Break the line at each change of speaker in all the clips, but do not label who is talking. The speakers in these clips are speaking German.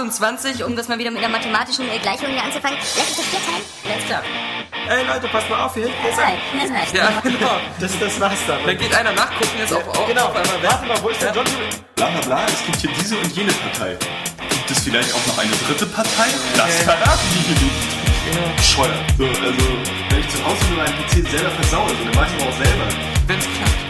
28, um das mal wieder mit einer mathematischen äh, Gleichung hier anzufangen. Lass uns das vier teilen. Alles klar.
Ey Leute, passt mal auf hier.
Das reicht. Das reicht.
Ja, genau.
Das, das war's dann.
Dann geht einer nachgucken, jetzt auf, auf,
Genau,
auf einmal
warte mal, wo ist der John?
Bla bla bla, es gibt hier diese und jene Partei. Gibt es vielleicht auch noch eine dritte Partei? Das verraten die hier nicht. Bescheuert. So, also, wenn ich zu Hause mit meinem PC selber versaue, so, dann weiß ich aber auch selber.
Wenn's klappt.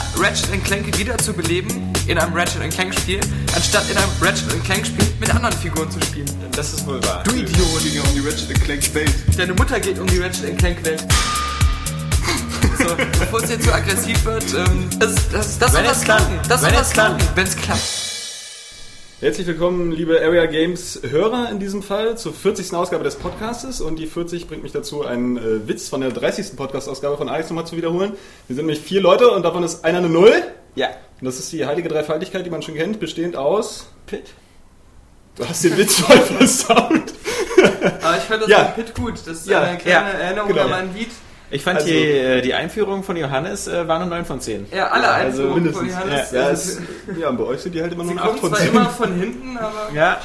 Ratchet Clank wieder zu beleben in einem Ratchet Clank Spiel, anstatt in einem Ratchet Clank Spiel mit anderen Figuren zu spielen.
Das ist wohl wahr.
Du Idiot!
ging um die Ratchet Clank Welt.
Deine Mutter geht um die Ratchet Clank Welt. So, bevor es jetzt zu aggressiv wird, ähm, das, das, das
Wenn
soll
klappt.
klappen. Das soll
Wenn es klappt.
klappen, wenn es klappt.
Herzlich willkommen, liebe Area Games Hörer in diesem Fall, zur 40. Ausgabe des Podcastes. Und die 40 bringt mich dazu, einen äh, Witz von der 30. Podcast-Ausgabe von Alex nochmal zu wiederholen. Wir sind nämlich vier Leute und davon ist einer eine Null.
Ja.
Und das ist die heilige Dreifaltigkeit, die man schon kennt, bestehend aus...
Pit.
Du hast den Witz voll versaut.
Aber ich fand das
Ja.
Pit gut. Das ist
Ja,
eine kleine
ja,
Erinnerung
genau.
an mein Lied.
Ich fand
Also-
die, äh, die Einführung von Johannes äh, war eine 9 von 10.
Ja, alle
also
Einführungen von
mindestens.
Johannes.
Ja,
also,
es, ja, und bei euch sind die halt immer nur
sie
eine 8
kommen
von
zwar
10.
immer von hinten, aber...
Ja,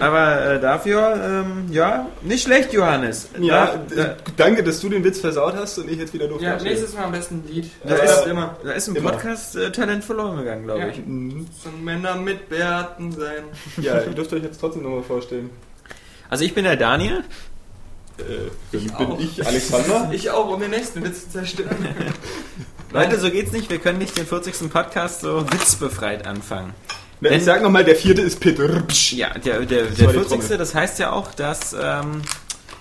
aber äh, dafür, ähm, ja, nicht schlecht, Johannes.
Ja,
da, da,
danke, dass du den Witz versaut hast und ich jetzt wieder doof
Ja, nächstes Mal am besten ein Lied.
da, ist,
immer.
da ist ein. Podcast-Talent verloren gegangen, glaube
Ja.
ich.
Mhm.
So Männer mit Bärten sein.
Ja, ihr dürft euch jetzt trotzdem nochmal vorstellen.
Also ich bin der Daniel.
Äh,
auch.
bin ich Alexander.
Ich auch, um den nächsten Witz zu zerstören.
Leute, so geht's nicht. Wir können nicht den 40. Podcast so witzbefreit anfangen.
Na, ich sag nochmal, der vierte ist Pit.
Ja, der, der, der
die
40.
Trommel.
Das heißt ja auch, dass ähm,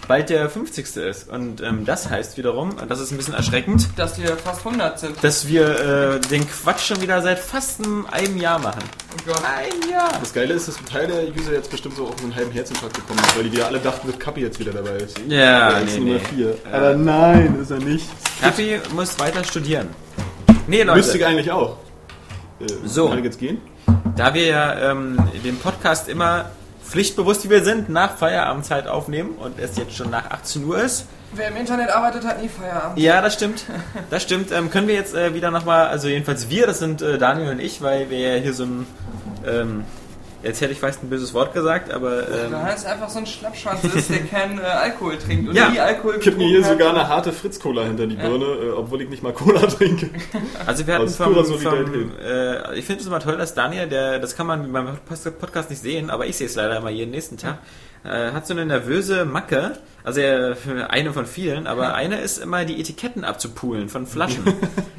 bald der 50. ist. Und ähm, das heißt wiederum, das ist ein bisschen erschreckend,
Dass wir fast 100 sind.
dass wir äh, den Quatsch schon wieder seit fast einem, einem Jahr machen.
Oh Gott.
Ein Jahr!
Das Geile ist, dass ein Teil der User jetzt bestimmt so auf einen halben Herzinfarkt gekommen ist, weil die wieder alle dachten, dass Kapi jetzt wieder dabei ist.
Ja,
Er ist
nee,
Nummer
nee.
4. Aber nein, ist er nicht.
Kaffee muss weiter studieren. Nee,
Müsste ich
Leute,
eigentlich auch. Äh,
So.
Kann ich jetzt gehen?
da wir ja ähm, den Podcast immer pflichtbewusst, wie wir sind, nach Feierabendzeit aufnehmen und es jetzt schon nach 18 Uhr ist,
Wer im Internet arbeitet, hat nie Feierabend.
Ja, das stimmt. Das stimmt. Ähm, können wir jetzt äh, wieder nochmal, also jedenfalls wir, das sind äh, Daniel und ich, weil wir ja hier so ein, ähm, jetzt hätte ich fast ein böses Wort gesagt, aber ähm,
Da heißt einfach so ein Schlappschwanz ist, der keinen äh, Alkohol trinkt und
Ja.
nie Alkohol
Kipp mir hier sogar eine harte Fritz-Cola hinter die Birne, äh, obwohl ich nicht mal Cola trinke.
also wir hatten
Aus
vom, vom
Solidarität.
äh, ich finde es immer toll, dass Daniel, der, das kann man beim Podcast nicht sehen, aber ich sehe es leider immer jeden nächsten Tag, äh, hat so eine nervöse Macke, also eine von vielen, aber eine ist immer die Etiketten abzupulen von Flaschen.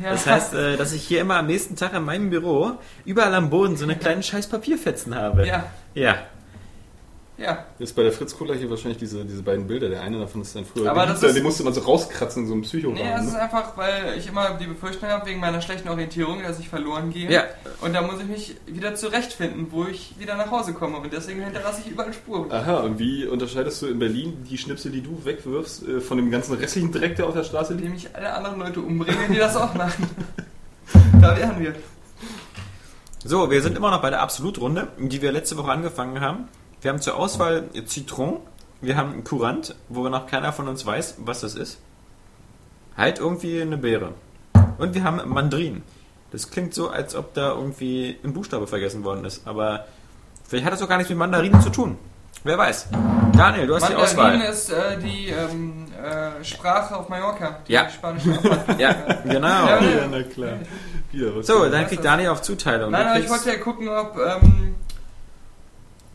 Ja.
Das heißt, äh, dass ich hier immer am nächsten Tag in meinem Büro überall am Boden so eine kleine scheiß Papierfetzen habe.
Ja,
Ja.
Ja.
Ist bei der Fritz-Cola hier wahrscheinlich diese, diese beiden Bilder. Der eine davon ist dann früher.
Aber
den,
das ist-
den musste man so rauskratzen, so einem psycho
Nee, es ist einfach, weil ich immer die Befürchtung habe, wegen meiner schlechten Orientierung, dass ich verloren gehe.
Ja.
Und da muss ich mich wieder zurechtfinden, wo ich wieder nach Hause komme. Und deswegen hinterlasse ich überall Spuren.
Aha, und wie unterscheidest du in Berlin die Schnipsel, die du wegwirfst, äh, von dem ganzen restlichen Dreck, der auf der Straße liegt?
Indem ich alle anderen Leute umbringe, die das auch machen. da wären wir.
So, wir sind immer noch bei der Absolutrunde, die wir letzte Woche angefangen haben. Wir haben zur Auswahl Citron, wir haben Courant, wo noch keiner von uns weiß, was das ist. Halt irgendwie eine Beere. Und wir haben Mandarin. Das klingt so, als ob da irgendwie ein Buchstabe vergessen worden ist. Aber vielleicht hat das auch gar nichts mit Mandarinen zu tun. Wer weiß. Daniel, du hast die
Mandarin
Auswahl.
ist äh, die ähm, äh, Sprache auf Mallorca. Die
Ja.
spanische Abfahrt.
Ja, genau.
Ja,
Ja, na klar. Was
So, dann kriegt Daniel auf Zuteilung.
Nein, aber ich wollte ja gucken, ob ähm,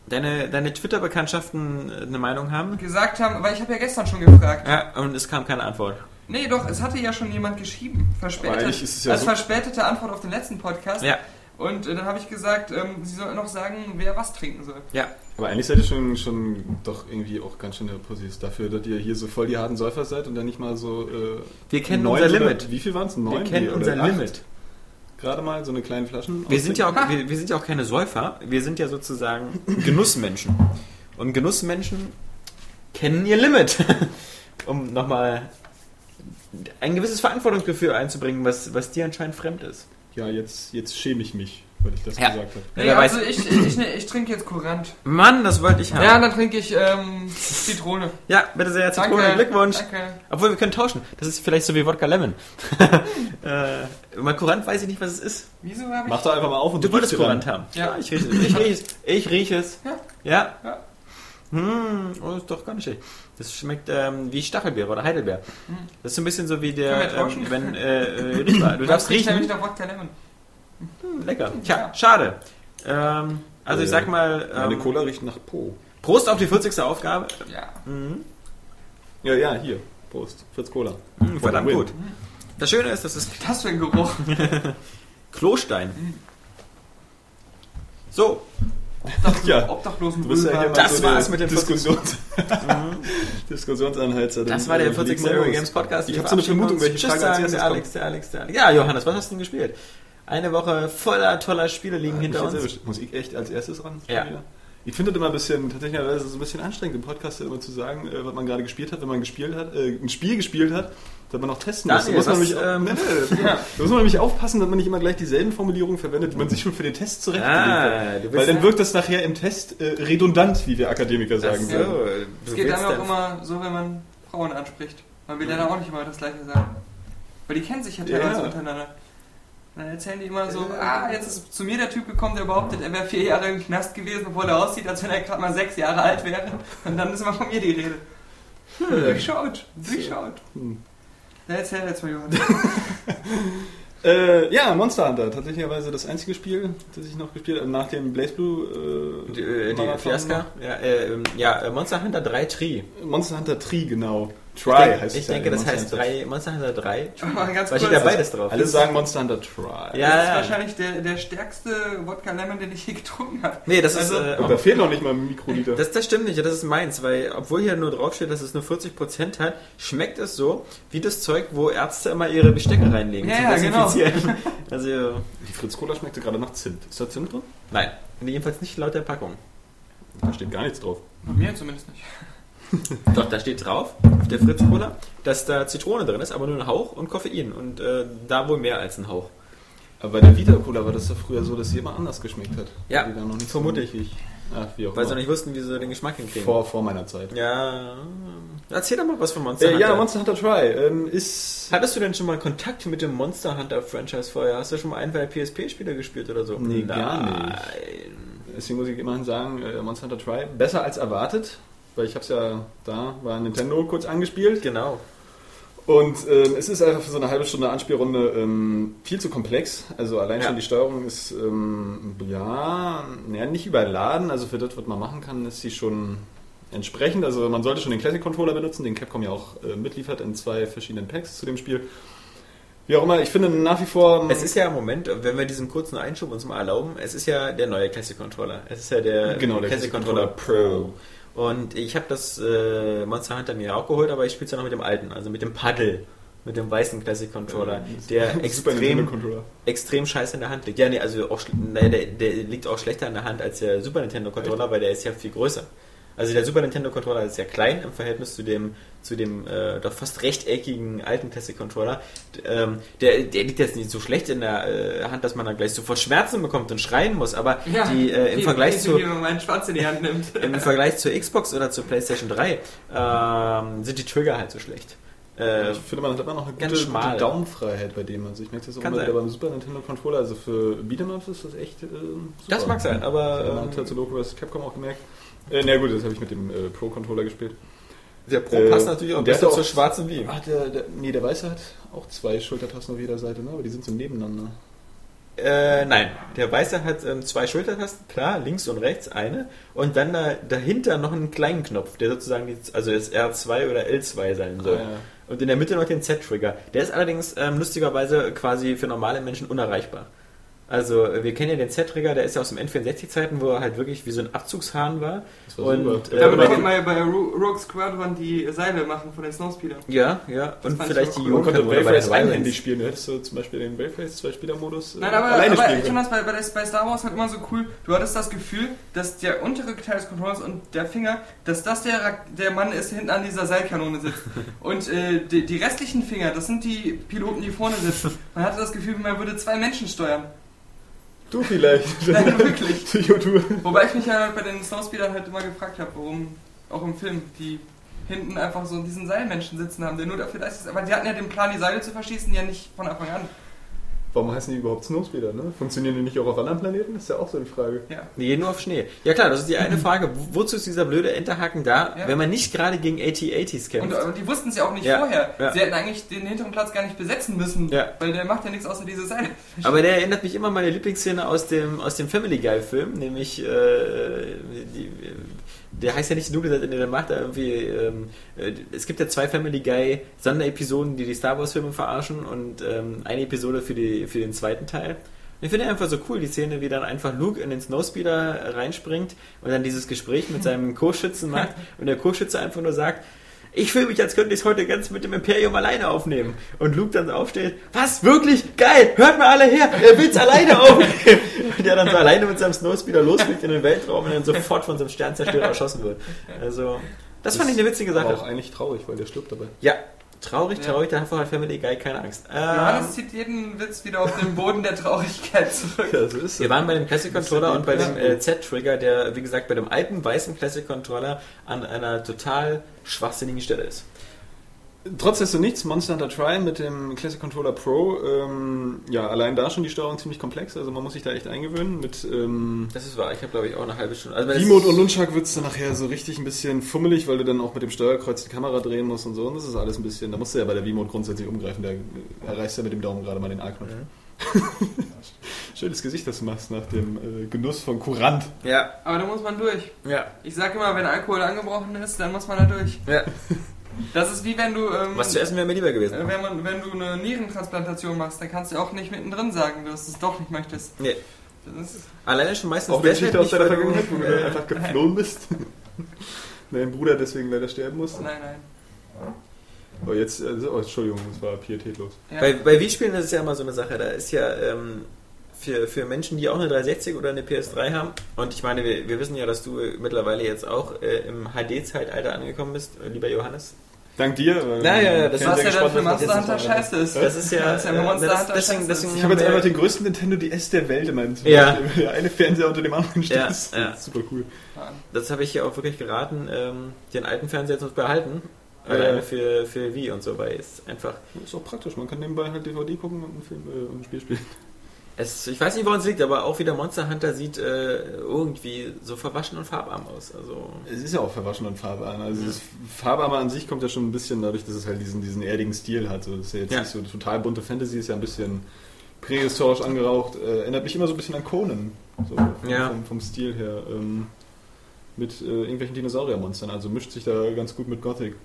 deine, deine Twitter-Bekanntschaften eine Meinung haben.
gesagt haben, weil ich habe ja gestern schon gefragt.
Ja, und es kam keine Antwort.
Nee, doch, es hatte ja schon jemand geschrieben. Verspätet.
eigentlich ist es ja
als
so-
verspätete Antwort auf den letzten Podcast.
Ja,
Und äh, dann habe ich gesagt, ähm, sie soll noch sagen, wer was trinken soll.
ja.
Aber eigentlich seid ihr schon, schon doch irgendwie auch ganz schöne Pussys dafür, dass ihr hier so voll die harten Säufer seid und dann nicht mal so. Äh,
Wir kennen unser
oder-
Limit.
Wie viel waren es?
Wir
Neun?
kennen
Nee,
unser
oder acht?
Limit.
Gerade mal so eine kleine Flaschen.
Wir sind, ja auch, wir, wir sind ja auch keine Säufer, wir sind ja sozusagen Genussmenschen. Und Genussmenschen kennen ihr Limit. um nochmal ein gewisses Verantwortungsgefühl einzubringen, was, was dir anscheinend fremd ist.
Ja, jetzt, jetzt schäme ich mich, weil ich das
Ja.
gesagt habe.
Nee, also ich, ich, ich, ich trinke jetzt Kurant.
Mann, das wollte ich haben.
Ja, dann trinke ich ähm, Zitrone.
Ja, bitte sehr, Zitrone,
Danke.
Glückwunsch.
Danke.
Obwohl, wir können tauschen. Das ist vielleicht so wie Wodka Lemon. äh, mal Kurant weiß ich nicht, was es ist.
Wieso habe ich...
Mach doch einfach mal auf und
Du wolltest
riechst dir
Kurant
ran.
haben.
Ja.
ich rieche es. Ich rieche es. Ich rieche es.
Ja.
Ja?
Ja.
Hm, oh, ist doch gar nicht schlecht. Das schmeckt ähm, wie Stachelbeere oder Heidelbeer. Das ist so ein bisschen so wie
Hm.
Der, ähm,
tauschen?
wenn, äh, äh. Du
Das
darfst
riecht
riechen.
nämlich nach Wodka Lemon.
Hm, lecker. Tja,
Ja.
schade. Ähm, also ich
Äh,
sag mal,
Meine
ähm,
Cola riecht nach Po.
Prost auf die 40. Aufgabe.
Ja.
Ja, ja, hier. Prost. Fritz Cola.
Hm, verdammt gut. Das Schöne ist, das ist
Was hast du für einen Geruch?
Klostein. So,
Ja.
Obdachlosen
Du bist ja hier
Das
so
war's
der
mit dem
Diskussions Diskussionsanheizer.
das war der
äh,
40.
leg mal
Area
los.
Games Podcast.
Ich
Wir
habe so eine Vermutung, welche
Tschüss
Frage als
sagen,
erstes
der Alex, der Alex, der Alex. Ja, Johannes, was hast du denn gespielt? Eine Woche voller toller Spiele liegen
Mich
hinter uns.
Muss ich echt als erstes ran?
Ja.
Ich finde das immer ein bisschen, tatsächlich so ein bisschen anstrengend im Podcast immer zu sagen, äh, was man gerade gespielt hat, wenn man gespielt hat, äh, ein Spiel gespielt hat, dass man noch testen muss. Da muss man,
was,
nämlich,
ähm,
nee, nee, da muss man nämlich aufpassen, dass man nicht immer gleich dieselben Formulierungen verwendet, die man sich schon für den Test zurechtgelegt
Ah,
hat. Weil dann
ja-
wirkt das nachher im Test äh, redundant, wie wir Akademiker sagen
So,
würden.
Es geht
willst
einem auch
dann-
immer so, wenn man Frauen anspricht. Man will ja dann auch nicht immer das Gleiche sagen. Weil die kennen sich ja teilweise
Ja.
untereinander. Dann erzählen die immer so, ah, jetzt ist zu mir der Typ gekommen, der behauptet, er wäre vier Jahre im Knast gewesen, obwohl er aussieht, als wenn er gerade mal sechs Jahre alt wäre. Und dann ist immer von mir die Rede. Durchschaut, durchschaut.
Hm.
Ja, erzähl jetzt mal, Johann.
Äh, ja, Monster Hunter, tatsächlicherweise das einzige Spiel, das ich noch gespielt habe, nach dem Blaze Blue. Äh,
Die, äh, die
Marathon.
Fiaska? Ja, äh, ähm, ja, äh, Monster Hunter 3 Tri.
Monster Hunter Tree, genau.
Ich,
Try
denk,
heißt
ich
ja,
denke, das heißt drei, Monster Hunter 3.
Mal ganz
Weil
kurz.
steht ja beides drauf.
Alle sagen Monster Hunter Try.
Ja,
Das ist
ja.
wahrscheinlich der, der stärkste Wodka Lemon, den ich je getrunken habe.
Nee, das
Also-
ist.
Und
Äh,
da fehlt noch nicht mal ein Mikroliter.
das, das stimmt nicht, das ist meins, weil obwohl hier nur draufsteht, dass es nur 40% hat, schmeckt es so wie das Zeug, wo Ärzte immer ihre Bestecke reinlegen
Ja,
zum
ja, genau.
Desinfizieren. Also,
Die Fritz Cola schmeckte gerade nach Zimt. Ist da Zimt drin?
nein, jedenfalls nicht laut der Packung.
Da steht gar nichts drauf.
Bei mir zumindest nicht.
Doch, da steht drauf, auf der Fritz Cola, dass da Zitrone drin ist, aber nur ein Hauch und Koffein. Und äh, da wohl mehr als ein Hauch.
Aber bei der Vita Cola war das doch früher so, dass sie immer anders geschmeckt hat.
Ja,
die da noch nicht
vermute
so
ich.
Ach, wie auch
Weil sie noch nicht wussten, wie sie den Geschmack hinkriegen.
Vor, vor meiner Zeit.
Ja. Erzähl doch mal was von Monster
Äh,
Hunter.
ja, Monster Hunter Try ähm, ist.
Hattest du denn schon mal Kontakt mit dem Monster Hunter Franchise vorher? Hast du schon mal ein, zwei PSP-Spiele gespielt oder so?
Nee, gar
Nein.
Deswegen muss ich immerhin sagen, äh, Monster Hunter Try besser als erwartet. Weil ich habe es ja da bei Nintendo kurz angespielt.
Genau.
Und ähm, es ist einfach für so eine halbe Stunde Anspielrunde ähm, viel zu komplex. Also allein
Ja.
schon die Steuerung ist ähm, ja, ja nicht überladen. Also für das, was man machen kann, ist sie schon entsprechend. Also man sollte schon den Classic Controller benutzen, den Capcom ja auch äh, mitliefert in zwei verschiedenen Packs zu dem Spiel. Wie auch immer, ich finde nach wie vor.
Es ist ja im Moment, wenn wir diesen kurzen Einschub uns mal erlauben, es ist ja der neue Classic Controller. Es ist ja der,
Genau, der
Classic
Classic
Controller Pro. Und ich habe das äh, Monster Hunter mir auch geholt, aber ich spiele es ja noch mit dem alten, also mit dem Paddle, mit dem weißen Classic Controller, der extrem,
Controller.
extrem scheiße in der Hand liegt. Ja, nee, also auch, nee, der, der liegt auch schlechter in der Hand als der Super Nintendo Controller, weil der ist ja viel größer. Also der Super Nintendo Controller ist ja klein im Verhältnis zu dem, zu dem äh, doch fast rechteckigen alten Classic Controller. Ähm, der, der liegt jetzt nicht so schlecht in der äh, Hand, dass man dann gleich sofort Schmerzen bekommt und schreien muss, aber die äh, im
wie-
Vergleich
wie-
zu
Wie man meinen Schwanz in die Hand nimmt.
im Vergleich zur Xbox oder zur PlayStation 3 ähm, sind die Trigger halt so schlecht. Äh,
Ich finde, man hat immer noch eine
ganz
gute, gute Daumenfreiheit bei dem. Also ich merke das auch
Kann
immer
sein.
wieder beim Super Nintendo Controller. Also für Beat'em-Ups ist das echt äh, super.
das mag sein, aber
Ähm,
ähm,
Tatsuloku vs. Capcom auch gemerkt. Äh, na gut, das habe ich mit dem äh, Pro-Controller gespielt.
der Pro
äh,
passt natürlich auch
und der
besser zur schwarzen Wii.
Ach, der, der, nee, der Weiße hat auch zwei Schultertasten auf jeder Seite, ne? aber die sind so nebeneinander.
Äh, nein, der Weiße hat ähm, zwei Schultertasten, klar, links und rechts eine und dann da, dahinter noch einen kleinen Knopf, der sozusagen die, also das R2 oder L2 sein soll.
Ah, ja.
Und in der Mitte noch den Z-Trigger. Der ist allerdings ähm, lustigerweise quasi für normale Menschen unerreichbar. Also äh, wir kennen ja den Z-Trigger, der ist ja aus dem N64-Zeiten, wo er halt wirklich wie so ein Abzugshahn war.
Das war
und
super.
äh, bei
ja bei Ro- Rogue Squadron die Seile machen von den Snowspeedern.
ja, ja, und
fand ich
vielleicht
auch
die
cool.
Man konnte Wayface
den
einhändig spielen. Da hättest du zum Beispiel den Wayface Zwei-Spieler-Modus äh,
Nein, aber,
alleine
aber
spielen
ich fand das bei, bei, bei Star Wars halt immer so cool. Du hattest das Gefühl, dass der untere Teil des Controllers und der Finger, dass das der, der Mann ist, der hinten an dieser Seilkanone sitzt. Und äh, die, die restlichen Finger, das sind die Piloten, die vorne sitzen. Man hatte das Gefühl, man würde zwei Menschen steuern.
Du vielleicht.
Nein, wirklich.
Psychotour.
Wobei ich mich ja bei den Snowspeedern halt immer gefragt habe, warum auch im Film die hinten einfach so diesen Seilmenschen sitzen haben, der nur dafür da ist. Aber die hatten ja den Plan, die Seile zu verschießen, ja nicht von Anfang an.
Warum heißen die überhaupt Snowspeeder? Ne? Funktionieren die nicht auch auf anderen Planeten? Das ist ja auch so die Frage.
Ja.
Nee, nur auf Schnee. Ja klar, das ist die eine Frage. Wo- Wozu ist dieser blöde Enterhaken da,
Ja.
wenn man nicht gerade gegen AT-80s
Und,
kämpft?
und die wussten es ja auch nicht
Ja,
vorher.
ja.
Sie hätten eigentlich den hinteren Platz gar nicht besetzen müssen,
Ja.
weil der macht ja nichts außer diese Seile.
Aber der erinnert mich immer an meine Lieblingsszene aus dem, aus dem Family Guy Film, nämlich äh, die, der heißt ja nicht Seite, der macht da irgendwie, ähm, äh, es gibt ja zwei Family Guy Sonderepisoden, die die Star Wars Filme verarschen und ähm, eine Episode für, die, für den zweiten Teil. Ich finde einfach so cool, die Szene, wie dann einfach Luke in den Snowspeeder reinspringt und dann dieses Gespräch mit seinem Co-Schützen macht und der Co-Schütze einfach nur sagt, ich fühle mich, als könnte ich es heute ganz mit dem Imperium alleine aufnehmen. Und Luke dann so aufsteht, was, wirklich? Geil, hört mal alle her, er will's alleine aufnehmen. Und der dann so alleine mit seinem Snowspeeder losfliegt in den Weltraum und dann sofort von so einem Sternzerstörer erschossen wird. Also, das fand ich eine witzige
Aber auch
Sache.
eigentlich traurig, weil der stirbt dabei.
Ja, traurig,
Ja.
traurig, davor hat Family Guy keine Angst.
Johannes
Ähm,
zieht jeden Witz wieder auf den Boden der Traurigkeit zurück.
Ja, so ist
wir waren bei dem Classic Controller und bei dem
Ja.
äh, Z-Trigger, der, wie gesagt, bei dem alten weißen Classic Controller an einer total schwachsinnigen Stelle ist.
Trotz desto nichts, Monster Hunter Tri mit dem Classic Controller Pro, ähm, ja, allein da schon die Steuerung ziemlich komplex, also man muss sich da echt eingewöhnen. Mit ähm,
Das ist wahr, ich habe glaube ich auch eine halbe Stunde. Also,
Remote und Nunchuck wird es dann nachher so richtig ein bisschen fummelig, weil du dann auch mit dem Steuerkreuz die Kamera drehen musst und so. Und das ist alles ein bisschen, da musst du ja bei der Remote grundsätzlich umgreifen, da erreichst du ja mit dem Daumen gerade mal den A-Knopf. Schönes Gesicht, das du machst nach dem äh, Genuss von Courant.
Ja,
Aber da muss man durch.
ja,
Ich sag immer, wenn Alkohol angebrochen ist, dann muss man da durch.
ja.
Das ist wie wenn du. Ähm,
Was zu essen wäre mir lieber gewesen.
äh, wenn, man, wenn du eine Nierentransplantation machst, dann kannst du auch nicht mittendrin sagen, dass du es doch nicht möchtest.
Nee.
Das ist,
Alleine schon meistens
Auch eine Geschichte aus
nicht,
deiner
du,
Vergangenheit, wo du
äh,
einfach geflohen bist. Dein Bruder deswegen leider sterben musste.
nein, nein.
Oh, jetzt, also, oh, Entschuldigung, das war pietätlos.
Ja.
Bei, bei Wii-Spielen ist es ja immer so eine Sache. Da ist ja ähm, für, für Menschen, die auch eine 360 oder eine PS3 haben, und ich meine, wir, wir wissen ja, dass du mittlerweile jetzt auch äh, im HD-Zeitalter angekommen bist, äh, lieber Johannes.
Dank dir. weil-
Ja, ja, ja, das
Was ja dann für Monster Hunter scheiße ist.
Das ist ja.
Das ist ja
äh,
Monster
das,
Hunter
deswegen,
scheiße.
deswegen
Ich habe jetzt einfach den größten Nintendo DS der Welt in meinem
Ja.
Der eine Fernseher unter dem anderen steht.
Ja,
das ist
ja.
super cool.
Das habe ich ja auch wirklich geraten, ähm, den alten Fernseher zu behalten.
Ja,
Alleine
ja.
für, für Wii und so, weil es einfach.
Ist auch praktisch, man kann nebenbei halt DVD gucken und ein, Film, äh, und ein Spiel spielen.
Es, ich weiß nicht, woran es liegt, aber auch wieder Monster Hunter sieht äh, irgendwie so verwaschen und farbarm aus. Also.
Es ist ja auch verwaschen und farbarm. Also das Farbarme an sich kommt ja schon ein bisschen dadurch, dass es halt diesen, diesen erdigen Stil hat. So, das ist ja jetzt
Ja.
nicht so total bunte Fantasy, ist ja ein bisschen prähistorisch angehaucht. Äh, erinnert mich immer so ein bisschen an Conan. So vom,
Ja.
vom, vom Stil her. Ähm, mit äh, irgendwelchen Dinosauriermonstern. Also mischt sich da ganz gut mit Gothic.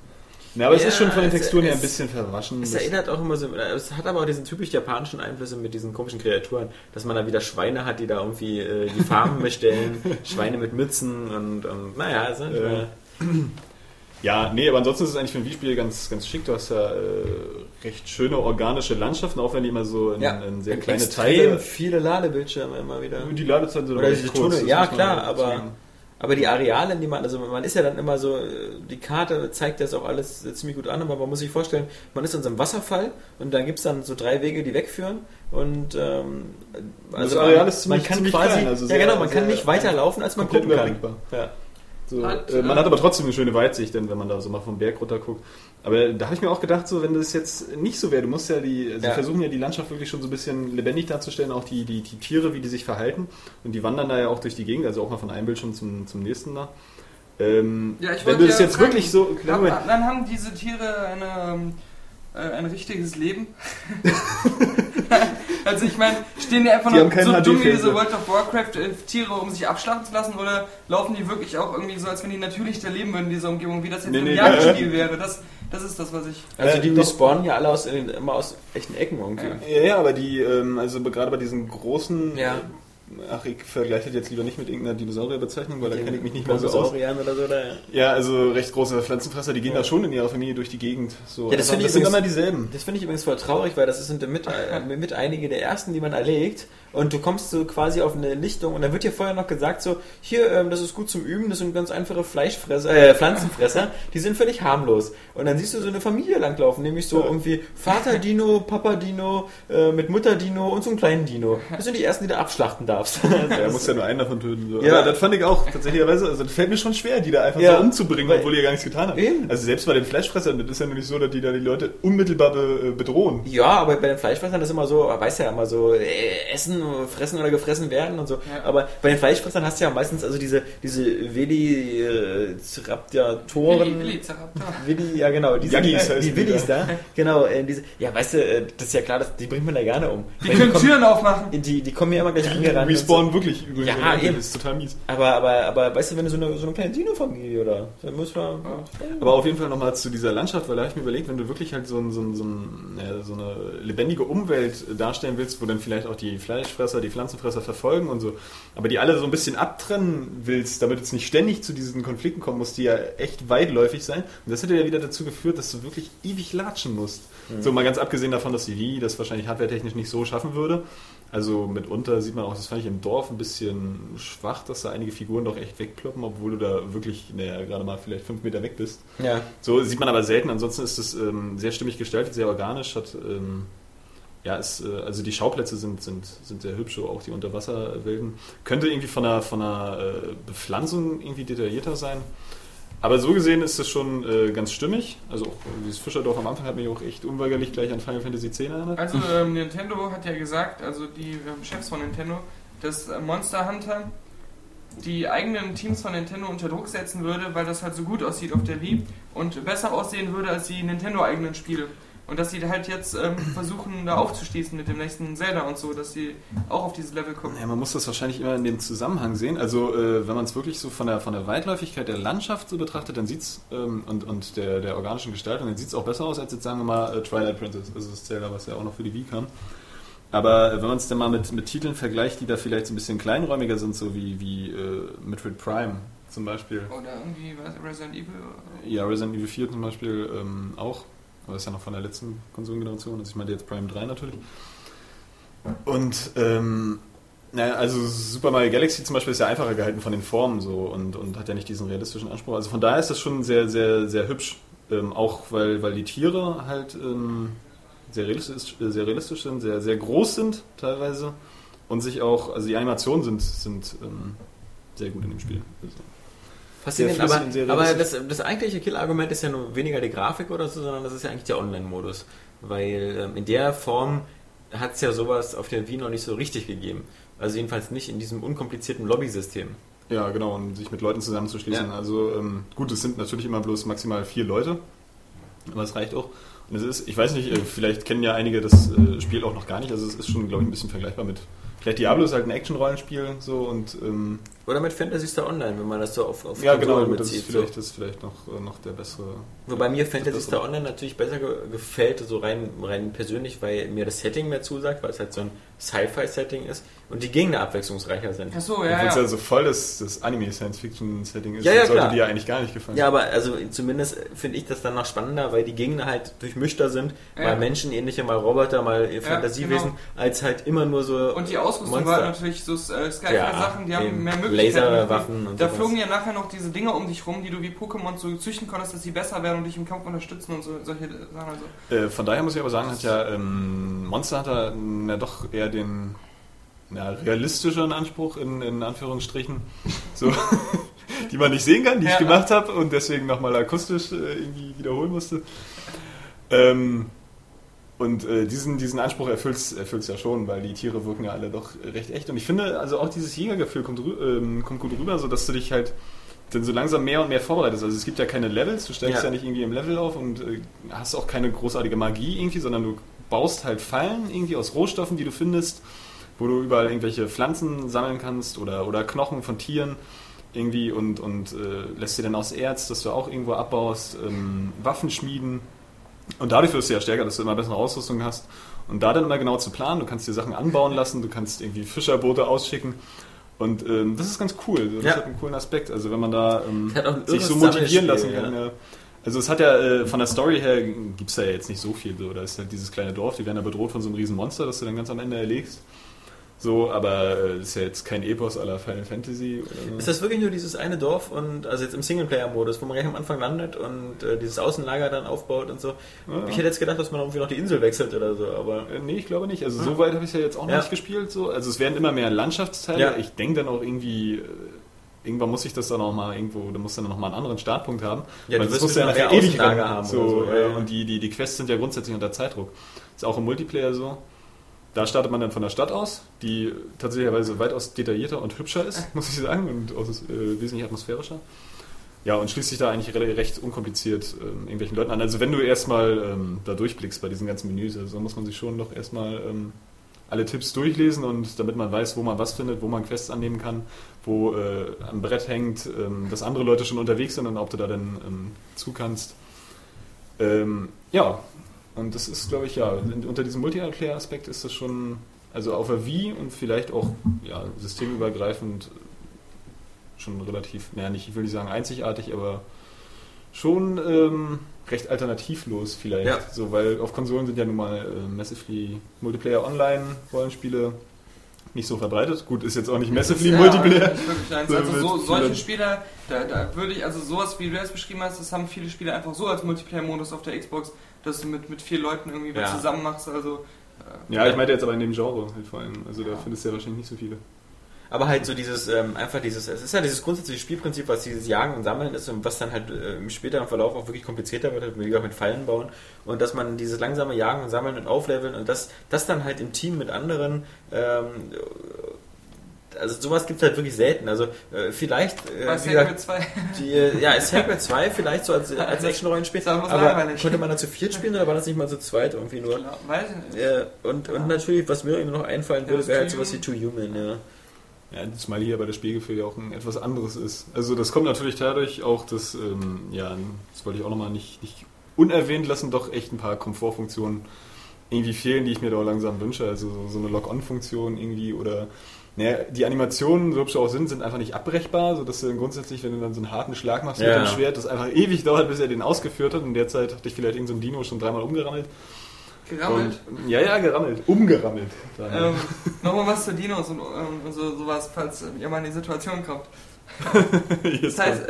Na, aber es
Ja,
ist schon von den
es-
Texturen her ein
es-
bisschen verwaschen.
Es erinnert auch immer so, es hat aber auch diesen typisch japanischen Einflüsse mit diesen komischen Kreaturen, dass man da wieder Schweine hat, die da irgendwie äh, die Farben bestellen, Schweine mit Mützen und, und naja, also,
Äh, Ja, nee, aber ansonsten ist es eigentlich für ein Wii-Spiel ganz, ganz schick. Du hast ja äh, recht schöne organische Landschaften, auch wenn die immer so in, in sehr kleine
extrem
Teile.
viele Ladebildschirme immer wieder.
Die Ladezeiten sind
Oder
recht kurz,
Tunnel, ja klar,
dazu
aber,
sagen.
Aber die Areale, die man, also man ist ja dann immer so, die Karte zeigt das auch alles ziemlich gut an, aber man muss sich vorstellen, man ist in so einem Wasserfall und dann gibt es dann so drei Wege, die wegführen und ähm, also
Das Areal
man,
ist ziemlich-
man kann
ziemlich
quasi,
klein, also
ja
sehr-
genau, man kann
sehr
nicht weiterlaufen, als man gucken kann. Ja.
So,
Hat,
äh, man
äh,
hat aber trotzdem eine schöne Weitsicht, denn wenn man da so mal vom Berg runter guckt. Aber da habe ich mir auch gedacht, so wenn das jetzt nicht so wäre, du musst ja die, sie
Ja.
versuchen ja die Landschaft wirklich schon so ein bisschen lebendig darzustellen, auch die, die, die Tiere, wie die sich verhalten. Und die wandern da ja auch durch die Gegend, also auch mal von einem Bildschirm zum, zum nächsten nach. Ähm,
Ja, ich
wenn
wollte
du das
ja
jetzt
fragen,
wirklich so. Moment.
dann haben diese Tiere eine, ähm, äh, ein richtiges Leben. also ich meine, stehen die einfach
Die
nur so dumm wie diese World of Warcraft äh, Tiere, um sich abschlachten zu lassen, oder laufen die wirklich auch irgendwie so, als wenn die natürlich da leben würden in dieser Umgebung, wie das jetzt
Nee,
im
nee,
Jagdspiel wäre? Das, Das ist das, was ich.
Also
Äh,
die
doch.
respawnen ja alle aus, immer aus echten Ecken irgendwie.
Ja, ja, aber die, ähm, also gerade bei diesen großen,
Ja.
Ach, ich vergleiche das jetzt lieber nicht mit irgendeiner Dinosaurierbezeichnung, weil da kenne ich mich nicht mehr so aus.
Oder so. Da.
Ja, also recht große Pflanzenfresser, die gehen da schon in ihrer Familie durch die Gegend. So.
Ja, das
Einfach-
finde ich
sind
übrigens-
immer dieselben.
Das finde ich übrigens voll traurig, weil das sind mit, mit einige der ersten, die man erlegt. Und du kommst so quasi auf eine Lichtung und dann wird dir vorher noch gesagt, so, hier, ähm, das ist gut zum Üben, das sind ganz einfache Fleischfresser, äh, Pflanzenfresser, die sind völlig harmlos. Und dann siehst du so eine Familie langlaufen, nämlich so irgendwie Vater Dino, Papa Dino, äh, mit Mutter Dino und so einen kleinen Dino. Das sind die ersten, die du abschlachten darfst. Also
Ja, er
das-
muss ja nur einen davon töten. So.
Ja.
Aber das fand ich auch tatsächlicherweise, also das fällt mir schon schwer, die da einfach
Ja.
so umzubringen, obwohl die ja gar nichts getan haben.
Eben.
Also selbst bei den Fleischfressern, das ist ja nur nicht so, dass die da die Leute unmittelbar be äh, bedrohen.
Ja, aber bei den Fleischfressern ist immer so, weiß ja immer so, äh, essen, fressen oder gefressen werden und so.
Ja.
Aber bei den Fleischfressern hast du ja meistens also diese, diese Velociraptoren.
Willi, Willi, Zaraptor.
Willi, ja genau, die,
Yaggis
sind,
heißen
die
die
Willis
da.
Genau, äh, diese, ja weißt du, äh, das ist ja klar, das, die bringt man da gerne um.
Die
Weil
können
kommen,
Türen aufmachen.
die, die kommen ja immer gleich angerannt. und
Respawnen wirklich übrigens.
Ja,
oder?
eben.
Das ist total mies.
So. Aber, aber, aber weißt du, wenn du so eine, so eine kleine Dino-Familie oder dann muss man.
Aber auf jeden Fall nochmal zu dieser Landschaft, weil da habe ich mir überlegt, wenn du wirklich halt so, ein, so, ein, so, ein, ja, so eine lebendige Umwelt darstellen willst, wo dann vielleicht auch die Fleischfresser, die Pflanzenfresser verfolgen und so, aber die alle so ein bisschen abtrennen willst, damit es nicht ständig zu diesen Konflikten kommt, muss die ja echt weitläufig sein. Und das hätte ja wieder dazu geführt, dass du wirklich ewig latschen musst. So mal ganz abgesehen davon, dass die Wii das wahrscheinlich hardwaretechnisch nicht so schaffen würde. Also mitunter sieht man auch, das fand ich im Dorf ein bisschen schwach, dass da einige Figuren doch echt wegploppen, obwohl du da wirklich, naja, gerade mal vielleicht fünf Meter weg bist.
Ja.
So sieht man aber selten. Ansonsten ist es ähm, sehr stimmig gestaltet, sehr organisch. Hat, ähm, ja, ist, äh, also die Schauplätze sind, sind, sind sehr hübsch, auch die Unterwasserwelten. Könnte irgendwie von einer, von einer äh, Bepflanzung irgendwie detaillierter sein. Aber so gesehen ist es schon äh, ganz stimmig. Also auch dieses Fischerdorf am Anfang hat mich auch echt unweigerlich gleich an Final Fantasy X erinnert.
Also ähm, Nintendo hat ja gesagt, also die ähm, Chefs von Nintendo, dass äh, Monster Hunter die eigenen Teams von Nintendo unter Druck setzen würde, weil das halt so gut aussieht auf der Wii und besser aussehen würde als die Nintendo-eigenen Spiele. Und dass sie halt jetzt ähm, versuchen, da aufzuschließen mit dem nächsten Zelda und so, dass sie auch auf dieses Level kommen.
Ja, man muss das wahrscheinlich immer in dem Zusammenhang sehen. Also äh, wenn man es wirklich so von der, von der Weitläufigkeit der Landschaft so betrachtet, dann sieht es ähm, und, und der, der organischen Gestaltung, dann sieht es auch besser aus als jetzt sagen wir mal äh, Twilight Princess. Also das Zelda, was ja auch noch für die Wii kam. Aber äh, wenn man es dann mal mit, mit Titeln vergleicht, die da vielleicht so ein bisschen kleinräumiger sind, so wie, wie äh, Metroid Prime zum Beispiel.
Oder irgendwie was, Resident Evil.
Ja, Resident Evil 4 zum Beispiel ähm, auch. Aber das ist ja noch von der letzten Konsolengeneration. Also ich meinte jetzt Prime 3 natürlich. Und ähm, naja, also Super Mario Galaxy zum Beispiel ist ja einfacher gehalten von den Formen so und, und hat ja nicht diesen realistischen Anspruch. Also von daher ist das schon sehr, sehr, sehr hübsch. Ähm, auch weil, weil die Tiere halt ähm, sehr, realistisch, äh, sehr realistisch sind, sehr, sehr groß sind teilweise. Und sich auch, also die Animationen sind, sind ähm, sehr gut in dem Spiel. Also,
Faszinierend, aber, aber das, das eigentliche Killargument ist ja nur weniger die Grafik oder so, sondern das ist ja eigentlich der Online-Modus. Weil ähm, in der Form hat es ja sowas auf der Wii noch nicht so richtig gegeben. Also jedenfalls nicht in diesem unkomplizierten Lobby-System.
Ja, genau, und sich mit Leuten zusammenzuschließen.
Ja.
Also ähm, gut, es sind natürlich immer bloß maximal vier Leute, aber es reicht auch. Und es ist, ich weiß nicht, äh, vielleicht kennen ja einige das äh, Spiel auch noch gar nicht, also es ist schon, glaube ich, ein bisschen vergleichbar mit. Vielleicht Diablo ist halt ein Action-Rollenspiel so und ähm,
Oder mit Fantasy Star Online, wenn man das so auf, auf
ja genau,
Konsolen
das ist
bezieht.
vielleicht,
so.
das ist vielleicht noch, äh, noch der bessere.
Wobei mir Fantasy
das
Star Online natürlich besser ge gefällt, so rein, rein persönlich, weil mir das Setting mehr zusagt, weil es halt so ein Sci-Fi-Setting ist und die Gegner abwechslungsreicher sind.
Achso,
Obwohl
ja,
es ja so voll das, das Anime-Science-Fiction-Setting ist,
Ja, ja,
das sollte
klar.
dir ja eigentlich gar nicht gefallen.
Ja, aber also zumindest finde ich das dann noch spannender, weil die Gegner halt durchmischter sind,
Ja.
mal menschenähnliche, mal Roboter, mal Fantasiewesen,
genau.
als halt immer nur so
Und die Ausrüstung
Monster.
war natürlich so äh, Skyfire-Sachen, die haben
eben.
mehr Möglichkeiten.
Laserwaffen und
Da
sowas.
flogen ja nachher noch diese Dinger um dich rum, die du wie Pokémon so züchten konntest, dass sie besser werden und dich im Kampf unterstützen und so, solche Sachen. Also.
Äh, von daher muss ich aber sagen, hat ja ähm, Monster Hunter na doch eher den ja, realistischeren Anspruch in, in Anführungsstrichen, so, die man nicht sehen kann, die ich
Ja.
gemacht habe und deswegen nochmal akustisch äh, irgendwie wiederholen musste. Ähm, und äh, diesen, diesen Anspruch erfüllt es ja schon, weil die Tiere wirken ja alle doch recht echt. Und ich finde, also auch dieses Jägergefühl kommt, ähm, kommt gut rüber, sodass du dich halt dann so langsam mehr und mehr vorbereitest. Also es gibt ja keine Levels, du steigst ja,
Ja.
nicht irgendwie im Level auf und äh, hast auch keine großartige Magie irgendwie, sondern du baust halt Fallen irgendwie aus Rohstoffen, die du findest, wo du überall irgendwelche Pflanzen sammeln kannst oder, oder Knochen von Tieren. irgendwie und, und äh, lässt dir dann aus Erz, dass du auch irgendwo abbaust, ähm, Waffen schmieden. Und dadurch wirst du ja stärker, dass du immer bessere Ausrüstung hast. Und da dann immer genau zu planen, du kannst dir Sachen anbauen lassen, du kannst irgendwie Fischerboote ausschicken. Und ähm, das ist ganz cool. Das
Ja.
hat einen coolen Aspekt. Also wenn man da ähm, sich so motivieren lassen kann. Ja. Also es hat ja äh, von der Story her gibt es ja jetzt nicht so viel. So. Da ist halt dieses kleine Dorf, die werden da bedroht von so einem riesen Monster, das du dann ganz am Ende erlegst. So, aber äh, ist ja jetzt kein Epos aller Final Fantasy. Oder so.
Ist das wirklich nur dieses eine Dorf und also jetzt im Singleplayer-Modus, wo man gleich am Anfang landet und äh, dieses Außenlager dann aufbaut und so?
Ja.
Ich hätte jetzt gedacht, dass man irgendwie noch die Insel wechselt oder so, aber
Äh, Nee, ich glaube nicht. Also so weit habe ich es ja jetzt auch noch
Ja.
nicht gespielt. So. Also es werden immer mehr Landschaftsteile.
Ja.
Ich denke dann auch irgendwie, äh, irgendwann muss ich das dann auch mal irgendwo, da muss dann noch mal einen anderen Startpunkt haben.
Ja, du
Weil
wirst
das muss ja nachher ewig rennen.
haben
So,
so,
äh,
ja, ja.
Und die, die, die Quests sind ja grundsätzlich unter Zeitdruck. Ist auch im Multiplayer so. Da startet man dann von der Stadt aus, die tatsächlicherweise weitaus detaillierter und hübscher ist, muss ich sagen, und auch äh, wesentlich atmosphärischer. Ja, und schließt sich da eigentlich re- recht unkompliziert ähm, irgendwelchen Leuten an. Also wenn du erstmal ähm, da durchblickst bei diesen ganzen Menüs, also muss man sich schon doch erstmal ähm, alle Tipps durchlesen und damit man weiß, wo man was findet, wo man Quests annehmen kann, wo äh, am Brett hängt, ähm, dass andere Leute schon unterwegs sind und ob du da dann ähm, zu kannst. Ähm, ja, und das ist, glaube ich, ja, unter diesem Multiplayer-Aspekt ist das schon, also auf der Wii und vielleicht auch ja, systemübergreifend schon relativ, naja, nicht, ich will nicht sagen einzigartig, aber schon ähm, recht alternativlos vielleicht.
Ja.
So, weil auf Konsolen sind ja nun mal äh, Massively Multiplayer Online Rollenspiele nicht so verbreitet. Gut, ist jetzt auch nicht Massively
Ja,
Multiplayer.
nicht wirklich eins.
So
Also so, solche Spieler, da, da würde ich, also sowas wie du das beschrieben hast, das haben viele Spieler einfach so als Multiplayer-Modus auf der Xbox, dass du mit, mit vier Leuten irgendwie was
Ja.
zusammen machst. Also äh,
Ja, ich meinte jetzt aber in dem Genre halt vor allem. Also da findest du ja wahrscheinlich nicht so viele.
Aber halt so dieses, ähm, einfach dieses, es ist ja dieses grundsätzliche Spielprinzip, was dieses Jagen und Sammeln ist und was dann halt äh, im späteren Verlauf auch wirklich komplizierter wird, halt wie gesagt mit Fallen bauen und dass man dieses langsame Jagen und Sammeln und Aufleveln und das, das dann halt im Team mit anderen, ähm, also sowas gibt es halt wirklich selten. Also äh, vielleicht, äh,
ja
gesagt,
mit zwei.
die, äh, ja, ist Hellblade 2 vielleicht so als, als Action-Rollenspiel,
aber
konnte man da zu viert spielen oder war das nicht mal zu zweit irgendwie nur?
Ja, weiß ich nicht.
Äh, und, und natürlich, was mir irgendwie noch einfallen
Ja,
würde, wäre halt sowas wie Too Human, ja.
Ja, zumal hier bei der Spielgefühl ja auch ein etwas anderes ist. Also das kommt natürlich dadurch auch, dass, ähm, ja, das wollte ich auch nochmal nicht, nicht unerwähnt lassen, doch echt ein paar Komfortfunktionen irgendwie fehlen, die ich mir da auch langsam wünsche. Also so, so eine Lock-on-Funktion irgendwie oder naja, die Animationen, so hübsch sie auch sind, sind einfach nicht abbrechbar, sodass du dann grundsätzlich, wenn du dann so einen harten Schlag machst mit
Ja.
dem Schwert, das einfach ewig dauert, bis er den ausgeführt hat. Und derzeit hat dich vielleicht irgendein so ein Dino schon dreimal umgerammelt.
Gerammelt.
Und, ja, ja, gerammelt. Umgerammelt.
Ähm, Nochmal was zu Dinos und, ähm, und so, sowas, falls ihr mal in die Situation kommt. Das heißt,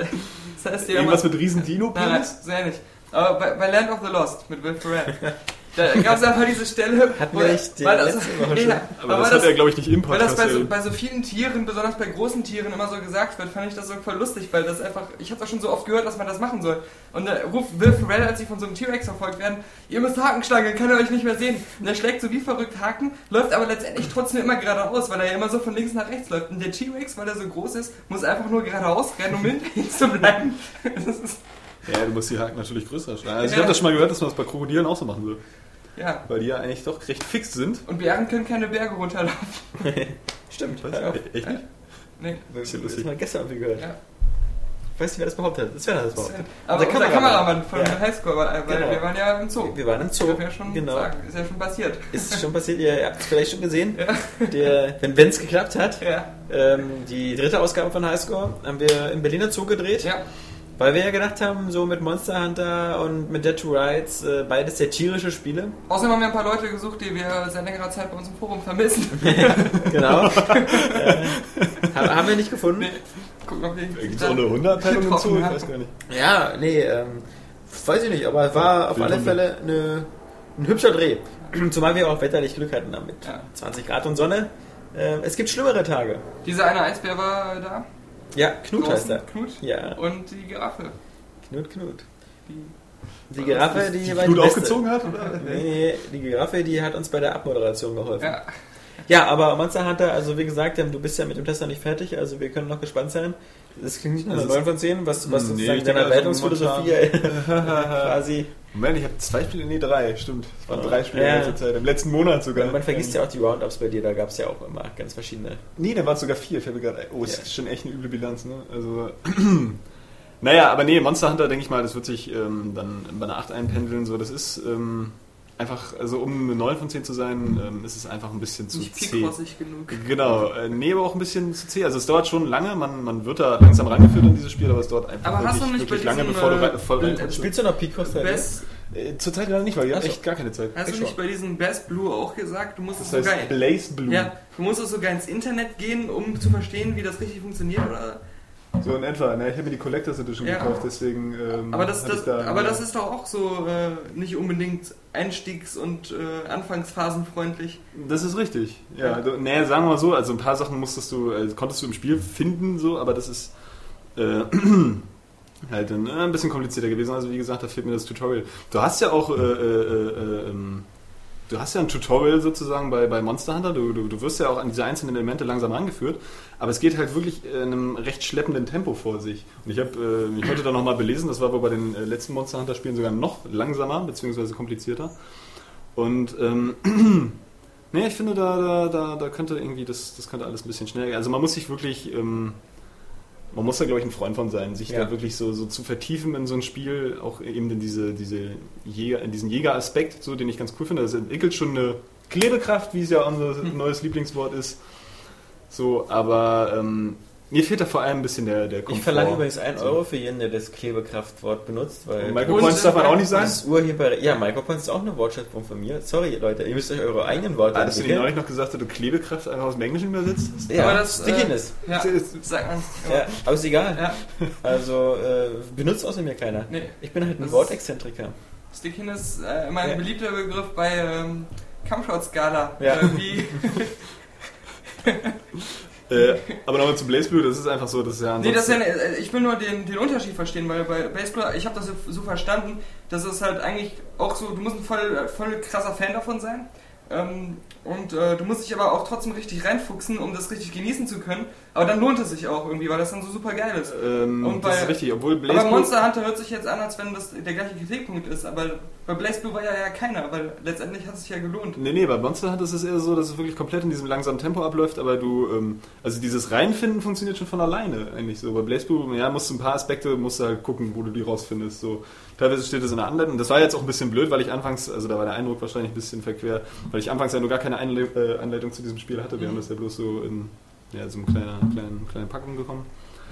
das heißt
irgendwas mit riesen dino
Nein, nein, so ähnlich. Aber bei, bei Land of the Lost mit Will Ferrell, da gab es einfach diese Stelle,
Hatten
wo-
wir echt die
weil das, ja,
Aber das,
das,
hat er, glaube ich, nicht im
weil das
Podcast.
bei so, bei so vielen Tieren, besonders bei großen Tieren, immer so gesagt wird, fand ich das so voll lustig, weil das einfach, ich habe das schon so oft gehört, dass man das machen soll. Und da ruft Will Ferrell, als sie von so einem T-Rex verfolgt werden, ihr müsst Haken schlagen, dann kann er euch nicht mehr sehen. Und er schlägt so wie verrückt Haken, läuft aber letztendlich trotzdem immer geradeaus, weil er ja immer so von links nach rechts läuft. Und der T-Rex, weil er so groß ist, muss einfach nur geradeaus rennen, um hinter ihm zu bleiben. Das ist,
Ja, du musst die Haken natürlich größer schlagen. Also ich
Ja.
habe das schon mal gehört, dass man das bei Krokodilen auch so machen soll.
Ja.
Weil die ja eigentlich doch recht fix sind.
Und Bären können keine Berge runterlaufen.
Stimmt.
Was?
Ja.
Echt nicht?
Nee.
Das
Ist
mal gestern irgendwie gehört.
Ja.
Ich weiß nicht, wer das behauptet hat. Das wäre das behauptet.
Aber
Unser
unser
Kameramann.
Kameramann von
Ja.
Highschool, weil, weil
Genau.
wir waren ja im Zoo.
Wir waren im Zoo.
Ja schon
Genau.
sagen. Ist ja schon passiert.
Ist schon passiert, ihr habt es vielleicht schon gesehen.
Ja.
Der, wenn es geklappt hat,
Ja.
ähm, die dritte Ausgabe von Highscore haben wir im Berliner Zoo gedreht.
Ja.
Weil wir ja gedacht haben, so mit Monster Hunter und mit Dead to Rights, äh, beides sehr tierische Spiele.
Außerdem haben wir ein paar Leute gesucht, die wir seit längerer Zeit bei uns im Forum vermissen.
Genau. äh, ha- haben wir nicht gefunden.
Nee. Gucken, ob die
Gibt es auch eine Hundeabteilung im Zoo? Ich weiß gar nicht.
Ja, nee, ähm, weiß ich nicht, aber es war auf alle. Fälle eine, ein hübscher Dreh. Zumal wir auch wetterlich Glück hatten damit.
Ja.
20 Grad und Sonne. Ähm, es gibt schlimmere Tage.
Dieser eine Eisbär war da.
Ja, Knut heißt er.
Knut.
Ja,
Und die Giraffe.
Knut, Knut.
Die,
Die Giraffe, die,
Die
beste.
aufgezogen hat? Oder?
Nee, die Giraffe, die hat uns bei der Abmoderation geholfen.
ja.
Ja, aber Monster Hunter, also wie gesagt, du bist ja mit dem Test noch nicht fertig, also wir können noch gespannt sein. Das klingt nicht nach einer
Also
9 von 10, was, was
Nee,
sozusagen deiner
also
Wertungsphilosophie quasi
Moment, ich habe zwei Spiele, nee, drei, stimmt. Es waren drei Spiele
Ja.
in letzter Zeit, im letzten Monat sogar.
Man vergisst ja auch die Roundups bei dir, da gab es ja auch immer ganz verschiedene.
Nee, da waren es sogar vier, fällt mir gerade. Oh, ist
Ja.
schon echt eine üble Bilanz, ne? Also, naja, aber nee, Monster Hunter, denke ich mal, das wird sich ähm, dann bei einer 8 einpendeln, so, das ist ähm, einfach, also um eine 9 von 10 zu sein, ähm, ist es einfach ein bisschen zu
Nicht
zäh.
pickrossig genug.
Genau, äh, nee, aber auch ein bisschen zu zäh. Also es dauert schon lange, man, man wird da langsam rangeführt an dieses Spiel, aber es dauert einfach
Aber hast
wirklich,
du nicht
wirklich lange,
diesem,
bevor du
äh,
voll reinkommst.
Spielst du noch Picross
Best,
Äh, Zurzeit gerade nicht, weil ich habe
Ach so.
echt gar keine Zeit.
hast du
Ich
nicht
schon.
bei diesem Best Blue auch gesagt, du musst es
Das
sogar...
heißt Blaze Blue.
Ja, du musst es sogar ins Internet gehen, um zu verstehen, wie das richtig funktioniert, oder?
So in etwa. Ne? Ich habe mir die Collectors Edition
Ja.
gekauft, deswegen. Ähm,
Aber das, das,
da,
aber das ist doch auch so äh, nicht unbedingt einstiegs- und äh, anfangsphasenfreundlich.
Das ist richtig. Ja, also, nee, sagen wir mal so, also ein paar Sachen musstest du, äh, konntest du im Spiel finden, so, aber das ist äh, halt dann, äh, ein bisschen komplizierter gewesen. Also wie gesagt, da fehlt mir das Tutorial. Du hast ja auch, äh, äh, äh, ähm, du hast ja ein Tutorial sozusagen bei, bei Monster Hunter. Du, du, du wirst ja auch an diese einzelnen Elemente langsam rangeführt, aber es geht halt wirklich in einem recht schleppenden Tempo vor sich. Und ich habe äh, mich heute da nochmal belesen, das war wohl bei den äh, letzten Monster Hunter Spielen sogar noch langsamer, beziehungsweise komplizierter. Und ähm, Nee, ich finde, da, da, da, da könnte irgendwie, das, das könnte alles ein bisschen schneller gehen. Also man muss sich wirklich, ähm, man muss da glaube ich ein Freund von sein, sich
Ja.
da wirklich so, so zu vertiefen in so ein Spiel, auch eben in diese, diese Jäger, in diesen Jägeraspekt, so den ich ganz cool finde. Das entwickelt schon eine Klebekraft, wie es ja unser neues Lieblingswort ist. So, aber ähm, mir fehlt da vor allem ein bisschen der, der
Ich verlange übrigens 1 Euro für jeden, der das Klebekraftwort benutzt, weil
Und Micropoints darf man auch nicht sagen.
das urheber. Ja, Micropoints ist auch eine Wortschöpfung von mir. Sorry, Leute, ihr müsst euch eure eigenen Worte
Hattest du nicht
entwickeln.
neulich noch gesagt, dass du Klebekraft einfach aus dem Englischen übersetzt hast?
Ja,
Aber das,
Stickiness.
Ja,
Das ist-
sag mal.
Ja, aber ist egal.
Ja.
Also äh, benutzt außer mir keiner.
Nee.
Ich bin halt ein Wortexzentriker.
Stickiness ist äh, immer ein
Ja.
beliebter Begriff bei ähm, Kampfshot-Skala.
Ja.
Äh, wie,
Äh, aber nochmal zu Blaze Blue, das ist einfach so, das ist ja
nee, das ist ja, äh, ich will nur den, den Unterschied verstehen, weil bei Baseball, ich habe das so, so verstanden, dass es halt eigentlich auch so, du musst ein voll, voll krasser Fan davon sein. Ähm, und äh, du musst dich aber auch trotzdem richtig reinfuchsen, um das richtig genießen zu können. Aber dann lohnt es sich auch irgendwie, weil das dann so super geil ist.
Ähm,
Und
das
bei-
ist richtig, obwohl Blaze
aber Monster Hunter hört sich jetzt an, als wenn das der gleiche Kritikpunkt ist. Aber bei Blaze Blue war ja, ja keiner, weil letztendlich hat es sich ja gelohnt.
Nee, nee, bei Monster Hunter ist es eher so, dass es wirklich komplett in diesem langsamen Tempo abläuft, aber du, ähm, also dieses Reinfinden funktioniert schon von alleine eigentlich so. Bei Blaze Blue, ja, musst du ein paar Aspekte, musst du halt gucken, wo du die rausfindest. So. Teilweise steht es in der Anleitung. Das war jetzt auch ein bisschen blöd, weil ich anfangs, also da war der Eindruck wahrscheinlich ein bisschen verquer, weil ich anfangs ja nur gar keine Einle äh, Anleitung zu diesem Spiel hatte. Wir haben das ja bloß so in ja, so einer kleinen, kleinen, kleinen Packung bekommen.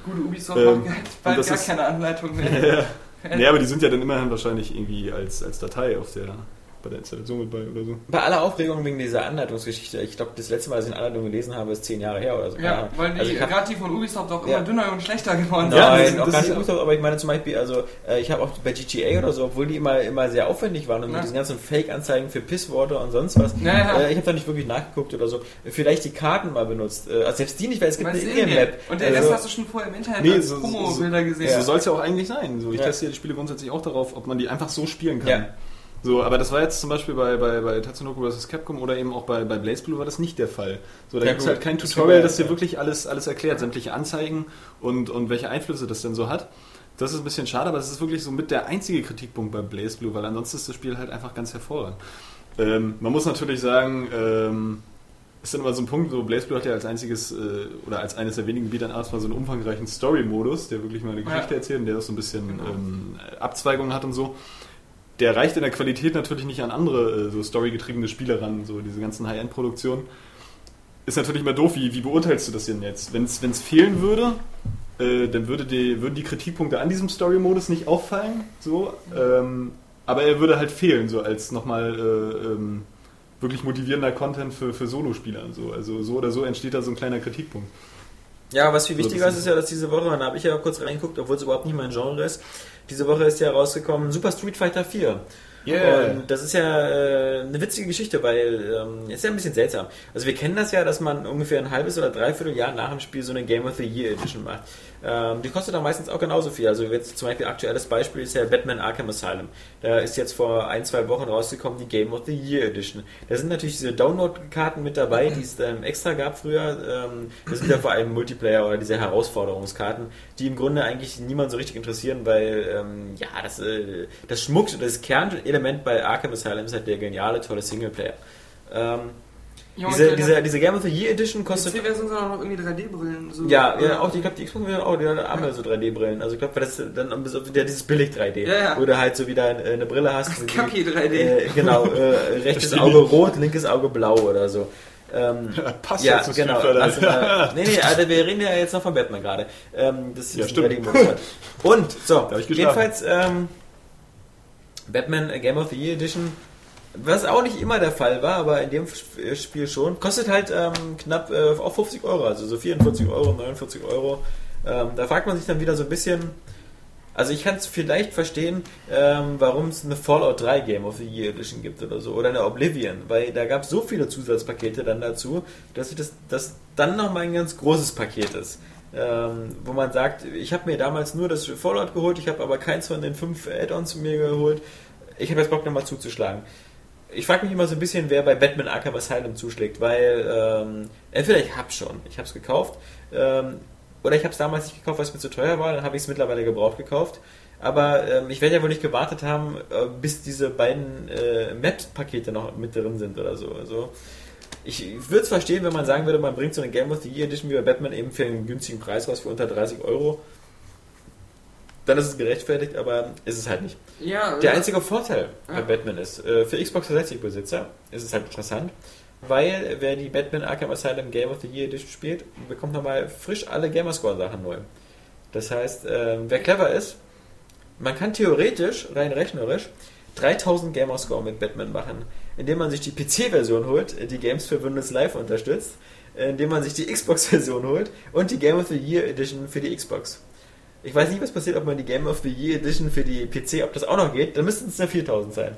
Gute Ubisoft
Ähm,
macht bald gar
ist-
keine Anleitung mehr.
Nee, aber die sind ja dann immerhin wahrscheinlich irgendwie als, als Datei auf der, bei der Installation mit bei oder so.
Bei aller Aufregung wegen dieser Anleitungsgeschichte, ich glaube, das letzte Mal, als ich eine Anleitung gelesen habe, ist zehn Jahre her oder so.
Ja, weil die,
also
gerade die von Ubisoft auch
Ja.
immer dünner und schlechter geworden sind.
Ja,
Nein,
das-
auch gar nicht Ubisoft, aber ich meine zum Beispiel, also äh, ich habe auch bei GTA oder so, obwohl die immer, immer sehr aufwendig waren und
Ja.
mit diesen ganzen Fake-Anzeigen für Pissworte und sonst was,
Ja, ja.
Äh, ich habe da nicht wirklich nachgeguckt oder so, vielleicht die Karten mal benutzt, äh, also selbst die nicht, weil es gibt
Mal
eine
wir. Und den
Also-
hast du schon vorher im Internet
Nee,
als
so-
Promo-Bilder gesehen.
So soll es ja auch eigentlich sein. So, ich
Ja.
teste ja die Spiele grundsätzlich auch darauf, ob man die einfach so spielen kann. So, aber das war jetzt zum Beispiel bei, bei, bei Tatsunoko vs. Capcom oder eben auch bei, bei Blaze Blue war das nicht der Fall. So, da
Ja,
gibt es halt kein Tutorial, das dir wirklich alles, alles erklärt, sämtliche Anzeigen und, und welche Einflüsse das denn so hat. Das ist ein bisschen schade, aber das ist wirklich so mit der einzige Kritikpunkt bei Blaze Blue, weil ansonsten ist das Spiel halt einfach ganz hervorragend. Ähm, man muss natürlich sagen, ähm, ist dann immer so ein Punkt, so Blaze Blue hat ja als einziges äh, oder als eines der wenigen Beat'em Ups mal so einen umfangreichen Story-Modus, der wirklich mal eine Geschichte
Ja.
erzählt und der auch so ein bisschen
Genau.
ähm, Abzweigungen hat und so. Der reicht in der Qualität natürlich nicht an andere äh, so storygetriebene Spiele ran, so diese ganzen High-End-Produktionen. Ist natürlich immer doof, wie, wie beurteilst du das denn jetzt? Wenn es fehlen würde, äh, dann würde die, würden die Kritikpunkte an diesem Story-Modus nicht auffallen, so, ähm, aber er würde halt fehlen, so als nochmal äh, ähm, wirklich motivierender Content für, für Solo-Spieler. So. Also so oder so entsteht da so ein kleiner Kritikpunkt.
Ja, was viel
So,
wichtiger
das
ist, ist ja, dass diese Woche, und da habe ich ja kurz reingeguckt, obwohl es überhaupt nicht mein Genre ist, diese Woche ist ja rausgekommen Super Street Fighter 4.
Yeah.
Und das ist ja äh, eine witzige Geschichte, weil ähm, ist ja ein bisschen seltsam. Also wir kennen das ja, dass man ungefähr ein halbes oder dreiviertel Jahr nach dem Spiel so eine Game of the Year Edition macht. Ähm, die kostet dann meistens auch genauso viel. Also jetzt zum Beispiel aktuelles Beispiel ist ja Batman Arkham Asylum. Da ist jetzt vor ein, zwei Wochen rausgekommen die Game of the Year Edition. Da sind natürlich diese Download-Karten mit dabei, die es ähm, extra gab früher. Ähm, das sind ja vor allem Multiplayer oder diese Herausforderungskarten, die im Grunde eigentlich niemand so richtig interessieren, weil ähm, ja, das, äh, das Schmuck, das Kernelement bei Arkham Asylum ist halt der geniale, tolle Singleplayer. Ähm,
Junge,
diese,
die-
diese, diese Game of the Year Edition
Die
kostet
PC-Version sind auch noch irgendwie 3D-Brillen. So.
ja, ja, auch die, ich glaube, die Xbox wird auch, die haben ja so 3D-Brillen. Also ich glaube, das ist dann bis auf wieder dieses billig 3D,
Ja, ja.
wo du halt so wieder äh, eine Brille hast. die-
Kacki 3D.
Äh, genau, äh, rechtes Auge rot, linkes Auge blau oder so. Ähm,
Passt
ja,
ja zu
genau. Also, äh, nee, nee, also wir reden ja jetzt noch von Batman gerade. Ähm, das
Ja,
ist
stimmt.
3D-Modus hat. Und, so, jedenfalls, ähm, Batman äh, Game of the Year Edition, was auch nicht immer der Fall war, aber in dem äh, Spiel schon, kostet halt ähm, knapp äh, auch 50 Euro, also so 44 Euro, 49 Euro. Ähm, da fragt man sich dann wieder so ein bisschen, also ich kann es vielleicht verstehen, ähm, warum es eine Fallout 3 Game of the Year Edition gibt oder so, oder eine Oblivion, weil da gab es so viele Zusatzpakete dann dazu, dass das, das dann nochmal ein ganz großes Paket ist. Ähm, wo man sagt, ich habe mir damals nur das Fallout geholt, ich habe aber keins von den fünf Add-ons mir geholt. Ich habe jetzt Bock nochmal zuzuschlagen. Ich frage mich immer so ein bisschen, wer bei Batman Arkham Asylum zuschlägt, weil ähm, entweder ich hab's schon, ich hab's gekauft, ähm, oder ich habe es damals nicht gekauft, weil es mir zu teuer war, dann habe ich es mittlerweile gebraucht gekauft. Aber ähm, ich werde ja wohl nicht gewartet haben, äh, bis diese beiden äh, Maps-Pakete noch mit drin sind oder so. Also ich würde es verstehen, wenn man sagen würde, man bringt so eine Game of the Year Edition wie bei Batman eben für einen günstigen Preis raus, für unter 30 Euro. Dann ist es gerechtfertigt, aber ist es halt nicht.
Ja,
Der einzige Vorteil bei
Ja.
Batman ist, äh, für Xbox 360-Besitzer ist es halt interessant, weil wer die Batman Arkham Asylum Game of the Year Edition spielt, bekommt nochmal frisch alle Gamerscore-Sachen neu. Das heißt, ähm, wer clever ist, man kann theoretisch, rein rechnerisch, 3000 Gamerscore mit Batman machen, indem man sich die PC-Version holt, die Games für Windows Live unterstützt, indem man sich die Xbox-Version holt und die Game of the Year Edition für die Xbox. Ich weiß nicht, was passiert, ob man die Game of the Year Edition für die PC, ob das auch noch geht, dann müssten es ja 4000 sein.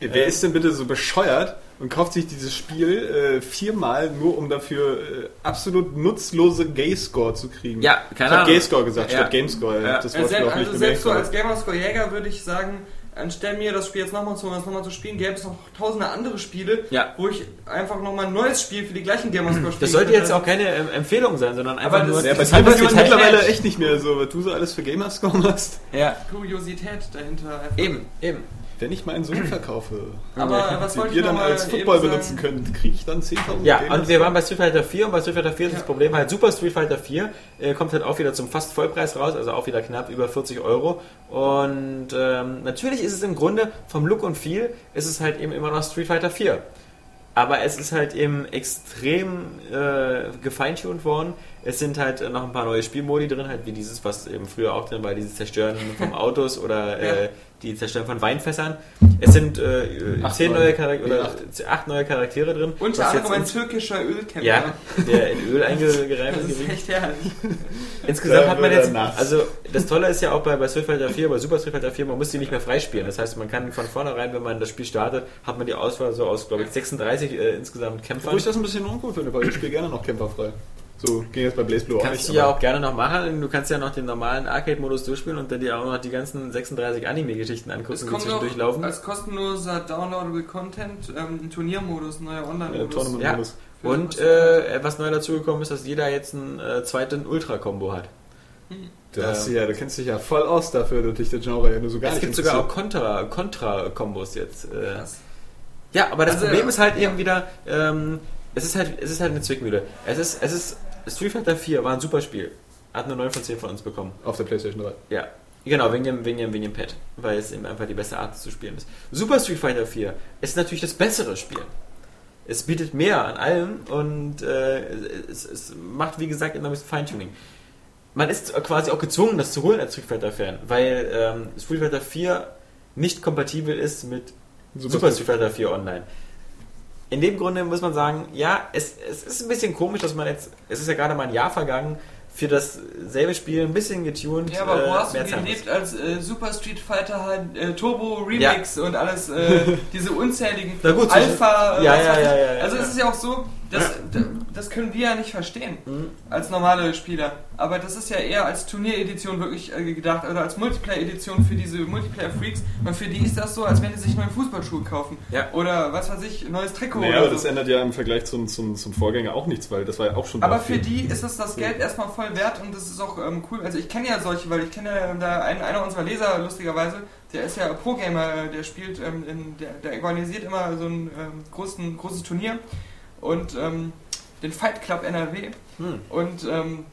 Wer ist denn bitte so bescheuert und kauft sich dieses Spiel äh, viermal nur, um dafür äh, absolut nutzlose Gay-Score zu kriegen?
Ja, keine
ich habe
Ahnung.
Gay-Score gesagt,
Ja.
statt Game-Score.
Ja.
Das
Ja,
Wort nicht
also selbst so als Gamerscore-Jäger würde ich sagen, anstelle mir das Spiel jetzt nochmal zu, das nochmal zu spielen, gäbe es noch tausende andere Spiele,
Ja.
wo ich einfach nochmal ein neues Spiel für die gleichen Gamerscore spiele.
Das sollte jetzt auch keine ähm, Empfehlung sein, sondern einfach
Aber
nur...
das-
Ja, bei
Das hat
passiert
jemand
mittlerweile echt nicht mehr so, was du so alles für Gamerscore machst.
ja,
Kuriosität dahinter. Einfach.
eben, eben.
Wenn ich meinen Sohn verkaufe,
Aber was
den ihr dann als Football benutzen könnt, kriege ich dann 10.000
Ja,
Gamerscore?
und wir waren bei Street Fighter 4 und bei Street Fighter 4 ist das Problem halt Super Street Fighter 4 äh, kommt halt auch wieder zum fast Vollpreis raus, also auch wieder knapp über 40 Euro. Und ähm, natürlich ist es im Grunde vom Look und Feel ist es halt eben immer noch Street Fighter 4. Aber es ist halt eben extrem äh, gefeintuned worden. Es sind halt noch ein paar neue Spielmodi drin, halt wie dieses, was eben früher auch drin war, dieses Zerstören von Autos oder äh, die Zerstören von Weinfässern. Es sind äh,
Acht
zehn
neue.
Charaktere oder acht neue Charaktere drin.
Unter anderem ein türkischer Ölkämmer.
ja, der in Öl eingereift
Das
ist.
ist echt herrlich.
Insgesamt hat man jetzt, also das Tolle ist ja auch bei, bei Street Fighter 4, bei Super Street Fighter 4, man muss die nicht mehr freispielen. Das heißt, man kann von vornherein, wenn man das Spiel startet, hat man die Auswahl so aus, glaube ich, 36 äh, insgesamt Kämpfern.
Wo ich das ein bisschen uncool finde, weil ich spiele gerne noch kämpferfrei. So ging jetzt bei Blaze Blue auch
Kannst
nicht.
du ja auch gerne noch machen. Du kannst ja noch den normalen Arcade-Modus durchspielen und dann dir auch noch die ganzen 36 Anime-Geschichten
Es
angucken, die zwischendurch laufen.
als kostenloser Downloadable Content ähm, ein Turniermodus, ein neuer
äh,
Online-Modus.
Tournament
Ja. Und äh, was neu dazugekommen ist, dass jeder jetzt einen äh, zweiten Ultra-Kombo hat.
Du, hast dich ja, du kennst dich ja voll aus dafür, dass dich der Genre ja nur so gar
es
nicht
gibt sogar auch Kontra-Kombos jetzt. Äh,
Krass.
Ja, aber das
Also,
Problem
ja.
ist halt eben wieder, ähm, es ist halt, es ist halt eine Zwickmühle. Es ist, es ist, Street Fighter 4 war ein super Spiel. Hat eine 9 von 10 von uns bekommen.
auf der Playstation 3.
Ja. Genau, wegen dem, wegen dem, wegen dem Pad. Weil es eben einfach die beste Art zu spielen ist. Super Street Fighter 4 ist natürlich das bessere Spiel. Es bietet mehr an allem und äh, es, es macht, wie gesagt, immer ein bisschen Feintuning. Man ist quasi auch gezwungen, das zu holen als Street Fighter-Fan, weil ähm, Street Fighter 4 nicht kompatibel ist mit Super, Street Fighter 4 Online. In dem Grunde muss man sagen, ja, es, es ist ein bisschen komisch, dass man jetzt, es ist ja gerade mal ein Jahr vergangen, für dasselbe Spiel ein bisschen getuned.
Ja, aber wo
äh,
hast du gelebt, als äh, Super Street Fighter halt äh, Turbo Remix und alles, äh, diese unzähligen
gut,
Alpha,
ja, ja, ja, ja, ja,
Also
ja.
es ist ja auch so, dass, d- das können wir ja nicht verstehen
Mhm.
als normale Spieler. Aber das ist ja eher als Turnieredition wirklich äh, gedacht oder als Multiplayer-Edition für diese Multiplayer-Freaks. Und für die ist das so, als wenn die sich neue Fußballschuhe kaufen.
Ja.
Oder was weiß ich, neues Trikot
Naja,
oder
aber
so.
das ändert ja im Vergleich zum, zum, zum Vorgänger auch nichts, weil das war ja auch schon
Aber für die ist es das Geld erstmal voll wert und das ist auch ähm, cool. Also ich kenne ja solche, weil ich kenne ja da einen, einer unserer Leser lustigerweise, der ist ja Pro-Gamer, der spielt, ähm, in, der, der organisiert immer so ein ähm, großen, großes Turnier und ähm, den Fight Club NRW
Hm.
und ähm,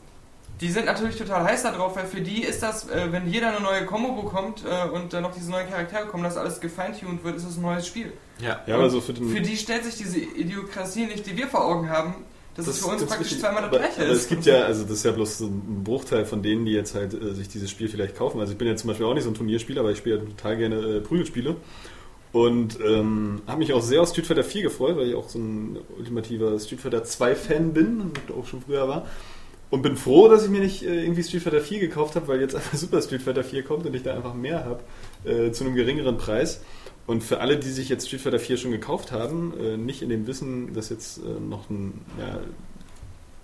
die sind natürlich total heiß da drauf, weil für die ist das, äh, wenn jeder eine neue Combo bekommt äh, und dann noch diese neuen Charaktere kommen, dass alles gefeintuned wird, ist das ein neues Spiel.
Ja.
ja, aber so für den.
Für die stellt sich diese Idiokratie nicht, die wir vor Augen haben. Das, ist für uns
das
praktisch
wirklich-
zweimal das
aber,
gleiche.
aber
ist.
es gibt ja, also das ist ja bloß so ein Bruchteil von denen, die jetzt halt äh, sich dieses Spiel vielleicht kaufen. Also ich bin ja zum Beispiel auch nicht so ein Turnierspieler, aber ich spiele ja total gerne äh, Prügelspiele. Und ähm, habe mich auch sehr auf Street Fighter 4 gefreut, weil ich auch so ein ultimativer Street Fighter 2 Fan bin und auch schon früher war. Und bin froh, dass ich mir nicht äh, irgendwie Street Fighter 4 gekauft habe, weil jetzt einfach Super Street Fighter 4 kommt und ich da einfach mehr habe äh, zu einem geringeren Preis. Und für alle, die sich jetzt Street Fighter 4 schon gekauft haben, äh, nicht in dem Wissen, dass jetzt äh, noch ein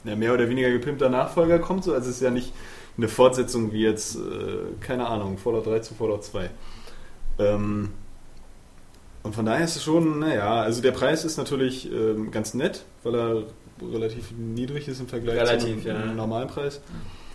ja, mehr oder weniger gepimpter Nachfolger kommt, so, also es ist ja nicht eine Fortsetzung wie jetzt, äh, keine Ahnung, Fallout 3 zu Fallout 2. Ähm, und von daher ist es schon, naja, also der Preis ist natürlich ähm, ganz nett, weil er relativ niedrig ist im Vergleich
Relativ,
zu einem
ja.
normalen Preis.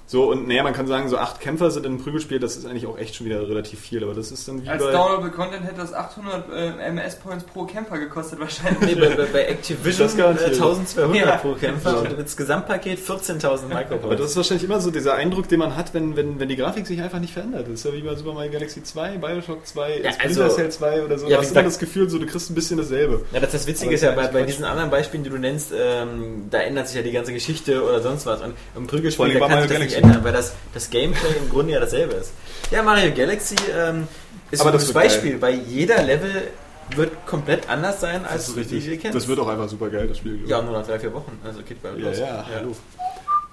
So, und naja, man kann sagen, so acht Kämpfer sind in einem Prügelspiel, das ist eigentlich auch echt schon wieder relativ viel, aber das ist dann wie
Als
bei...
Downloadable Content hätte das 800 äh, MS-Points pro Kämpfer gekostet wahrscheinlich.
Nee, bei, bei, Activision äh, 1200
Ja.
pro Kämpfer und das Gesamtpaket 14.000
Aber
Micropoints.
das ist wahrscheinlich immer so dieser Eindruck, den man hat, wenn, wenn, wenn die Grafik sich einfach nicht verändert. Das ist ja wie bei Super Mario Galaxy 2, Bioshock 2,
Ja,
Splinter
also-
Cell 2 oder so.
Ja,
du hast immer das Gefühl, so, du kriegst ein bisschen dasselbe.
Ja, das, das Witzige
Aber
ist ja, bei, bei diesen anderen Beispielen, die du nennst, ähm, da ändert sich ja die ganze Geschichte oder sonst was. Und im Prügelspiel da kann sich das nicht. Ändern, weil das, das Gameplay im Grunde ja dasselbe ist. Ja, Mario Galaxy ähm, ist
Aber
ein
das
gutes Beispiel, weil jeder Level wird komplett anders sein, als die, die du
richtig.
kennst.
Das wird auch einfach super geil, das Spiel.
ja, nur nach drei, vier Wochen. Also geht bald
ja,
los.
ja, hallo.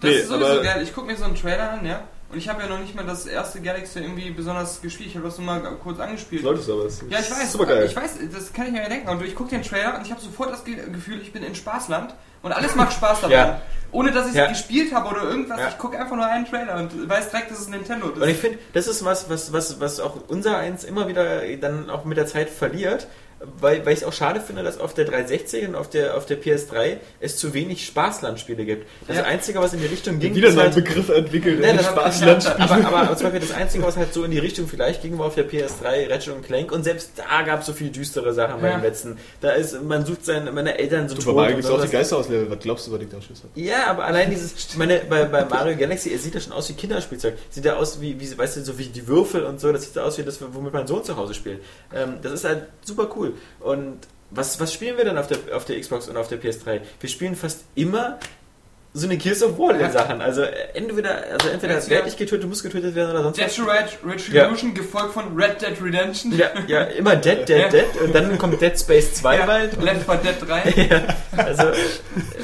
Das
Nee,
ist sowieso geil. Ich gucke mir so einen Trailer an, ja. Und ich habe ja noch nicht mal das erste Galaxy irgendwie besonders gespielt. Ich habe das nur mal kurz angespielt.
Solltest du aber. ist
Ja, ich weiß,
Super geil.
ich weiß, das kann ich mir ja denken. Und ich gucke den Trailer und ich habe sofort das Ge Gefühl, ich bin in Spaßland und alles macht Spaß dabei.
Ja.
Ohne dass ich es
Ja.
gespielt habe oder irgendwas.
Ja.
Ich gucke einfach nur einen Trailer und weiß direkt, das ist Nintendo. Das
Und ich finde, das ist was, was, was, was auch unser eins immer wieder dann auch mit der Zeit verliert, weil, weil ich es auch schade finde, dass auf der 360 und auf der, auf der PS3 es zu wenig Spaßlandspiele gibt. Das
Ja.
Einzige, was in die Richtung ging,
Wieder so ein
halt,
Begriff entwickelt.
Ja,
ein
das-
Spaßlandspiel.
aber, aber, aber zum Beispiel das Einzige, was halt so in die Richtung vielleicht ging, war auf der PS3 Ratchet und Clank und selbst da gab es so viel düstere Sachen bei
Ja.
den letzten. Da ist, man sucht seine, meine Eltern sind
Du, bei Mario gibt es auch die
sowas.
Geisterhauslevel. Was glaubst du, was ich da Schiss?
Ja, aber allein dieses, ich meine, bei, bei Mario Galaxy, es sieht ja schon aus wie Kinderspielzeug. Sieht ja aus wie, wie, weißt du, so wie die Würfel und so, das sieht ja aus wie das, womit mein Sohn zu Hause spielt. Ähm, das ist halt super cool. Und was, was spielen wir denn auf der, auf der Xbox und auf der PS3? Wir spielen fast immer so eine Gears of War
Ja.
Sachen. Also äh, entweder, also entweder
Jetzt
werde
ja.
ich getötet, du musst getötet werden oder sonst
Dead
was.
to Red Retribution, gefolgt von Red Dead Redemption.
Ja, ja, immer Dead, Dead,
Ja.
Dead und dann kommt Dead Space 2
Ja,
bald.
Left 4 Dead 3.
Ja, also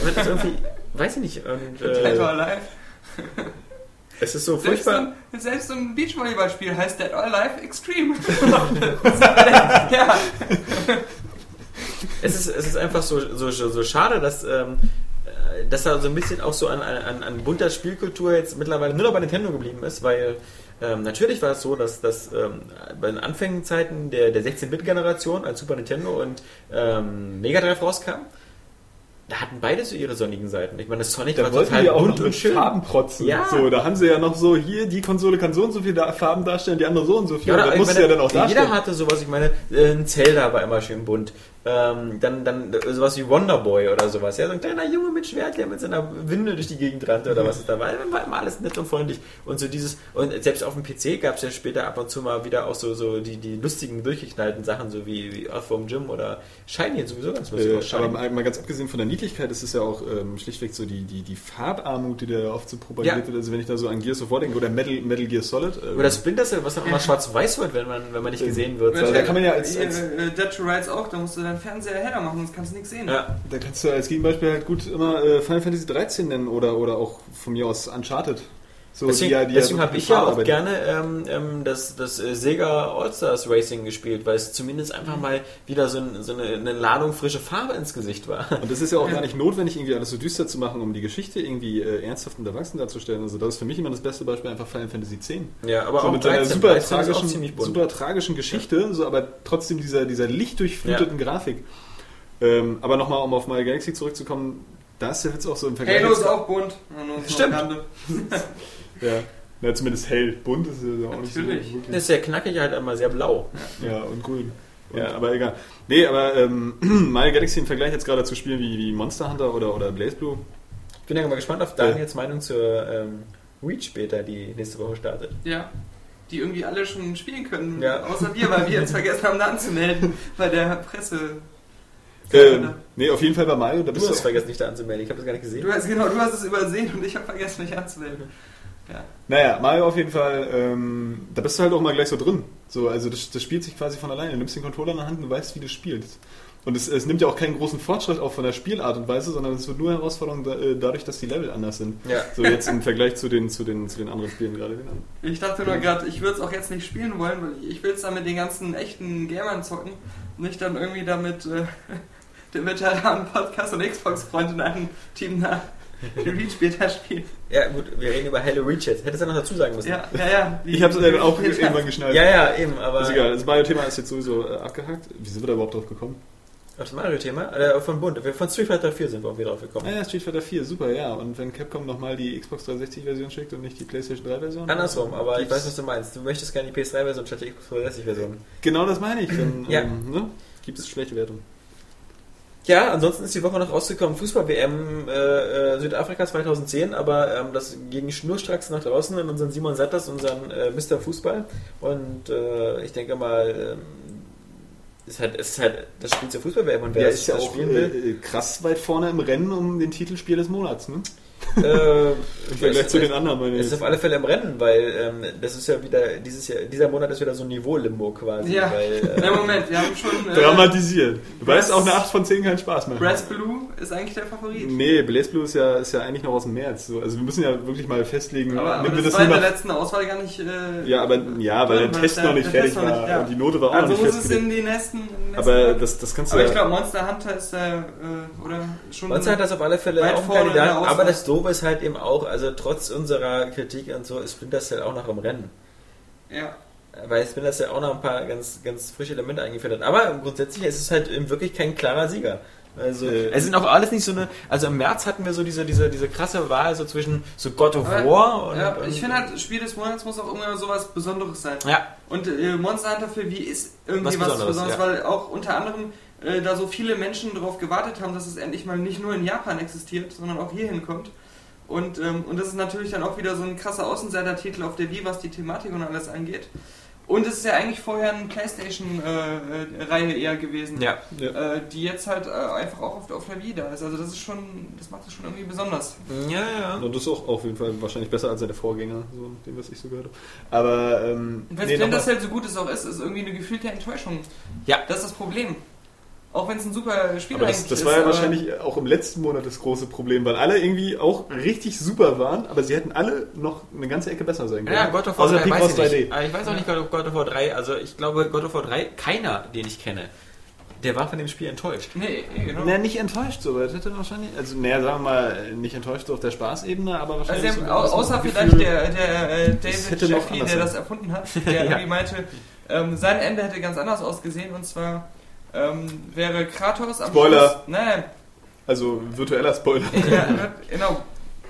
wird das irgendwie, weiß ich nicht. Und,
Dead
äh,
or Alive.
Es ist so
Selbst so,
furchtbar.
ein, selbst so ein Beachvolleyballspiel heißt Dead or Alive Extreme. ja.
Es ist, es ist einfach so, so, so schade, dass, ähm, äh, dass da so ein bisschen auch so an, an, an bunter Spielkultur jetzt mittlerweile nur noch bei Nintendo geblieben ist, weil ähm, natürlich war es so, dass, dass ähm, bei den Anfängenzeiten der, der 16-Bit-Generation, als Super Nintendo und ähm, Mega Drive rauskam, da hatten beide so ihre sonnigen Seiten. Ich meine, Sonic
Da
war
wollten
total
die auch
bunt und schön.
Farben protzen.
Ja.
So, da haben sie ja noch so, hier, die Konsole kann so und so viele Farben darstellen, die andere so und so viel.
Ja,
das
ich
musst du
meine,
ja dann auch darstellen.
jeder hatte sowas, ich meine, äh, ein Zelda war immer schön bunt. Ähm, dann, dann äh, sowas wie Wonderboy oder sowas. Ja, so ein kleiner Junge mit Schwert, der mit seiner Winde durch die Gegend rannte oder was es da war. Dann war immer alles nett und freundlich. Und so dieses, und selbst auf dem PC gab es ja später ab und zu mal wieder auch so, so die, die lustigen, durchgeknallten Sachen, so wie, wie Earthworm Jim oder Shiny sowieso ganz lustig.
Äh, aber mal, mal ganz abgesehen von der Niedlichkeit ist es ja auch ähm, schlichtweg so die, die, die Farbarmut, die da oft so propagiert
Ja.
wird. Also wenn ich da so an Gears of War denke oder Metal, Metal Gear Solid. äh,
oder Splinter Cell, was dann immer schwarz-weiß wird, wenn man, wenn man nicht gesehen wird.
Also da kann man ja als-
Hier,
als-
äh, Dead to Rights auch, da musst du deinen Fernseher heller machen, sonst kannst du nichts sehen.
ja.
Da kannst du als Gegenbeispiel halt gut immer äh, Final Fantasy 13 nennen oder, oder auch von mir aus Uncharted. So,
Deswegen,
die ja- die
deswegen
ja
habe ich ja auch gerne ähm, ähm, das, das äh, Sega All-Stars Racing gespielt, weil es zumindest einfach mal wieder so, ein, so eine, eine Ladung frische Farbe ins Gesicht war.
Und das ist ja auch gar nicht notwendig, irgendwie alles so düster zu machen, um die Geschichte irgendwie äh, ernsthaft und erwachsen darzustellen. Also das ist für mich immer das beste Beispiel einfach Final Fantasy X.
Ja, aber
so
auch
mit seiner
13,
super
13 ist auch
tragischen, super tragischen Geschichte, so, aber trotzdem dieser, dieser lichtdurchfluteten Grafik. Ähm, aber nochmal, um auf My Galaxy zurückzukommen, da ist Witz auch so im Vergleich.
Halo ist auch bunt. Ja,
Stimmt.
Ja. ja, zumindest hell. Bunt ist ja auch nicht so.
Natürlich.
wirklich.
Ist sehr knackig, halt einmal sehr blau.
Ja, und grün. Und,
Ja.
Aber egal. Nee, aber ähm, My Galaxy im Vergleich jetzt gerade zu Spielen wie, wie Monster Hunter oder, oder Blaze Blue.
Ich bin ja mal gespannt auf Daniels Meinung zur ähm, Reach Beta, die nächste Woche startet.
Ja. Die irgendwie alle schon spielen können.
Ja.
Außer wir, weil wir jetzt vergessen haben, da anzumelden. Bei der Presse.
Ähm, nee, auf jeden Fall bei Mario. Da
Du
bist
hast
du
vergessen, dich da anzumelden. Ich habe das gar nicht gesehen.
Du hast, genau, du hast es übersehen und ich habe vergessen, mich anzumelden. Ja.
Naja, Mario auf jeden Fall, ähm, da bist du halt auch mal gleich so drin. So, also das, das spielt sich quasi von alleine. Du nimmst den Controller in der Hand und du weißt, wie du spielst. Und es, es nimmt ja auch keinen großen Fortschritt auch von der Spielart und Weise, sondern es wird nur Herausforderung da, äh, dadurch, dass die Level anders sind.
Ja.
So jetzt im Vergleich zu den, zu den, zu den anderen Spielen gerade genannt.
Ich dachte nur gerade, ich würde es auch jetzt nicht spielen wollen, weil ich will es dann mit den ganzen echten Gamern zocken. Nicht dann irgendwie damit äh, den Veteranen-Podcast und Xbox-Freund in einem Team nach Reach später spielen.
Ja, gut, wir reden über Halo Reach jetzt. Hättest du noch dazu sagen müssen.
Ja, ja, ja. die-
Ich habe es äh, auch
die-
irgendwann geschnallt.
ja, ja, eben, aber.
Ist egal, das Mario-Thema ist jetzt sowieso äh, abgehakt. Wie sind wir da überhaupt drauf gekommen?
Auf das Mario-Thema? Äh, von Bund. Wir- Von Street Fighter 4 sind wir auch wieder drauf gekommen.
Ah ja, Street Fighter 4, super, ja. Und wenn Capcom nochmal die Xbox 360-Version schickt und nicht die PlayStation 3-Version?
Andersrum, aber ich weiß, was du meinst. Du möchtest gerne die PS3-Version statt die Xbox 360-Version.
Genau das meine ich. Dann
Ja.
ähm, ne, gibt es schlechte Wertung.
Ja, ansonsten ist die Woche noch rausgekommen Fußball-WM äh, äh, Südafrika 2010, aber ähm, das ging schnurstracks nach draußen in unseren Simon Satters, unseren äh, Mr. Fußball. Und äh, ich denke mal, ähm, ist halt, es ist halt das Spiel zur Fußball-WM und wer
Der
das,
ist ja
das
auch
spielen will.
äh, krass weit vorne im Rennen um den Titelspiel des Monats, ne?
Äh,
Im Vergleich
es-
zu den anderen, meine
Es
ich.
ist auf alle Fälle im Rennen, weil ähm, das ist ja wieder, dieses Jahr, dieser Monat ist wieder so ein Niveau-Limbo quasi.
Ja.
Weil,
Na,
äh,
Moment, wir haben schon. Äh,
Dramatisiert. Du weißt, auch eine 8 von 10 keinen Spaß mehr.
Brass Blue ist eigentlich der Favorit.
Nee, Blaze Blue ist ja, ist ja eigentlich noch aus dem März. So, also wir müssen ja wirklich mal festlegen,
Aber, aber das
das
war in der letzten Auswahl gar nicht. Äh,
Ja, aber ja, weil der Test noch nicht fertig war
nicht, ja.
und die Note war auch
also
noch nicht
muss es
festgelegt.
in die nächsten. in den nächsten
Aber das, das kannst du
aber
ja.
ich glaube, Monster Hunter ist der, äh, oder schon.
Monster hat das auf alle Fälle
Weit
auch ein Kandidat, aber das Ist halt eben auch, also trotz unserer Kritik und so ist Splinter Cell auch noch im Rennen.
Ja.
Weil Splinter Cell auch noch ein paar ganz, ganz frische Elemente eingeführt hat. Aber grundsätzlich ist es halt eben wirklich kein klarer Sieger. Also, es sind auch alles nicht so eine. Also im März hatten wir so diese, diese, diese krasse Wahl so zwischen so God of
Aber-
War und.
ja,
und
ich finde halt, Spiel des Monats muss auch irgendwann sowas Besonderes sein.
Ja,
Und äh, Monster Hunter für wie ist irgendwie
Was
was,
Besonderes,
Besonderes,
ja.
weil auch unter anderem äh, da so viele Menschen darauf gewartet haben, dass es endlich mal nicht nur in Japan existiert, sondern auch hierhin kommt. Und, ähm, und das ist natürlich dann auch wieder so ein krasser Außenseiter-Titel auf der Wii, was die Thematik und alles angeht. Und es ist ja eigentlich vorher eine Playstation-Reihe eher gewesen,
ja.
ja.
äh, die jetzt halt äh, einfach auch auf, auf der Wii da ist. Also das ist schon, das macht es schon irgendwie besonders.
Ja, ja.
Und das ist auch auf jeden Fall wahrscheinlich besser als seine Vorgänger, so dem, was ich so gehört habe. Aber ähm,
wenn
nee,
das halt so gut es auch ist, ist irgendwie eine gefühlte Enttäuschung.
Ja.
Das ist das Problem. Auch wenn es ein super Spiel
aber das,
eigentlich
das
ist.
war ja wahrscheinlich auch im letzten Monat das große Problem, weil alle irgendwie auch richtig super waren, aber sie hätten alle noch eine ganze Ecke besser sein können.
Ja, God of War
Außer
3
Picross
weiß ich
3D.
nicht. Ich weiß auch nicht God of, God of War 3. Also ich glaube, God of War 3, keiner, den ich kenne, der war von dem Spiel enttäuscht.
Nee, genau.
Na, nicht enttäuscht so, aber das hätte wahrscheinlich, also naja, sagen wir mal, nicht enttäuscht so auf der Spaßebene, aber
Also
wahrscheinlich
haben,
so
außer
Gefühl-
vielleicht der, der äh,
Das
David
anders
der
sein.
das erfunden hat, der irgendwie meinte, ähm, sein Ende hätte ganz anders ausgesehen und zwar ähm, wäre Kratos am
Spoiler.
Schluss... Nein,
Also virtueller Spoiler.
ja, genau.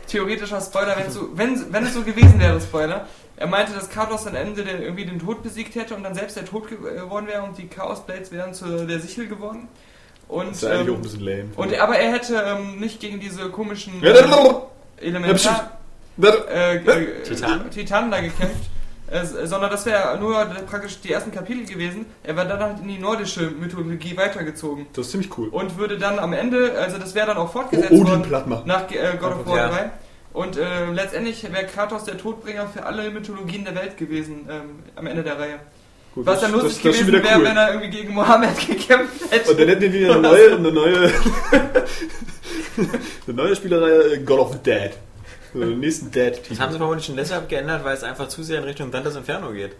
Theoretischer Spoiler, wenn, so, wenn, wenn es so gewesen wäre, Spoiler. Er meinte, dass Kratos am Ende der, irgendwie den Tod besiegt hätte und dann selbst der Tod ge- geworden wäre und die Chaos Blades wären zu der Sichel geworden. Und,
Das ist eigentlich auch ein
ähm,
bisschen lame.
und aber er hätte ähm, nicht gegen diese komischen
Ja,
äh, Elementar äh, äh,
Titan?
Titanen da gekämpft, äh, sondern das wäre nur praktisch die ersten Kapitel gewesen. Er wäre dann halt in die nordische Mythologie weitergezogen
Das ist ziemlich cool.
und würde dann am Ende, also das wäre dann auch fortgesetzt
Oh, Odin
worden
platt machen.
nach äh, God of War
Ja.
3. Und äh, letztendlich wäre Kratos der Todbringer für alle Mythologien der Welt gewesen ähm, am Ende der Reihe.
Gut,
Was dann
das-
lustig
das ist schon
gewesen wäre,
cool.
wenn er irgendwie gegen Mohammed gekämpft hätte.
Und dann hätten wir wieder eine neue, eine neue, eine neue Spielerreihe, äh, God of Dead. So, den nächsten Dead-Titel.
Das haben sie vermutlich schon deshalb geändert, weil es einfach zu sehr in Richtung Dantes Inferno geht.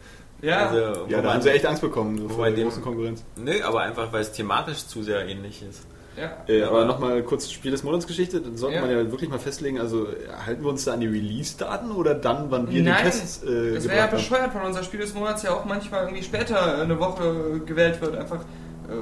Ja,
Also,
Ja, da haben sie echt Angst bekommen so, vor
Wobei
der
dem-
großen Konkurrenz.
Nö, aber einfach, weil es thematisch zu sehr ähnlich ist.
ja.
Äh, aber nochmal kurz Spiel des Monats Geschichte. Dann sollte
Ja.
man ja wirklich mal festlegen, also halten wir uns da an die Release-Daten oder dann, wann wir
Nein,
die Tests äh,
das wäre ja bescheuert, weil unser Spiel des Monats ja auch manchmal irgendwie später eine Woche gewählt wird, einfach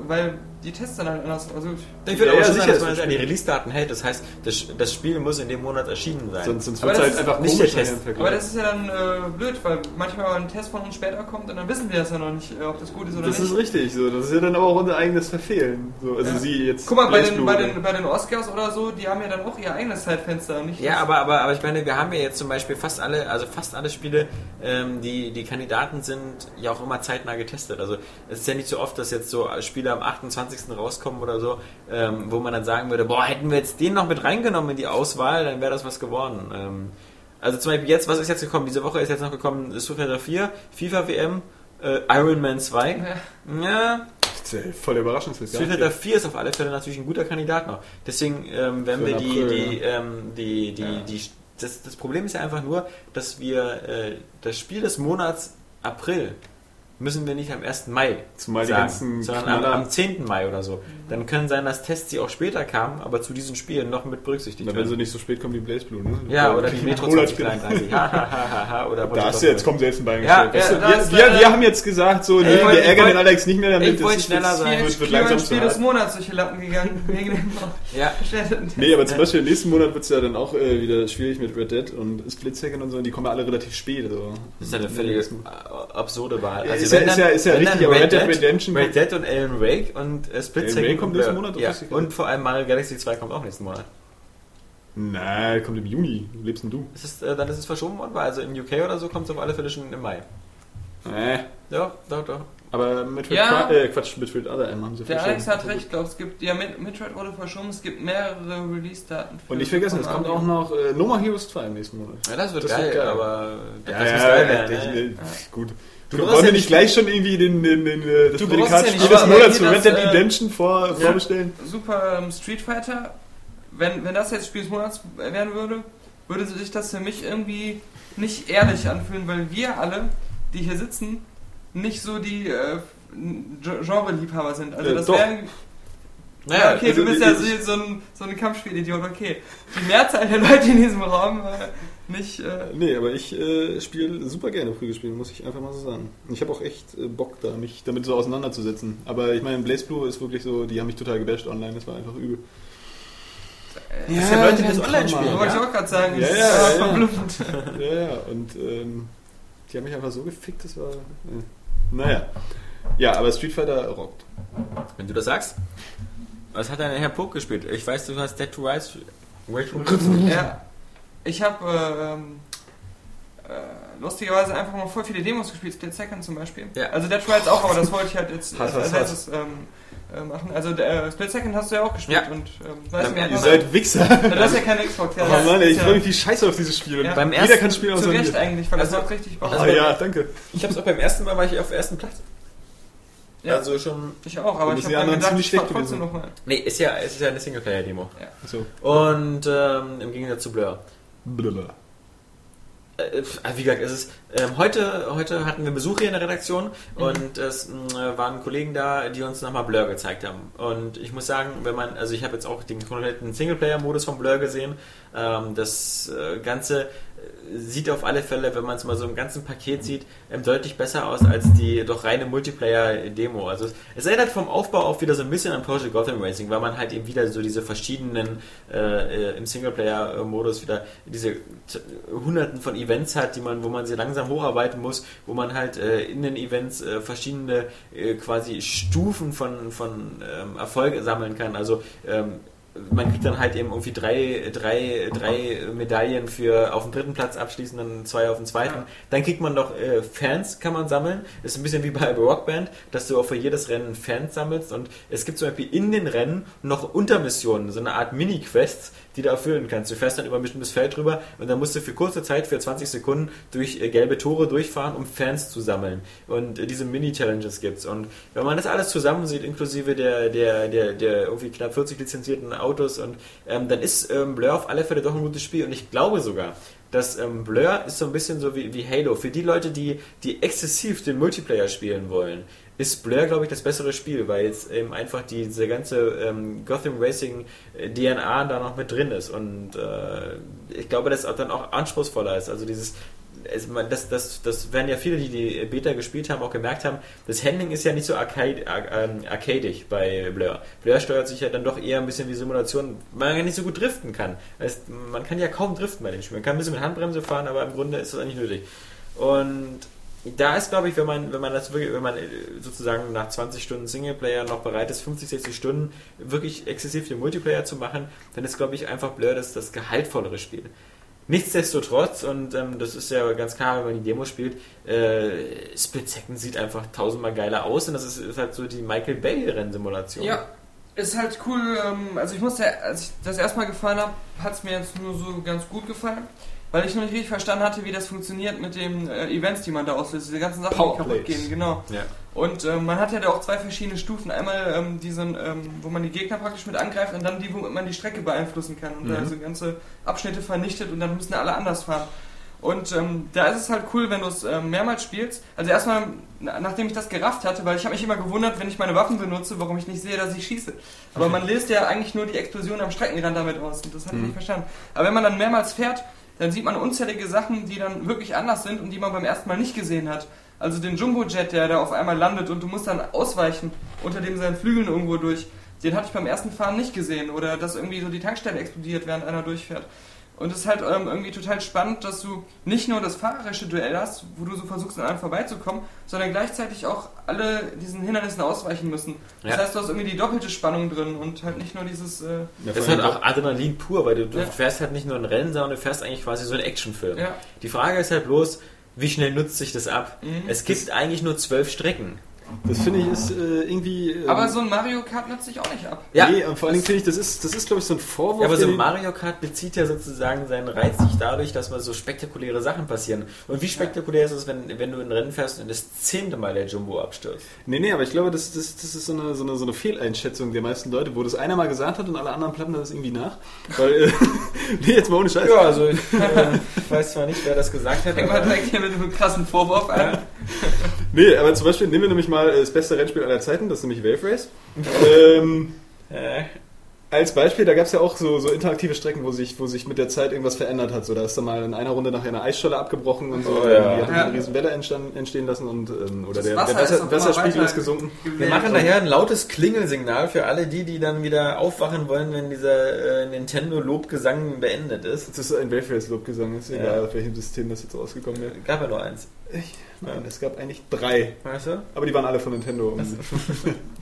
weil die Tests dann halt anders. Also
Ich würde schon
sicher,
sagen, dass
das
man
wird
an die Release-Daten hält. Das heißt, das, das Spiel muss in dem Monat erschienen sein.
Sonst, sonst wird es
das
halt
ist
einfach
nicht der Test.
Aber das ist ja dann äh, blöd, weil manchmal ein Test von uns später kommt und dann wissen wir das ja noch nicht, äh, ob das gut ist oder
Das
nicht.
ist richtig, so. das ist ja dann aber auch unser eigenes Verfehlen. So, also
Ja.
sie jetzt.
Guck mal, bei den, bei, den, bei den Oscars oder so, die haben ja dann auch ihr eigenes Zeitfenster. Nicht
Ja,
das-
aber, aber, aber ich meine, wir haben ja jetzt zum Beispiel fast alle, also fast alle Spiele, ähm, die, die Kandidaten sind ja auch immer zeitnah getestet. Also es ist ja nicht so oft, dass jetzt so Spiele am 28. rauskommen oder so, ähm, wo man dann sagen würde, boah, hätten wir jetzt den noch mit reingenommen in die Auswahl, dann wäre das was geworden. Ähm, also zum Beispiel jetzt, was ist jetzt gekommen? Diese Woche ist jetzt noch gekommen Fighter 4, FIFA WM, äh, Iron Man 2.
Ja.
Ja,
ja voll Überraschungsfest.
Street Fighter 4 ist auf alle Fälle natürlich ein guter Kandidat noch. Deswegen, ähm, wenn
Für
wir die,
April,
die, ähm, die, die,
Ja.
die, das, das Problem ist ja einfach nur, dass wir äh, das Spiel des Monats April müssen wir nicht am 1. Mai
Zumal die
sagen,
ganzen
sondern am, am 10. Mai oder so. Dann können sein, dass Tests, die auch später kamen, aber zu diesen Spielen noch mit berücksichtigt
Na, wenn sie
werden.
nicht so spät kommen wie Blaze Blue, ne?
Ja, oder
die
die Metro
Monat
2033. Ha, ha, ha, ha, ha, oder
Da hast du jetzt, kommen sie jetzt ein Bein
Ja,
gestellt. Weißt
ja,
wir,
ist,
wir,
äh,
wir haben jetzt gesagt, so, nee, wir ärgern den Alex nicht mehr damit.
ich wollte schneller sein.
Wird,
ist
wird
Spiel
langsam
Spiel des. Monats durch die Lappen gegangen. wegen dem
Ja.
Nee, aber zum Beispiel nächsten Monat wird es ja dann auch äh, wieder schwierig mit Red Dead und Split Second und so, und die kommen ja alle relativ spät. Also.
Das ist ja eine völlige äh, absurde Wahl. Also
ist
wenn
ja- ist ja- ist ja
wenn
richtig, aber
Red
Dead Redemption
Red
kommt-
Dead und Alan Wake und äh, Split Second
Kommt
und
nächsten. Monat,
Ja. Und vor allem Mario Galaxy 2 kommt auch nächsten Monat.
Nein, kommt im Juni. Wo lebst denn du?
Das ist, äh, dann ist es verschoben worden, weil also in UK oder so kommt es auf alle Fälle schon im Mai.
Äh.
Ja, doch, doch.
Aber mit
Ja.
Red äh, Quatsch, mit Red Other M haben sie
Der. Alex hat recht, glaube es gibt ja mit Metroid wurde verschoben, es gibt mehrere Release-Daten. für-
Und nicht vergessen, es kommt auch noch äh, No More Heroes 2 im nächsten Monat.
Ja, das wird
Das
geil,
wird geil.
aber das
Ja,
muss
ja,
geil
ja,
werden.
das-
ne?
Gut.
Du
wollen
ja
wir nicht
nicht-
gleich schon irgendwie den, den, den, äh, das Prädikat
ja
Spiel des Monats zu
wenn
Red Dead
äh,
Redemption vor, vorbestellen?
Super ähm, Street Fighter, wenn, wenn das jetzt Spiel des Monats werden würde, würde sich das für mich irgendwie nicht ehrlich anfühlen, weil wir alle, die hier sitzen, nicht so die äh, Gen- Genre-Liebhaber sind. Also das wäre
Naja,
Ja, okay,
also
du bist ja so, so ein, so ein Kampfspielidiot, okay. Die Mehrzahl der Leute in diesem Raum äh, nicht. Äh,
Nee, aber ich äh, spiele super gerne Prügelspiele, muss ich einfach mal so sagen. Ich habe auch echt äh, Bock da, mich damit so auseinanderzusetzen. Aber ich meine, Blaze Blue ist wirklich so, die haben mich total gebasht online, das war einfach übel.
Das sind Leute, die das online spielen.
wollte ich
Ja?
auch gerade sagen,
Ja,
das
ja,
ist
ja,
äh,
ja.
verblüffend.
Ja, ja, und ähm, die haben mich einfach so gefickt, das war. Äh. Naja. Ja, aber Street Fighter rockt.
Wenn du das sagst. Was hat dein Herr Poke gespielt? Ich weiß, du hast Dead to Rise. Wait,
Ja. Ich habe ähm, äh, lustigerweise einfach mal voll viele Demos gespielt, Split Second zum Beispiel.
Ja.
Also Dead Trials auch, aber das wollte ich halt jetzt als
Hass,
erstes ähm, äh, machen. Also äh, Split Second hast du ja auch gespielt
Ja.
und ähm, weißt du,
Ja,
Ihr seid Wichser.
Du hast ja keine Xbox. Ja,
Oh
das
Mann, ey, ich
ja
freue mich wie scheiße auf dieses Spiel.
Ja.
Beim
Jeder
ersten-
kann spielen
zu
außer
Recht
mir.
eigentlich, weil das
Also-
macht richtig Bock.
das
Oh
war-
ja, danke.
Ich hab's auch beim ersten Mal war ich auf ersten Platz.
Ja.
Also schon.
Ich auch, aber ich habe dann gedacht,
ziemlich schlecht
trotzdem
gewesen.
nochmal.
Nee, ist ja, es ist ja eine Singleplayer-Demo.
So.
Und ähm, im Gegensatz zu Blur.
Blablabla.
Äh, pf, wie gesagt, es ist, ähm, heute, heute hatten wir Besuch hier in der Redaktion und es mh, waren Kollegen da, die uns nochmal Blur gezeigt haben. Und ich muss sagen, wenn man, also ich habe jetzt auch den kompletten Singleplayer-Modus von Blur gesehen, ähm, das äh, Ganze äh, sieht auf alle Fälle, wenn man es mal so im ganzen Paket sieht, ähm, deutlich besser aus als die doch reine Multiplayer-Demo. Also es, es erinnert vom Aufbau auch wieder so ein bisschen an Project Gotham Racing, weil man halt eben wieder so diese verschiedenen äh, äh, im Singleplayer-Modus wieder diese hunderten von Events hat, die man, wo man sie langsam hocharbeiten muss, wo man halt äh, in den Events äh, verschiedene äh, quasi Stufen von, von ähm, Erfolg sammeln kann. Also ähm, man kriegt dann halt eben irgendwie drei, drei, drei Medaillen für auf dem dritten Platz abschließen, dann zwei auf dem zweiten. Dann kriegt man noch äh, Fans, kann man sammeln. Ist ein bisschen wie bei Rockband, dass du auch für jedes Rennen Fans sammelst. Und es gibt zum Beispiel in den Rennen noch Untermissionen, so eine Art Mini-Quests, die du erfüllen kannst. Du fährst dann über ein bestimmtes Feld drüber und dann musst du für kurze Zeit, für 20 Sekunden, durch äh, gelbe Tore durchfahren, um Fans zu sammeln. Und äh, diese Mini-Challenges gibt's. Und wenn man das alles zusammen sieht, inklusive der, der, der, der irgendwie knapp 40 lizenzierten Autos und ähm, dann ist ähm, Blur auf alle Fälle doch ein gutes Spiel und ich glaube sogar, dass ähm, Blur ist so ein bisschen so wie, wie Halo. Für die Leute, die, die exzessiv den Multiplayer spielen wollen, ist Blur, glaube ich, das bessere Spiel, weil jetzt eben einfach diese ganze ähm, Gotham Racing äh, DNA da noch mit drin ist und äh, ich glaube, dass es dann auch anspruchsvoller ist. Also dieses es, das, das, das werden ja viele, die die Beta gespielt haben, auch gemerkt haben, das Handling ist ja nicht so ähm, arcadisch bei Blur. Blur steuert sich ja dann doch eher ein bisschen wie Simulation, weil man ja nicht so gut driften kann. Das, man kann ja kaum driften bei dem Spiel. Man kann ein bisschen mit Handbremse fahren, aber im Grunde ist das eigentlich nötig. Und da ist, glaube ich, wenn man, wenn man das wirklich, wenn man äh, sozusagen nach 20 Stunden Singleplayer noch bereit ist, 50, 60 Stunden wirklich exzessiv den Multiplayer zu machen, dann ist, glaube ich, einfach Blur das, das gehaltvollere Spiel. Nichtsdestotrotz, und ähm, das ist ja ganz klar, wenn man die Demo spielt, äh, Split Second sieht einfach tausendmal geiler aus und das ist, ist halt so die Michael Bay-Rennsimulation.
Ja, ist halt cool. Ähm, also ich musste, als ich das erstmal gefallen habe, hat es mir jetzt nur so ganz gut gefallen. Weil ich noch nicht richtig verstanden hatte, wie das funktioniert mit den äh, Events, die man da auslöst, diese ganzen Sachen, die kaputt gehen, genau.
Ja.
Und ähm, man hat ja da auch zwei verschiedene Stufen. Einmal ähm, diesen, ähm, wo man die Gegner praktisch mit angreift und dann die, wo man die Strecke beeinflussen kann und da so ganze Abschnitte vernichtet und dann müssen alle anders fahren. Und ähm, da ist es halt cool, wenn du es ähm, mehrmals spielst. Also erstmal, na- nachdem ich das gerafft hatte, weil ich habe mich immer gewundert, wenn ich meine Waffen benutze, warum ich nicht sehe, dass ich schieße. Aber man löst ja eigentlich nur die Explosion am Streckenrand damit aus und das hatte ich nicht verstanden. Aber wenn man dann mehrmals fährt, dann sieht man unzählige Sachen, die dann wirklich anders sind und die man beim ersten Mal nicht gesehen hat. Also den Jumbo-Jet, der da auf einmal landet und du musst dann ausweichen unter dem seinen Flügeln irgendwo durch. Den hatte ich beim ersten Fahren nicht gesehen. Oder dass irgendwie so die Tankstelle explodiert, während einer durchfährt. Und es ist halt ähm, irgendwie total spannend, dass du nicht nur das fahrerische Duell hast, wo du so versuchst, an einem vorbeizukommen, sondern gleichzeitig auch alle diesen Hindernissen ausweichen müssen. Das
Ja.
heißt, du hast irgendwie die doppelte Spannung drin und halt nicht nur dieses... Äh,
Ja,
Das ist halt auch Adrenalin pur, weil du, du
Ja.
fährst halt nicht nur ein Rennen, sondern du fährst eigentlich quasi so einen Actionfilm.
Ja.
Die Frage ist halt bloß, wie schnell nutzt sich das ab? Es gibt eigentlich nur zwölf Strecken.
Das finde ich ist äh, irgendwie. ähm,
aber so ein Mario Kart nutzt sich auch nicht ab.
Ja.
Nee, und vor allen Dingen finde ich, das ist, das ist glaube ich, so ein Vorwurf.
Ja, aber so
den-
Mario Kart bezieht ja sozusagen seinen Reiz nicht dadurch, dass mal so spektakuläre Sachen passieren. Und wie spektakulär ist es, wenn, wenn du in ein Rennen fährst und das zehnte Mal der Jumbo abstürzt?
Nee, nee, aber ich glaube, das, das, das ist so eine, so, eine, so eine Fehleinschätzung der meisten Leute, wo das einer mal gesagt hat und alle anderen plappen das irgendwie nach. Weil, äh, nee, jetzt mal ohne Scheiß.
Ja, also ich, äh, weiß zwar nicht, wer das gesagt hat,
Fängt mal
aber
direkt hier mit einem krassen Vorwurf an.
Nee, aber zum Beispiel nehmen wir nämlich mal äh, das beste Rennspiel aller Zeiten, das ist nämlich Wave Race. ähm,
äh,
als Beispiel, da gab es ja auch so, so interaktive Strecken, wo sich, wo sich mit der Zeit irgendwas verändert hat. So, da ist dann mal in einer Runde nachher eine Eisscholle abgebrochen und so.
Oh, ja.
Die hat
Ja.
eine riesen Welle entstanden, entstehen lassen und ähm, oder
Das
der,
Wasser
der
ist
Wasser,
einmal
Wasserspiegel ist gesunken.
wir machen nachher ein lautes Klingelsignal für alle die, die dann wieder aufwachen wollen, wenn dieser äh, Nintendo-Lobgesang beendet ist.
Das ist ein Wave Race Lobgesang, ist egal, auf welchem System das jetzt rausgekommen wäre.
Gab ja nur eins.
Nein, es gab eigentlich drei.
Weißt du?
Aber die waren alle von Nintendo.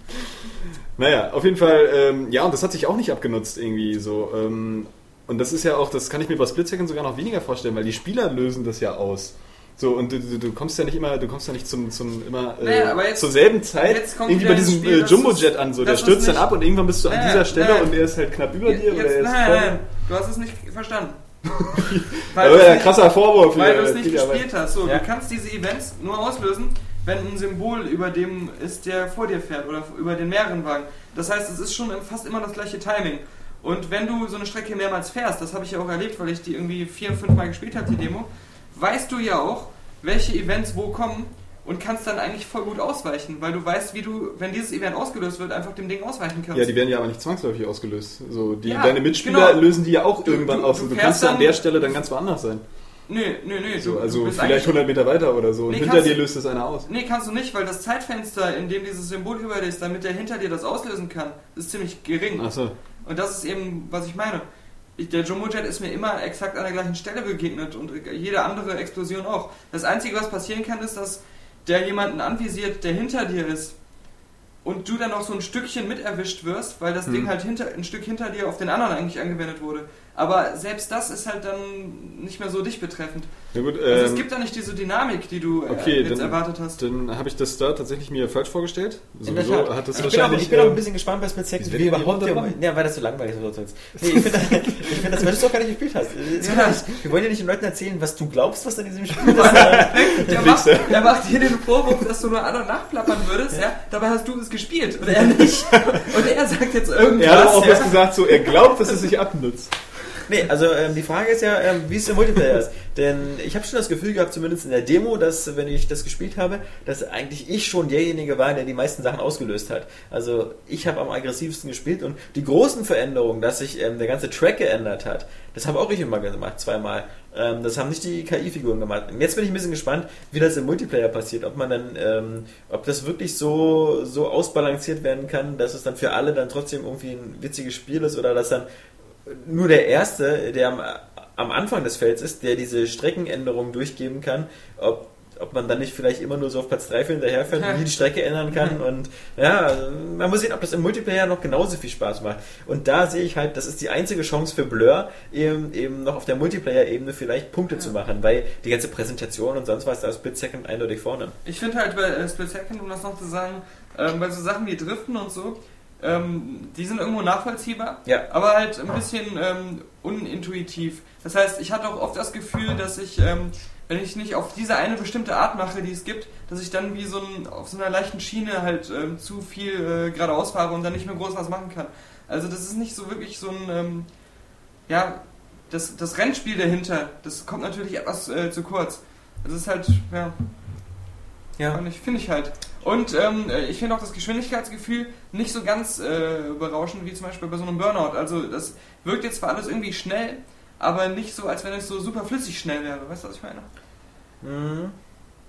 naja, auf jeden Fall, ähm, ja, und das hat sich auch nicht abgenutzt irgendwie so. Ähm, und das ist ja auch, das kann ich mir bei Split Second sogar noch weniger vorstellen, weil die Spieler lösen das ja aus. So, und du, du, du kommst ja nicht immer, du kommst ja nicht zum, zum immer äh,
Naja, jetzt-
zur selben Zeit irgendwie bei diesem
Spiel,
äh, Jumbo-Jet an, so, der stürzt dann
nicht-
ab und irgendwann bist du an
Naja,
dieser Stelle
naja.
und er ist halt knapp über dir oder
Jetzt,
er ist
nein, nein, du hast es nicht verstanden.
Aber
du's
ja,
nicht-
krasser Vorwurf.
Weil du es nicht
Dieter, aber-
gespielt hast. So,
Ja.
du kannst diese Events nur auslösen, wenn ein Symbol über dem ist, der vor dir fährt oder über den mehreren Wagen. Das heißt, es ist schon fast immer das gleiche Timing. Und wenn du so eine Strecke mehrmals fährst, das habe ich ja auch erlebt, weil ich die irgendwie vier, fünf Mal gespielt habe, die Demo, weißt du ja auch, welche Events wo kommen und kannst dann eigentlich voll gut ausweichen, weil du weißt, wie du, wenn dieses Event ausgelöst wird, einfach dem Ding ausweichen kannst.
Ja, die werden ja aber nicht zwangsläufig ausgelöst. So, die,
Ja,
deine Mitspieler
genau.
lösen die ja auch
Du-
irgendwann
du-
aus.
du
Und du
fährst
kannst ja an
dann-
der Stelle dann ganz woanders sein.
Nö, nö, nö.
So, also vielleicht
eigentlich-
100 Meter weiter oder so. Und
Nee,
hinter
kannst
dir löst es einer aus.
Nee, kannst du nicht, weil das Zeitfenster, in dem dieses Symbol über dir ist, damit der hinter dir das auslösen kann, ist ziemlich gering.
Achso.
Und das ist eben, was ich meine. Ich, der Jumbo Jet ist mir immer exakt an der gleichen Stelle begegnet und jede andere Explosion auch. Das Einzige, was passieren kann, ist, dass der jemanden anvisiert, der hinter dir ist und du dann noch so ein Stückchen mit erwischt wirst, weil das
Hm.
Ding halt hinter, ein Stück hinter dir auf den anderen eigentlich angewendet wurde. Aber selbst das ist halt dann nicht mehr so dich betreffend.
Ja gut,
Also
ähm,
es gibt da nicht diese Dynamik, die du äh,
okay,
jetzt
dann-
erwartet hast.
dann habe ich das da tatsächlich mir falsch vorgestellt.
In der
Sowieso
Tat.
hat das
ich, bin auch,
wahrscheinlich.
ich bin auch ein
ähm,
bisschen gespannt bei Split Second, wie überhaupt der? Ja, weil das so langweilig ist. sonst. Nee, ich finde, find das, weil du es doch gar nicht gespielt hast.
Ja.
nicht- Wir wollen ja nicht den Leuten erzählen, was du glaubst, was in diesem Spiel ist.
Der macht, der macht dir den Vorwurf, dass du nur an- und nachplappern würdest, ja. Dabei hast du es gespielt und er nicht. Und er sagt jetzt irgendwas.
Er hat auch
ja.
was gesagt, so er glaubt, dass es sich abnutzt.
Nee, also ähm, die Frage ist ja, ähm, wie es im Multiplayer ist. Denn ich habe schon das Gefühl gehabt, zumindest in der Demo, dass, wenn ich das gespielt habe, dass eigentlich ich schon derjenige war, der die meisten Sachen ausgelöst hat. Also ich habe am aggressivsten gespielt und die großen Veränderungen, dass sich ähm, der ganze Track geändert hat, das habe auch ich immer gemacht, zweimal. Ähm, das haben nicht die KI-Figuren gemacht. Und jetzt bin ich ein bisschen gespannt, wie das im Multiplayer passiert. Ob man dann, ähm, ob das wirklich so, so ausbalanciert werden kann, dass es dann für alle dann trotzdem irgendwie ein witziges Spiel ist oder dass dann nur der Erste, der am, am Anfang des Felds ist, der diese Streckenänderungen durchgeben kann, ob, ob man dann nicht vielleicht immer nur so auf Platz 3 für hinterherfährt und nie die Strecke ändern kann. Und ja, man muss sehen, ob das im Multiplayer noch genauso viel Spaß macht. Und da sehe ich halt, das ist die einzige Chance für Blur, eben, eben noch auf der Multiplayer-Ebene vielleicht Punkte zu machen, weil die ganze Präsentation und sonst was, da ist Split Second eindeutig vorne.
Ich finde halt bei äh, Split Second, um das noch zu sagen, ähm, bei so Sachen wie Driften und so, ähm, die sind irgendwo nachvollziehbar,
Ja.
aber halt ein bisschen ähm, unintuitiv. Das heißt, ich hatte auch oft das Gefühl, dass ich, ähm, wenn ich nicht auf diese eine bestimmte Art mache, die es gibt, dass ich dann wie so ein, auf so einer leichten Schiene halt ähm, zu viel äh, geradeaus fahre und dann nicht mehr groß was machen kann. Also das ist nicht so wirklich so ein, ähm, ja, das, das Rennspiel dahinter, das kommt natürlich etwas äh, zu kurz. Das ist halt, ja,
Ja.
Finde ich, finde ich halt. Und ähm, äh, ich finde auch das Geschwindigkeitsgefühl nicht so ganz äh, berauschend wie zum Beispiel bei so einem Burnout. Also das wirkt jetzt zwar alles irgendwie schnell, aber nicht so, als wenn es so super flüssig schnell wäre. Weißt du, was ich meine?
Mhm.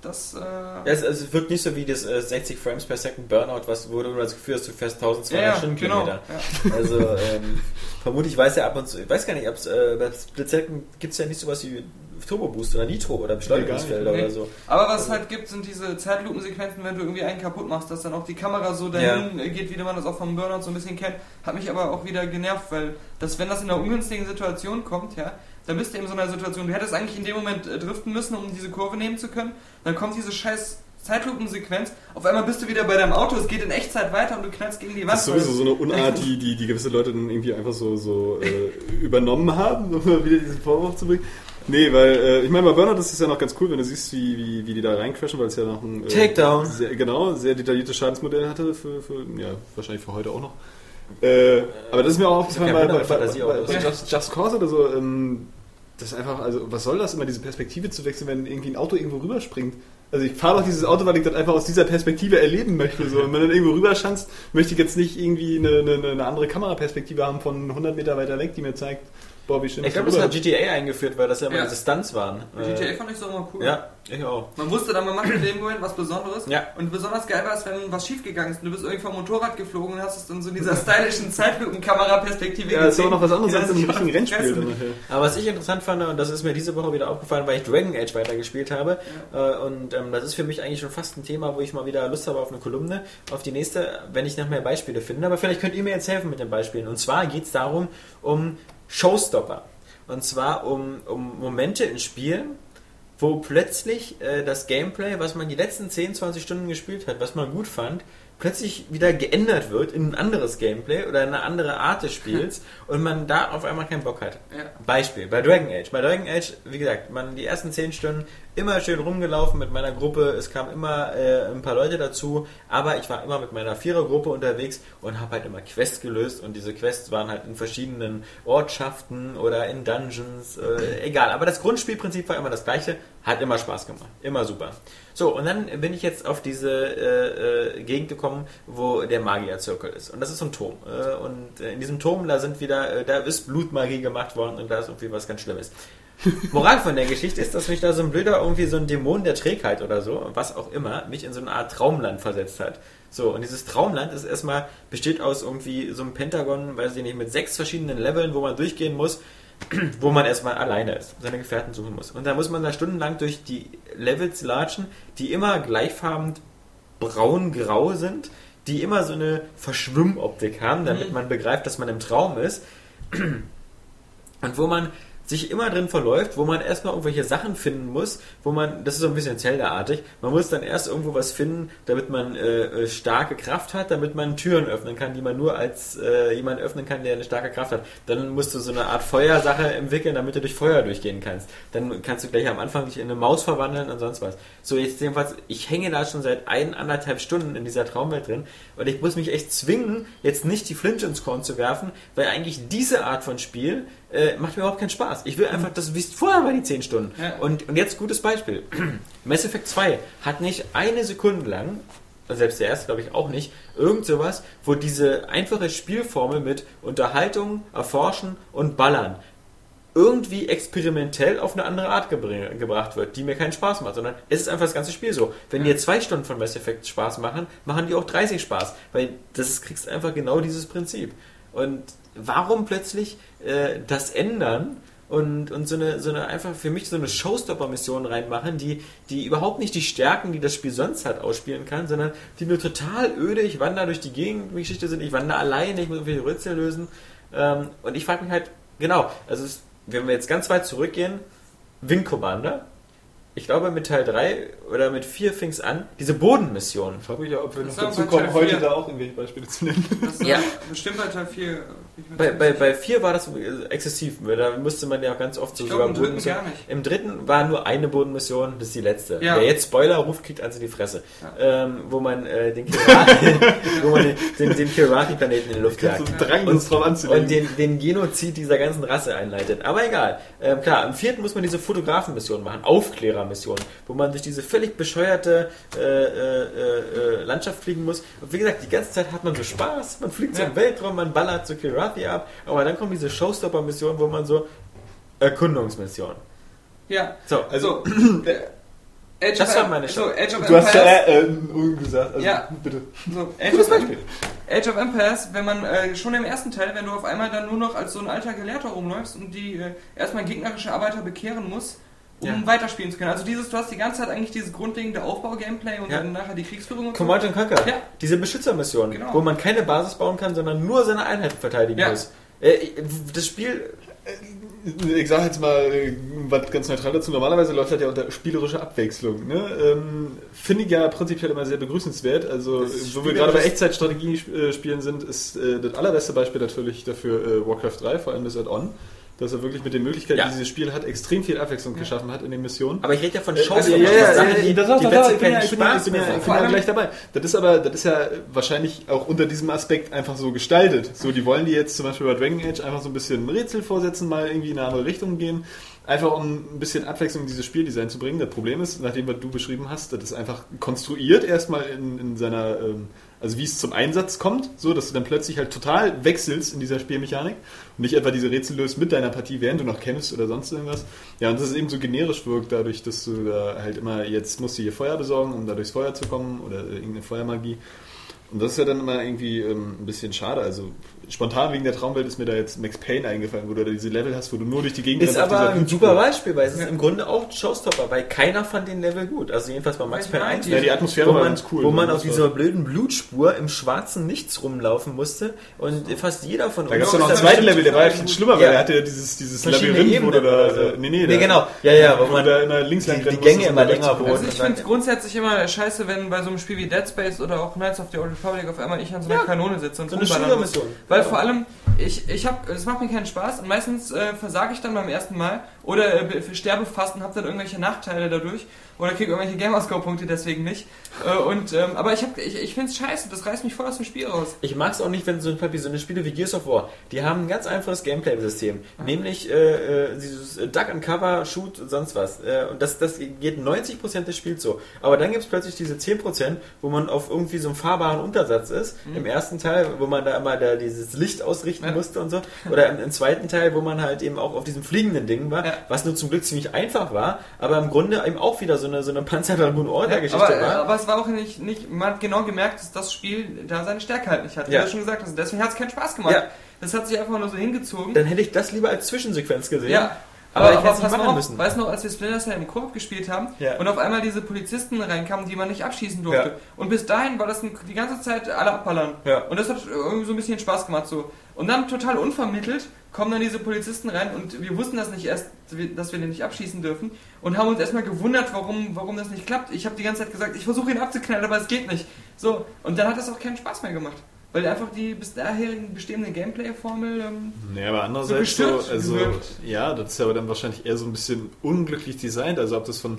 Das, äh,
Ja, es, also es wirkt nicht so wie das äh, 60 Frames per Second Burnout, was, wo du das Gefühl hast, du fährst 1200
ja, ja,
Stundenkilometer.
genau. Ja.
Also ähm, vermutlich weiß er ab und zu, ich weiß gar nicht, ob es äh, bei Split Second gibt es ja nicht sowas wie Turbo Boost oder Nitro oder Beschleunigungsfelder
Nee.
oder so.
Aber was es halt gibt, sind diese Zeitlupensequenzen, wenn du irgendwie einen kaputt machst, dass dann auch die Kamera so dahin geht, wie man das auch vom Burnout so ein bisschen kennt. Hat mich aber auch wieder genervt, weil das, wenn das in einer ungünstigen Situation kommt, ja, dann bist du in so einer Situation, du hättest eigentlich in dem Moment äh, driften müssen, um diese Kurve nehmen zu können. Dann kommt diese scheiß Zeitlupensequenz, auf einmal bist du wieder bei deinem Auto, es geht in Echtzeit weiter und du knallst gegen die Wand.
Das ist sowieso so eine Unart, die, die, die gewisse Leute dann irgendwie einfach so, so äh, übernommen haben, um mal wieder diesen Vorwurf zu bringen. Nee, weil, äh, ich meine, bei Burnout ist es ja noch ganz cool, wenn du siehst, wie, wie, wie die da reincrashen, weil es ja noch ein äh,
Takedown.
Sehr, genau, sehr detailliertes Schadensmodell hatte, für, für, ja, wahrscheinlich für heute auch noch. Äh, aber das ist mir auch aufgefallen bei, bei, bei, bei Just, Just Cause oder so, ähm, das ist einfach, also was soll das immer, diese Perspektive zu wechseln, wenn irgendwie ein Auto irgendwo rüberspringt? Also ich fahre doch dieses Auto, weil ich das einfach aus dieser Perspektive erleben möchte. So. Wenn du dann irgendwo rüberschanzt, möchte ich jetzt nicht irgendwie eine, eine, eine andere Kameraperspektive haben von 100 Meter weiter weg, die mir zeigt, boah, wie schön
Ich glaube, das hat GTA eingeführt, weil das ja immer
Ja.
diese Stunts waren.
GTA
Äh,
fand ich so immer cool.
ja, ich auch.
Man wusste dann, man macht in dem Moment was Besonderes.
Ja.
Und besonders geil war es, wenn was schiefgegangen ist du bist irgendwie vom Motorrad geflogen und hast es dann so in dieser stylischen Zeitlupenkameraperspektive
Ja, das ist auch noch was anderes
Ja,
als im
ist
richtigen Rennspiel.
Aber was ich interessant fand, und das ist mir diese Woche wieder aufgefallen, weil ich Dragon Age weitergespielt habe, äh, und ähm, das ist für mich eigentlich schon fast ein Thema, wo ich mal wieder Lust habe auf eine Kolumne, auf die nächste, wenn ich noch mehr Beispiele finde. Aber vielleicht könnt ihr mir jetzt helfen mit den Beispielen. Und zwar geht es darum, um Showstopper. Und zwar um, um Momente in Spielen, wo plötzlich äh, das Gameplay, was man die letzten 10, 20 Stunden gespielt hat, was man gut fand, plötzlich wieder geändert wird in ein anderes Gameplay oder in eine andere Art des Spiels und man da auf einmal keinen Bock hat.
Ja.
Beispiel, bei Dragon Age. Bei Dragon Age, wie gesagt, man die ersten 10 Stunden immer schön rumgelaufen mit meiner Gruppe, es kamen immer äh, ein paar Leute dazu, aber ich war immer mit meiner Vierergruppe unterwegs und habe halt immer Quests gelöst und diese Quests waren halt in verschiedenen Ortschaften oder in Dungeons, äh, egal. Aber das Grundspielprinzip war immer das gleiche, hat immer Spaß gemacht, immer super. So, und dann bin ich jetzt auf diese äh, äh, Gegend gekommen, wo der Magierzirkel ist. Und das ist so ein Turm. Äh, und äh, in diesem Turm, da sind wieder, äh, da ist Blutmagie gemacht worden und da ist irgendwie was ganz Schlimmes. Moral von der Geschichte ist, dass mich da so ein blöder irgendwie so ein Dämon der Trägheit oder so, was auch immer, mich in so eine Art Traumland versetzt hat. So, und dieses Traumland ist erstmal, besteht aus irgendwie so einem Pentagon, weiß ich nicht, mit sechs verschiedenen Leveln, wo man durchgehen muss, wo man erstmal alleine ist, seine Gefährten suchen muss. Und da muss man da stundenlang durch die Levels latschen, die immer gleichfarben braun-grau sind, die immer so eine Verschwimmoptik haben, damit man begreift, dass man im Traum ist. Und wo man sich immer drin verläuft, wo man erstmal irgendwelche Sachen finden muss, wo man, das ist so ein bisschen Zelda-artig, man muss dann erst irgendwo was finden, damit man äh, äh, starke Kraft hat, damit man Türen öffnen kann, die man nur als äh, jemand öffnen kann, der eine starke Kraft hat. Dann musst du so eine Art Feuersache entwickeln, damit du durch Feuer durchgehen kannst. Dann kannst du gleich am Anfang dich in eine Maus verwandeln und sonst was. So, jetzt jedenfalls, ich hänge da schon seit eineinhalb Stunden in dieser Traumwelt drin und ich muss mich echt zwingen, jetzt nicht die Flinte ins Korn zu werfen, weil eigentlich diese Art von Spiel äh, macht mir überhaupt keinen Spaß. Ich will einfach, das wisst vorher mal die 10 Stunden.
Ja.
Und, und jetzt gutes Beispiel. Mass Effect 2 hat nicht eine Sekunde lang, selbst der erste glaube ich auch nicht, irgend sowas, wo diese einfache Spielformel mit Unterhaltung, Erforschen und Ballern irgendwie experimentell auf eine andere Art gebr- gebracht wird, die mir keinen Spaß macht, sondern es ist einfach das ganze Spiel so. Wenn dir zwei Stunden von Mass Effect Spaß machen, machen die auch 30 Spaß, weil das kriegst einfach genau dieses Prinzip. Und warum plötzlich äh, das ändern und, und so eine, so eine einfach für mich so eine Showstopper-Mission reinmachen, die, die überhaupt nicht die Stärken, die das Spiel sonst hat, ausspielen kann, sondern die nur total öde, ich wandere durch die Gegend, Geschichte sind, ich wandere alleine, ich muss irgendwelche Rätsel lösen. Ähm, und ich frage mich halt, genau, also es, wenn wir jetzt ganz weit zurückgehen, Wing Commander, ich glaube mit Teil 3 oder mit 4 fing es an, diese Bodenmission.
Ich frage mich ja, ob wir noch
Das
dazu kommen, heute da auch irgendwelche Beispiele zu nennen.
Ja.
bestimmt bei Teil 4.
Bei, bei, bei 4 war das exzessiv, da musste man ja ganz oft so
Ich glaube, im dritten
Bodenmission-
gar nicht.
Im dritten war nur eine Bodenmission, das ist die letzte.
Ja.
Wer jetzt Spoiler ruft, kriegt also die Fresse. Ähm, wo man äh, den Kirati, wo man den, den, den Kirati-Planeten in die Luft
So
jagt.
ein Drang, uns drauf
Und
anzulegen.
den, den Genozid dieser ganzen Rasse einleitet. Aber egal. Ähm, klar, im vierten muss man diese Fotografenmission machen, Aufklärermission, wo man durch diese völlig bescheuerte äh, äh, äh, Landschaft fliegen muss. Und wie gesagt, die ganze Zeit hat man so Spaß, man fliegt so
Ja.
im Weltraum, man ballert so Kirathi ab, aber dann kommt diese Showstopper-Mission, wo man so Erkundungsmission.
Ja,
So,
also. der Age
Das
of
war meine
so,
Show.
Age of
Du hast ja
Empires.
äh, äh, gesagt. Also,
Ja.
Bitte.
So, Age, of
Beispiel.
Age of Empires, wenn man äh, schon im ersten Teil, wenn du auf einmal dann nur noch als so ein alter Gelehrter rumläufst und die äh, erstmal gegnerische Arbeiter bekehren musst, um
Ja.
weiterspielen zu können. Also dieses, du hast die ganze Zeit eigentlich dieses grundlegende Aufbau-Gameplay und
Ja.
dann nachher die Kriegsführung und
Command and Conquer.
Ja.
Diese Beschützermission,
Genau.
wo man keine Basis bauen kann, sondern nur seine Einheiten verteidigen
Ja.
muss. Äh, das Spiel
Ich sage jetzt mal äh, was ganz neutral dazu. Normalerweise läuft das ja unter spielerischer Abwechslung. Ne? Ähm, Finde ich ja prinzipiell immer sehr begrüßenswert. Also,
Das
wo wir gerade bei Echtzeitstrategie-Spielen sind, ist äh, das allerbeste Beispiel natürlich dafür äh, Warcraft 3, vor allem das Add-on. Dass er wirklich mit den Möglichkeiten,
Ja.
die dieses Spiel hat, extrem viel Abwechslung geschaffen hat in den Missionen.
Aber ich rede ja von
Äh,
Shows,
also, ja, ja,
Sachen,
ja,
die,
das auch
die plötzlich
Ich bin ja, ich bin ja,
Spaß
ich bin ja, ich bin ja gleich dabei. Das ist aber, das ist ja wahrscheinlich auch unter diesem Aspekt einfach so gestaltet. So, die wollen die jetzt zum Beispiel bei Dragon Age einfach so ein bisschen ein Rätsel vorsetzen, mal irgendwie in eine andere Richtung gehen. Einfach um ein bisschen Abwechslung in dieses Spieldesign zu bringen. Das Problem ist, nachdem was du beschrieben hast, das ist einfach konstruiert erstmal in, in seiner, ähm, also wie es zum Einsatz kommt, so dass du dann plötzlich halt total wechselst in dieser Spielmechanik und nicht etwa diese Rätsel löst mit deiner Partie, während du noch kämpfst oder sonst irgendwas. Ja, und das ist eben so generisch wirkt, dadurch, dass du da halt immer, jetzt musst du hier Feuer besorgen, um da durchs Feuer zu kommen oder irgendeine Feuermagie. Und das ist ja dann immer irgendwie ähm, ein bisschen schade. Also spontan wegen der Traumwelt ist mir da jetzt Max Payne eingefallen, wo du da diese Level hast, wo du nur durch die Gegend
Ist aber ein super. Beispiel, weil es ist im Grunde auch ein Showstopper, weil keiner fand den Level gut. Also jedenfalls bei Max
Ich
Payne
meine,
1.
die-
Ja, die Atmosphäre
wo
war
man,
ganz cool.
wo man
Das
auf dieser blöden Blutspur im schwarzen Nichts rumlaufen musste und fast jeder von uns...
Da gab es ja noch einen zweiten Level, der war ja viel schlimmer, weil
Ja.
er hatte ja dieses, dieses Labyrinth, wo du da...
oder so.
äh, nee, nee,
Nee, genau. Ja, ja, wo
wo
man
da immer links lang
die, die Gänge immer länger wurden.
Also ich finde es grundsätzlich immer scheiße, wenn bei so einem Spiel wie Dead Space oder auch Knights of the Old Republic auf einmal ich an so einer Kanone sitze und
So eine. Schülermission.
Weil vor allem, ich, ich hab, es macht mir keinen Spaß und meistens äh, versage ich dann beim ersten Mal oder äh, be- sterbe fast und habe dann irgendwelche Nachteile dadurch oder kriege irgendwelche Gamerscore-Punkte deswegen nicht. Äh, und, ähm, aber ich, hab- ich, ich finde es scheiße, das reißt mich voll aus dem Spiel raus.
Ich mag es auch nicht, wenn so, wie so eine Spiele wie Gears of War, die haben ein ganz einfaches Gameplay-System, nämlich äh, äh, dieses äh, Duck and Cover, Shoot und sonst was. Äh, und das, das geht 90% des Spiels so. Aber dann gibt es plötzlich diese 10%, wo man auf irgendwie so einem fahrbaren Untersatz ist, im ersten Teil, wo man da immer da dieses Licht ausrichten
Ja.
musste und so. Oder im, im zweiten Teil, wo man halt eben auch auf diesem fliegenden Ding war,
Ja.
was nur zum Glück ziemlich einfach war, aber im Grunde eben auch wieder so eine, so eine Panzerdragon-Order-Geschichte
aber, äh,
war.
aber es war auch nicht, nicht, man hat genau gemerkt, dass das Spiel da seine Stärke halt nicht hat. Wie
Ja.
du schon gesagt hast. Deswegen hat es keinen Spaß gemacht.
Ja.
Das hat sich einfach nur so hingezogen.
Dann hätte ich das lieber als Zwischensequenz gesehen.
Ja,
Aber
aber,
ich hätte es machen
auf,
müssen.
weißt noch, als wir Splinter Cell im Koop gespielt haben
Ja.
und auf einmal diese Polizisten reinkamen, die man nicht abschießen durfte.
Ja.
Und bis dahin war das die ganze Zeit alle abballern.
Ja.
Und das hat irgendwie so ein bisschen Spaß gemacht so. Und dann total unvermittelt kommen dann diese Polizisten rein und wir wussten das nicht erst, dass wir den nicht abschießen dürfen und haben uns erstmal gewundert, warum, warum das nicht klappt. Ich habe die ganze Zeit gesagt, ich versuche ihn abzuknallen, aber es geht nicht. So, und dann hat das auch keinen Spaß mehr gemacht. Weil einfach die bis dahin bestehende Gameplay-Formel. Ähm,
Nee, aber andererseits so,
gestört
also,
gewirkt.
ja, das ist ja aber dann wahrscheinlich eher so ein bisschen unglücklich designt. Also ob das von,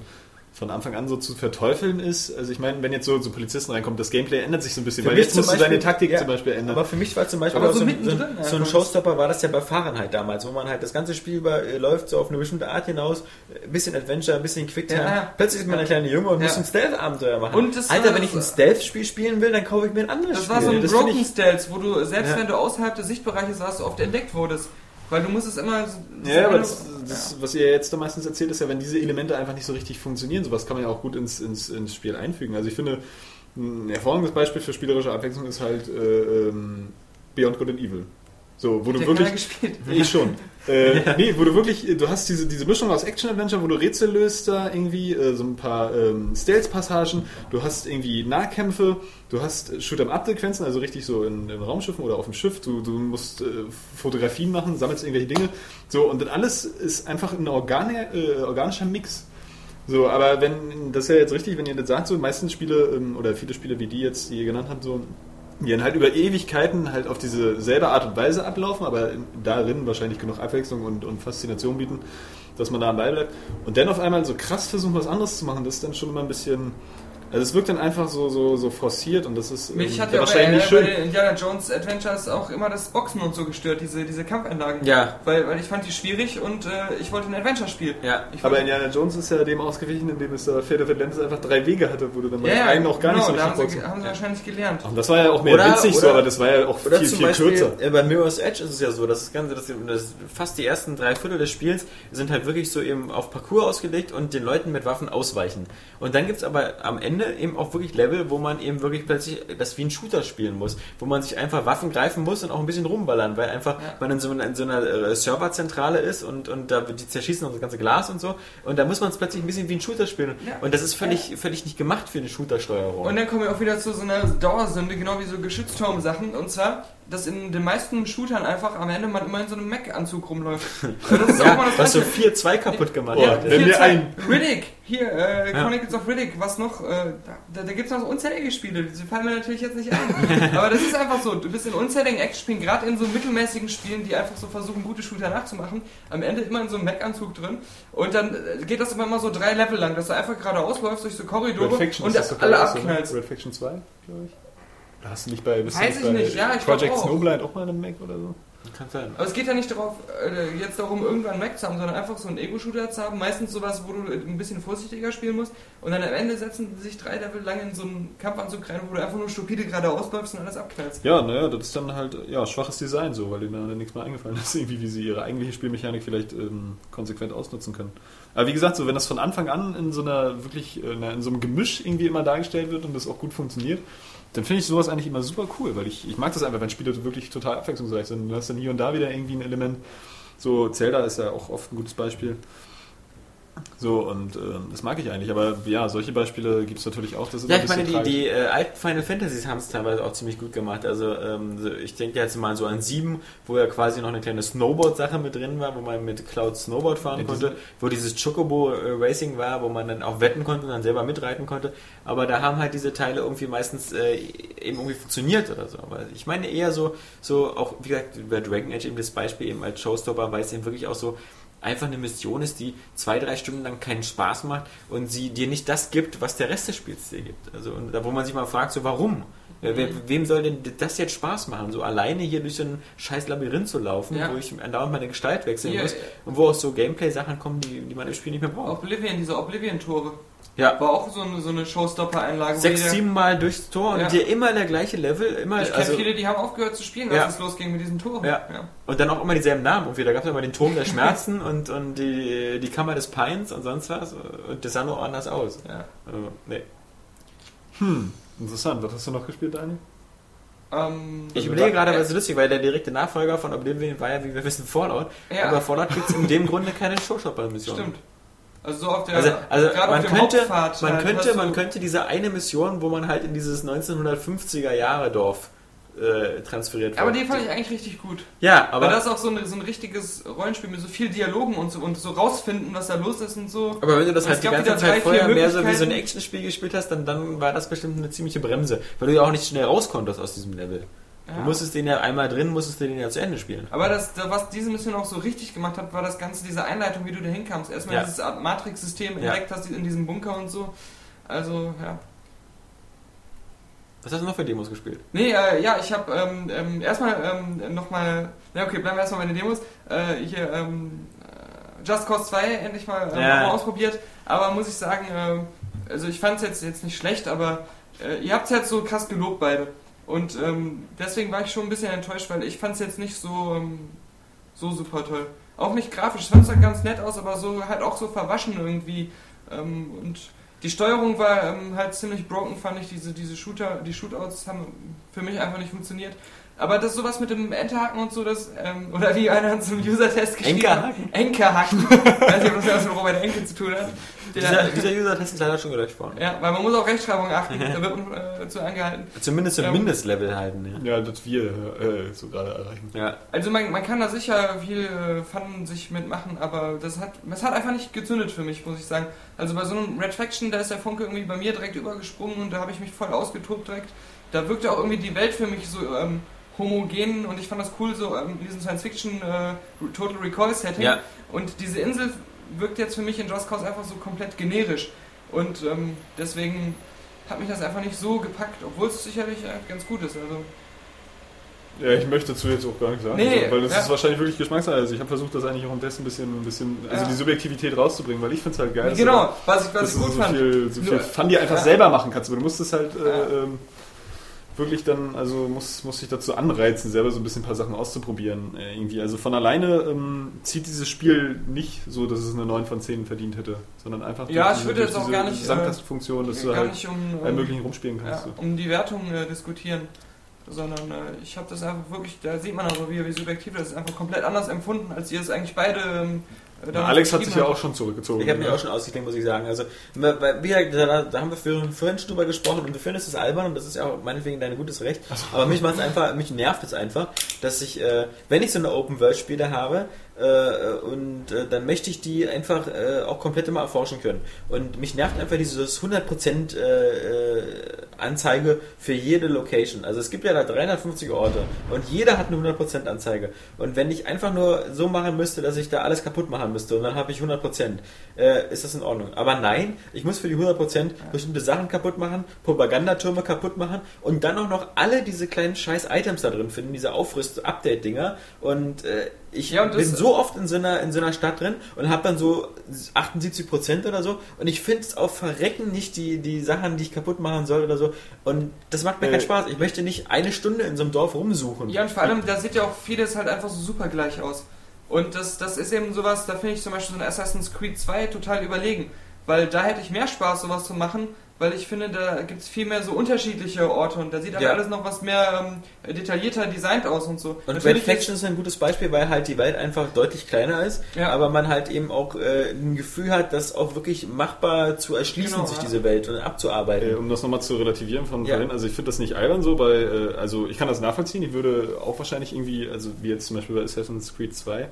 von Anfang an so zu verteufeln ist. Also ich meine, wenn jetzt so, so Polizisten reinkommen, das Gameplay ändert sich so ein bisschen,
Für
weil jetzt musst du deine
Beispiel-
Taktik
ja,
zum Beispiel ändern.
Aber für mich war zum Beispiel
so
so, ein, so, ein- so ein Showstopper war das ja bei Fahrenheit damals, wo man halt das ganze Spiel über äh, läuft so auf eine bestimmte Art hinaus, ein bisschen Adventure, ein bisschen Quicktime.
Ja, ja.
Plötzlich ist man ein kleiner Junge und
Ja.
muss ein Stealth-Abenteuer machen.
Und das
Alter, wenn ich ein Stealth-Spiel spielen will, dann kaufe ich mir ein anderes
Das
Spiel.
war so ein
Das
Broken Stealth, wo du, selbst
Ja.
wenn du außerhalb des Sichtbereiches warst, oft entdeckt wurdest. Weil du musstest immer. so- so
Ja, aber das, das, was ihr jetzt da meistens erzählt, ist ja, wenn diese Elemente einfach nicht so richtig funktionieren, sowas kann man ja auch gut ins, ins, ins Spiel einfügen. Also ich finde, ein hervorragendes Beispiel für spielerische Abwechslung ist halt äh, ähm, Beyond Good and Evil. So, wo du
Der
wirklich.
gespielt.
Ich schon. Äh, Nee, wo du wirklich, du hast diese, diese Mischung aus Action-Adventure, wo du Rätsel löst da irgendwie, äh, so ein paar ähm, Stealth-Passagen, du hast irgendwie Nahkämpfe, du hast äh, Shoot-em-up-Sequenzen, also richtig so in, in Raumschiffen oder auf dem Schiff, du, du musst äh, Fotografien machen, sammelst irgendwelche Dinge. So, und das alles ist einfach ein organi äh, organischer Mix. So, aber wenn, das ist ja jetzt richtig, wenn ihr das sagt, so, meistens Spiele, ähm, oder viele Spiele wie die jetzt, die ihr genannt habt, so, die dann halt über Ewigkeiten halt auf diese selbe Art und Weise ablaufen, aber in- darin wahrscheinlich genug Abwechslung und, und Faszination bieten, dass man da am Ball bleibt. Und dann auf einmal so krass versuchen, was anderes zu machen, das ist dann schon immer ein bisschen. Also es wirkt dann einfach so, so, so forciert und das ist
Mich
ähm,
hat ja bei,
wahrscheinlich nicht
bei
schön.
den Indiana Jones Adventures auch immer das Boxen und so gestört, diese, diese Kampfeinlagen.
Ja.
Weil, weil ich fand die schwierig und äh, ich wollte ein Adventure spielen.
Ja.
Ich
Aber Indiana Jones ist ja dem ausgewichen, indem es da Fate of Atlantis einfach drei Wege hatte, wo du dann bei
ja, ja,
einen auch gar
genau,
nicht so
da
richtig
haben sie,
boxen.
haben sie wahrscheinlich gelernt.
Und das war ja auch mehr
Oder-
witzig so,
oder-
aber das war ja auch
Oder
viel,
zum
viel
Beispiel
kürzer.
äh, bei Mirror's Edge ist es ja so, dass das Ganze, das, das fast die ersten drei Viertel des Spiels sind halt wirklich so eben auf Parcours ausgelegt und den Leuten mit Waffen ausweichen. Und dann gibt es aber am Ende eben auch wirklich Level, wo man eben wirklich plötzlich das wie ein Shooter spielen muss, wo man sich einfach Waffen greifen muss und auch ein bisschen rumballern, weil einfach
Ja.
man in so, einer- in so einer äh, Serverzentrale ist und, und da wird die zerschießen und das ganze Glas und so und da muss man es plötzlich ein bisschen wie ein Shooter spielen.
Ja.
Und das ist völlig, völlig nicht gemacht für eine Shooter-Steuerung.
Und dann kommen wir auch wieder zu so einer Dauersünde, genau wie so Geschützturm-Sachen. Und zwar, dass in den meisten Shootern einfach am Ende man immer in so einem Mac-Anzug rumläuft. Das ist
ja,
auch mal das
so
Gleiche.
4-2 kaputt gemacht
Ja,
hat.
wenn wir ein-
Riddick, hier, äh,
Ja.
Chronicles of Riddick, was noch? Äh, da da gibt es noch so unzählige Spiele, die fallen mir natürlich jetzt nicht ein. Aber das ist einfach so, du bist in unzähligen Action-Spielen, gerade in so mittelmäßigen Spielen, die einfach so versuchen, gute Shooter nachzumachen, am Ende immer in so einem Mac-Anzug drin. Und dann äh, geht das immer mal so drei Level lang, dass du einfach geradeaus läufst durch so Korridore und alle
ne?
abknallst.
Red Faction 2, glaube ich. Oder hast du nicht bei, bist du
Weiß
nicht
ich
bei
nicht, ja, ich
Project
auch.
Snowblind auch mal in einem Mac oder so?
Kann sein.
Aber es geht ja nicht darauf, äh, jetzt darum, irgendwann einen Mac zu haben, sondern einfach so einen Ego-Shooter zu haben. Meistens sowas, wo du ein bisschen vorsichtiger spielen musst. Und dann am Ende setzen sie sich drei Level lang in so einen Kampfanzug rein, wo du einfach nur stupide geradeaus läufst und alles abknallst.
Ja, naja, das ist dann halt ja, schwaches Design so, weil denen da nichts mehr eingefallen ist, irgendwie, wie sie ihre eigentliche Spielmechanik vielleicht ähm, konsequent ausnutzen können. Aber wie gesagt, so wenn das von Anfang an in so einer wirklich äh, in so einem Gemisch irgendwie immer dargestellt wird und das auch gut funktioniert, dann finde ich sowas eigentlich immer super cool, weil ich, ich mag das einfach, wenn Spiele wirklich total abwechslungsreich sind. Du hast dann hier und da wieder irgendwie ein Element. So, Zelda ist ja auch oft ein gutes Beispiel. So, und ähm, das mag ich eigentlich. Aber ja, solche Beispiele gibt es natürlich auch. Das ist
Ja, ich
ein
meine, die, die äh, alten Final Fantasies haben es teilweise auch ziemlich gut gemacht. Also ähm, so, ich denke jetzt mal so an 7, wo ja quasi noch eine kleine Snowboard-Sache mit drin war, wo man mit Cloud Snowboard fahren
Ja,
konnte, wo dieses Chocobo äh, Racing war, wo man dann auch wetten konnte und dann selber mitreiten konnte. Aber da haben halt diese Teile irgendwie meistens äh, eben irgendwie funktioniert oder so. Aber ich meine eher so, so auch, wie gesagt, bei Dragon Age eben das Beispiel eben als Showstopper, weil es eben wirklich auch so einfach eine Mission ist, die zwei, drei Stunden lang keinen Spaß macht und sie dir nicht das gibt, was der Rest des Spiels dir gibt. Also und da, wo man sich mal fragt, so warum? Wer, wer, wem soll denn das jetzt Spaß machen? So alleine hier durch so ein scheiß Labyrinth zu laufen,
Ja.
wo ich andauernd meine Gestalt wechseln
Ja,
muss
ja.
und wo auch so Gameplay-Sachen kommen, die, die man im Spiel nicht mehr braucht.
Oblivion, diese Oblivion-Tore.
Ja.
War auch so eine, so eine Showstopper-Einlage.
Sechs, sieben Mal durchs Tor und
Ja.
dir immer der gleiche Level, immer
Ich kenne
also,
viele, die haben aufgehört zu spielen, als
Ja.
es losging mit diesen Toren.
Ja. Und dann auch immer dieselben Namen. Irgendwie. Da gab es immer den Turm der Schmerzen und, und die, die Kammer des Peins und sonst was. Und das sah nur anders aus.
Ja.
Also, nee.
Interessant. Was hast du noch gespielt, Daniel?
Ähm,
Ich überlege gerade, was ist lustig, weil der direkte Nachfolger von Oblivion war ja, wie wir wissen, Fallout.
Ja.
Aber Fallout gibt es in dem Grunde keine Showstopper-Mission.
Stimmt. Also so auf der
Also, also man, könnte,
Hauptpfad
man,
halt
könnte, man könnte diese eine Mission, wo man halt in dieses 1950er Jahre Dorf äh, transferiert
Aber
worden.
die fand ich eigentlich richtig gut.
ja, aber,
Aber das ist auch so ein, so ein richtiges Rollenspiel mit so viel Dialogen und so und so rausfinden, was da los ist und so.
aber wenn du das
Es
halt die ganze Zeit
drei,
vorher mehr so wie so ein. Actionspiel gespielt hast, dann, dann war das bestimmt eine ziemliche Bremse. Weil du ja auch nicht schnell rauskonntest aus diesem Level. Du
Ja.
musstest den ja einmal drin, musstest du den ja zu Ende spielen.
Aber das, da- was diese Mission auch so richtig gemacht hat, war das Ganze, diese Einleitung, wie du da hinkamst. Erstmal
Ja.
dieses Art Matrix-System
Ja.
entdeckt hast in diesem Bunker und so. Also, ja.
Was hast du noch für Demos gespielt?
Nee, äh, ja, ich habe ähm, ähm, erstmal ähm, nochmal, na okay, bleiben wir erstmal bei den Demos. Äh, hier, ähm, äh, Just Cause 2 endlich mal, ähm,
Ja.
mal ausprobiert. Aber muss ich sagen, äh, also ich fand es jetzt, jetzt nicht schlecht, aber äh, ihr habt es jetzt so krass gelobt beide. Und ähm, deswegen war ich schon ein bisschen enttäuscht, weil ich fand es jetzt nicht so, ähm, so super toll. Auch nicht grafisch, ich fand es halt ganz nett aus, aber so halt auch so verwaschen irgendwie. Ähm, und die Steuerung war ähm, halt ziemlich broken, fand ich. Diese, diese Shooter, die Shootouts haben für mich einfach nicht funktioniert. Aber das sowas mit dem Enterhaken und so, das, ähm, oder wie einer zum User-Test geschrieben
Enkerhaken?
hat. Enkerhaken. Weiß nicht, ob das was mit Robert Enke zu tun hat.
Dieser,
Der,
dieser User-Test ist leider schon gelöscht worden.
ja, weil man muss auf Rechtschreibung achten, da wird man äh, zu angehalten.
Zumindest ein
Ähm,
Mindestlevel halten. Ja.
Ja, das wir äh, so gerade erreichen.
Ja.
Also man, man kann da sicher viel äh, Fun sich mitmachen, aber das hat, das hat einfach nicht gezündet für mich, muss ich sagen. Also bei so einem Red Faction, da ist der Funke irgendwie bei mir direkt übergesprungen und da habe ich mich voll ausgetobt direkt. Da wirkte auch irgendwie die Welt für mich so ähm, homogen und ich fand das cool, so ähm, in diesem Science-Fiction äh, Total Recall-Setting.
Ja.
Und diese Insel wirkt jetzt für mich in Just Cause einfach so komplett generisch. Und ähm, deswegen hat mich das einfach nicht so gepackt, obwohl es sicherlich äh, ganz gut ist. Also
Ja, ich möchte dazu jetzt auch gar nichts sagen,
Nee,
weil das
ja.
ist wahrscheinlich wirklich Geschmackssache. Also ich habe versucht, das eigentlich auch am besten ein bisschen, ein bisschen also
Ja.
die Subjektivität rauszubringen, weil ich finde es halt geil.
genau, was ich, was
dass
ich gut
so
fand.
viel, so viel Fun dir einfach
ja.
selber machen kannst. Aber du musst es halt
Ja.
äh, ähm, wirklich dann, also muss, muss dich dazu anreizen, selber so ein bisschen ein paar Sachen auszuprobieren. Äh, irgendwie. Also von alleine ähm, zieht dieses Spiel nicht so, dass es eine 9 von 10 verdient hätte, sondern einfach
Ja,
durch
ich würde jetzt auch gar nicht, äh,
Samttastenfunktion, dass du halt
nicht um, um,
möglichen rumspielen
ja,
kannst. so.
um die Wertung äh, diskutieren, sondern äh, ich habe das einfach wirklich, da sieht man also, wie, wie subjektiv das ist, einfach komplett anders empfunden, als ihr es eigentlich beide. Ähm, äh,
Na, Alex hat sich ja auch schon zurückgezogen.
Ich habe mich auch schon ausgeklinkt, muss ich sagen. Also, wie gesagt, da, da haben wir vorhin vorhin schon drüber gesprochen und du findest es albern und das ist ja auch meinetwegen dein gutes Recht. Aber mich macht einfach, mich nervt es einfach, dass ich, äh, wenn ich so eine Open-World-Spiele habe, äh, und äh, dann möchte ich die einfach äh, auch komplett immer erforschen können. Und mich nervt einfach dieses 100% äh, äh, Anzeige für jede Location. Also es gibt ja da 350 Orte und jeder hat eine 100% Anzeige. Und wenn ich einfach nur so machen müsste, dass ich da alles kaputt machen müsste und dann habe ich 100%, äh, ist das in Ordnung. Aber nein, ich muss für die 100% bestimmte Sachen kaputt machen, Propagandatürme kaputt machen und dann auch noch alle diese kleinen scheiß Items da drin finden, diese Aufrüst-Update-Dinger und äh, ich
Ja,
bin so oft in so einer, in so einer Stadt drin und habe dann so 78% oder so und ich finde es auf Verrecken nicht die, die Sachen, die ich kaputt machen soll oder so und das macht mir
Äh.
keinen Spaß. Ich möchte nicht eine Stunde in so einem Dorf rumsuchen.
Ja, und vor allem, da sieht ja auch vieles halt einfach so super gleich aus. Und das, das ist eben sowas, da finde ich zum Beispiel so ein Assassin's Creed 2 total überlegen. Weil da hätte ich mehr Spaß, sowas zu machen, weil ich finde, da gibt es viel mehr so unterschiedliche Orte und da sieht dann
Ja.
alles noch was mehr ähm, detaillierter designt aus und so.
Und Red
Natürlich
Faction ist ein gutes Beispiel, weil halt die Welt einfach deutlich kleiner ist,
Ja.
aber man halt eben auch äh, ein Gefühl hat, das auch wirklich machbar zu erschließen,
Genau,
sich
ja.
diese Welt und abzuarbeiten.
Äh, um das nochmal zu relativieren von
Ja.
vorhin, also ich finde das nicht albern so, weil, äh, also ich kann das nachvollziehen, ich würde auch wahrscheinlich irgendwie, also wie jetzt zum Beispiel bei Assassin's Creed 2,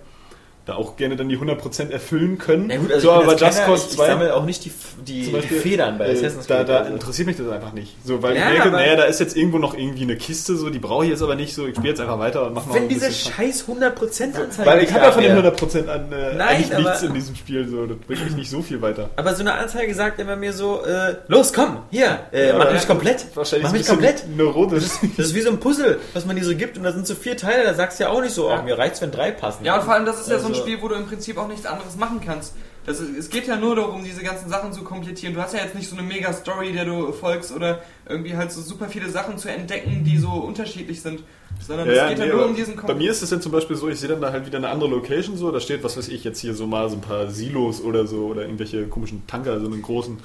da auch gerne dann die 100% erfüllen können.
Na gut, also
so,
ich
aber Just
keiner-
Cause
ich, ich
2
sammle auch nicht die, die,
zum
die
Beispiel,
Federn bei
äh,
Assassin's
da,
Creed.
da
also.
interessiert mich das einfach nicht. So, weil
Ja,
ich
aber-
naja, da ist jetzt irgendwo noch irgendwie eine Kiste, so, die brauche ich jetzt aber nicht so, ich spiele jetzt einfach weiter und mache noch
Wenn diese scheiß 100% Anzeige
Weil ich habe ja von den
mehr.
100% an äh,
Nein,
eigentlich
aber-
nichts in diesem Spiel, so, das bringt mich nicht so viel weiter.
Aber so eine Anzeige sagt immer mir so, äh, los, komm, hier, äh,
Ja,
mach mich komplett.
Wahrscheinlich
mach mich komplett.
neurotisch.
Das ist wie so ein Puzzle, was man dir so gibt und da sind so vier Teile, da sagst du ja auch nicht so,
Ja.
oh, mir reicht's, wenn drei passen.
Ja, und vor allem, das ist ja so ein
Also-
Spiel, wo du im Prinzip auch nichts anderes machen kannst. Das, es geht ja nur darum, diese ganzen Sachen zu komplettieren. Du hast ja jetzt nicht so eine mega Story, der du folgst oder irgendwie halt so super viele Sachen zu entdecken, die so unterschiedlich sind. Sondern es geht ja
nee,
nur um diesen
Bei mir ist es dann zum Beispiel so, ich sehe dann da halt wieder eine andere Location so, da steht, was weiß ich, jetzt hier so mal so ein paar Silos oder so oder irgendwelche komischen Tanker, so einen großen.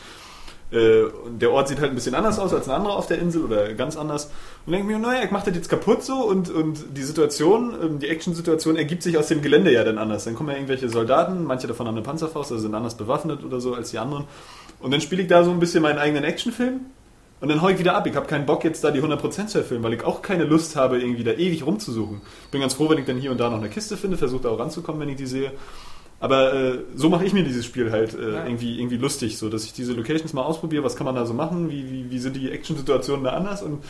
Äh, und der Ort sieht halt ein bisschen anders aus als ein anderer auf der Insel oder ganz anders. Und denke mir, naja, ich mache das jetzt kaputt so und, und die Situation, ähm, die Action-Situation ergibt sich aus dem Gelände ja dann anders. Dann kommen ja irgendwelche Soldaten, manche davon haben eine Panzerfaust, also sind anders bewaffnet oder so als die anderen. Und dann spiele ich da so ein bisschen meinen eigenen Actionfilm Und dann hau ich wieder ab. Ich habe keinen Bock, jetzt da die 100% zu erfüllen, weil ich auch keine Lust habe, irgendwie da ewig rumzusuchen. Bin ganz froh, wenn ich dann hier und da noch eine Kiste finde, versuche da auch ranzukommen, wenn ich die sehe. Aber äh, so mache ich mir dieses Spiel halt äh,
Ja.
irgendwie, irgendwie lustig, so dass ich diese Locations mal ausprobiere, was kann man da so machen, wie, wie, wie sind die Action-Situationen da anders und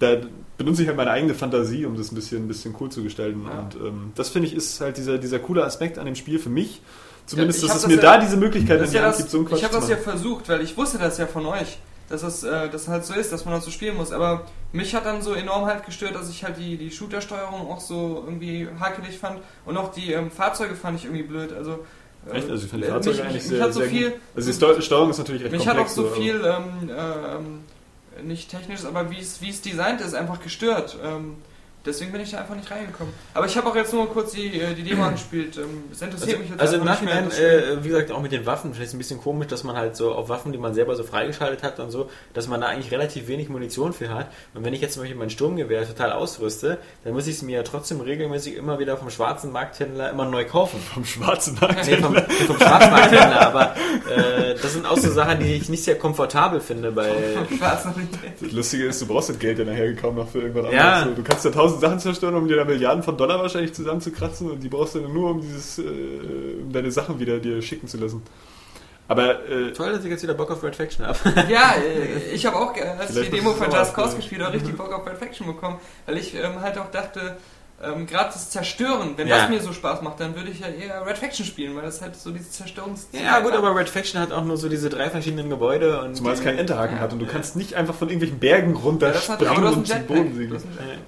da benutze ich halt meine eigene Fantasie, um das ein bisschen, ein bisschen cool zu gestalten.
Ja.
Und ähm, das finde ich ist halt dieser, dieser coole Aspekt an dem Spiel für mich. Zumindest,
ich
dass es
das
mir
ja-
da diese Möglichkeit an die
ja
Hand gibt, so einen Quatsch
ich habe das ja versucht, weil ich wusste das ja von euch, dass es äh, das halt so ist, dass man das so spielen muss. Aber mich hat dann so enorm halt gestört, dass ich halt die, die Shooter-Steuerung auch so irgendwie hakelig fand und auch die ähm, Fahrzeuge fand ich irgendwie blöd. Also äh,
Echt? Also ich finde die Fahrzeuge
mich,
eigentlich
mich
sehr,
hat so
sehr
viel,
gut. Also die Steu- Steuerung ist natürlich echt
mich hat auch
komplex.
so
aber-
viel ähm, äh, ähm, nicht technisch, aber wie es wie es designt ist, einfach gestört. Ähm, deswegen bin ich da einfach nicht reingekommen. Aber ich habe auch jetzt nur kurz die, äh, die Demo angespielt. Ähm, es interessiert
Also,
mich jetzt
also im
einfach nicht mehr,
Nachhinein,
das
äh, wie gesagt, auch mit den Waffen, vielleicht ist es ein bisschen komisch, dass man halt so auf Waffen, die man selber so freigeschaltet hat und so, dass man da eigentlich relativ wenig Munition für hat. Und wenn ich jetzt zum Beispiel mein Sturmgewehr total ausrüste, dann muss ich es mir ja trotzdem regelmäßig immer wieder vom schwarzen Markthändler immer neu kaufen.
vom schwarzen Markt.
Nee, vom, vom Schwarzmarkthändler, aber äh, das sind auch so Sachen, die ich nicht sehr komfortabel finde bei.
Schwarz noch nicht.
Das Lustige ist, du brauchst das Geld ja nachher kaum noch für irgendwas
Ja.
anderes. Du kannst ja tausend Sachen zerstören, um dir da Milliarden von Dollar wahrscheinlich zusammenzukratzen und die brauchst du dann nur, um dieses, äh, um deine Sachen wieder dir schicken zu lassen. Aber äh,
Toll, dass ich jetzt wieder Bock auf Red Faction habe.
Ja, äh, ich habe auch, als ich die Demo von Just Cause gespielt habe, richtig Bock auf Perfection bekommen, weil ich ähm, halt auch dachte, ähm, gerade das Zerstören, wenn
Ja.
das mir so Spaß macht, dann würde ich ja eher Red Faction spielen, weil das halt so diese Zerstörungs...
Ja, gut, aber Red Faction hat auch nur so diese drei verschiedenen Gebäude und.
zumal es keinen Enterhaken
Ja.
hat und du kannst nicht einfach von irgendwelchen Bergen runter
Ja, das
springen und
einen
zum. Boden
Jetpack.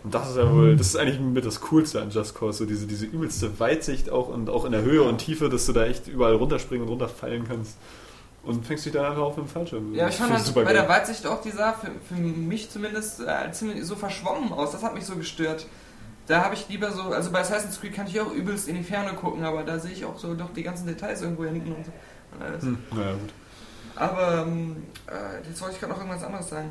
Und das ist ja wohl, das ist eigentlich mit das Coolste an Just Cause, so diese, diese übelste Weitsicht auch und auch in der Höhe und Tiefe, dass du da echt überall runterspringen und runterfallen kannst. Und fängst dich dann einfach auf dem Fallschirm.
Ja, ich fand halt bei
geil.
der Weitsicht auch, die sah für, für mich zumindest äh, ziemlich so verschwommen aus. Das hat mich so gestört. Da habe ich lieber so, also bei Assassin's Creed kann ich auch übelst in die Ferne gucken, aber da sehe ich auch so doch die ganzen Details irgendwo hinten und so. Und alles.
Hm, naja, gut.
Aber ähm, äh, jetzt wollte ich gerade noch irgendwas anderes sagen.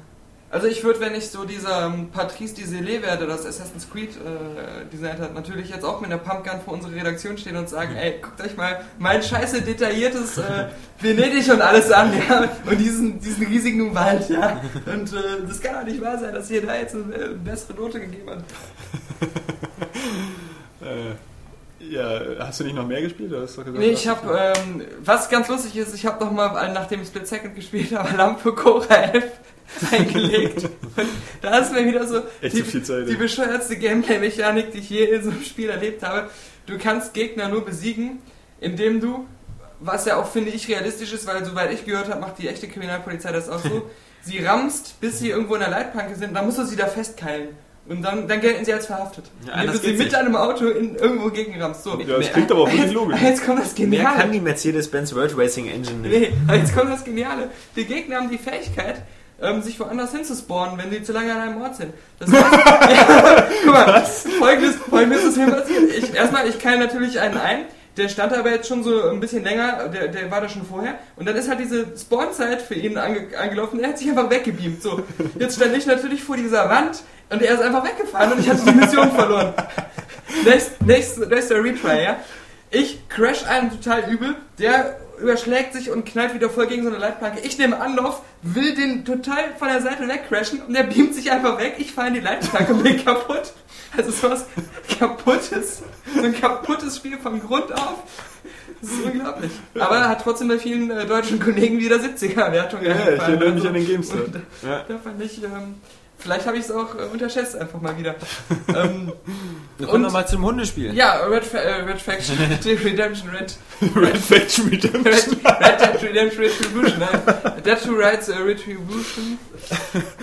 Also ich würde, wenn ich so dieser ähm, Patrice Desilets werde, das Assassin's Creed äh, designt hat, natürlich jetzt auch mit einer Pumpgun vor unsere Redaktion stehen und sagen, ey, guckt euch mal mein scheiße detailliertes äh, Venedig und alles an, ja, und diesen, diesen riesigen Wald, ja. Und äh, das kann doch nicht wahr sein, dass ihr da jetzt eine äh, bessere Note gegeben habt.
Äh, ja, hast du nicht noch mehr gespielt? Oder hast du gesagt,
Nee, ich habe, ähm, was ganz lustig ist, ich habe noch mal, nachdem ich Split Second gespielt habe, Lampe Cora 11 eingelegt. Und da ist mir wieder so
Echt
die,
viel Zeit.
die bescheuertste Gameplay-Mechanik, die ich je in so einem Spiel erlebt habe. Du kannst Gegner nur besiegen, indem du, was ja auch, finde ich, realistisch ist, weil soweit ich gehört habe, macht die echte Kriminalpolizei das auch so, sie rammst, bis sie irgendwo in der Leitplanke sind, dann musst du sie da festkeilen. Und dann, dann gelten sie als verhaftet.
Ja,
indem du sie mit
nicht.
deinem Auto in irgendwo gegenrammst. So.
Ja, das klingt aber auch wirklich
jetzt,
logisch.
Jetzt kommt das
Mehr
Geniale.
kann die Mercedes-Benz World Racing Engine nicht.
Nee, aber jetzt kommt das Geniale. Die Gegner haben die Fähigkeit, ähm, sich woanders hinzuspawnen, wenn sie zu lange an einem Ort sind. Das heißt, ja, guck mal, folgendes, folgendes ist mir passiert. Ich, erstmal, ich kann natürlich einen ein, der stand aber jetzt schon so ein bisschen länger, der, der war da schon vorher. Und dann ist halt diese Spawnzeit für ihn ange, angelaufen, er hat sich einfach weggebeamt. So, jetzt stand ich natürlich vor dieser Wand und er ist einfach weggefahren und ich hatte die Mission verloren. Nächst, nächst, nächster Retry, ja. Ich crash einen total übel, der überschlägt sich und knallt wieder voll gegen so eine Leitplanke. Ich nehme Anlauf, will den total von der Seite wegcrashen und der beamt sich einfach weg. Ich fahre in die Leitplanke und bin kaputt. Also sowas kaputtes, so ein kaputtes Spiel von Grund auf. Das ist unglaublich. Aber er hat trotzdem bei vielen äh, deutschen Kollegen wieder 70er Wertung
Ja, ich erinnere mich an den GameStar.
und
Ja.
Da fand ich, ähm, vielleicht habe ich es auch äh, unterschätzt einfach mal wieder. ähm,
Wir kommen nochmal zum Hundespiel.
ja, Red, Fa äh, Red Faction Redemption Red
Red Faction Redemption.
Red, Red Dead Redemption Retribution, nein. Dead to Rights äh, Retribution.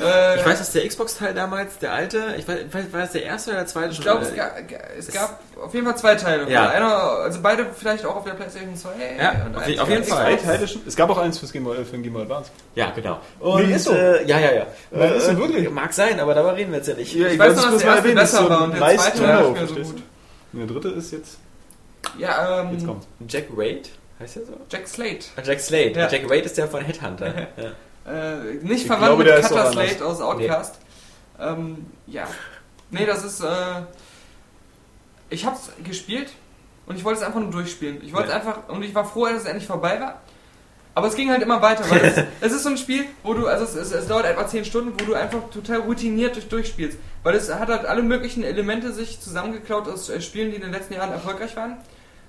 Äh,
Ich weiß, dass der Xbox-Teil damals, der alte, ich weiß, war das der erste oder der zweite
ich
schon?
glaube,
Äh,
es, ga, ga, es gab auf jeden Fall zwei Teile.
Ja.
Einer, also beide vielleicht auch auf der PlayStation 2.
Ja,
und
auf auf jeden Fall.
Zwei Teile schon. Es gab auch eins fürs Game Boy, für den Game Boy Advance.
Ja, genau. Und,
Nee, ist so.
Äh, ja, ja, ja.
Nein, ist so wirklich.
Mag sein, aber darüber reden wir jetzt ja nicht.
Ja,
Ich weiß noch, dass der erste
das ist
besser
so
war und der zweite war nicht mehr so gut.
Und der dritte ist jetzt,
Ja, ähm,
jetzt kommt.
Jack Wade? Heißt der so?
Jack Slate.
Ah, Jack Slade.
Ja.
Jack Wade ist der von Headhunter. ja.
Äh, nicht
Ich
verwandt
glaube,
mit Cutter. Slate aus Outcast. Ähm, ja. Nee, das ist. Äh, ich hab's gespielt und ich wollte es einfach nur durchspielen. Ich wollte
Ja.
einfach. Und ich war froh, dass es endlich vorbei war. Aber es ging halt immer weiter, weil es, es ist so ein Spiel, wo du, also es, es, es dauert etwa 10 Stunden, wo du einfach total routiniert durch, durchspielst. Weil es hat halt alle möglichen Elemente sich zusammengeklaut aus äh, Spielen, die in den letzten Jahren erfolgreich waren.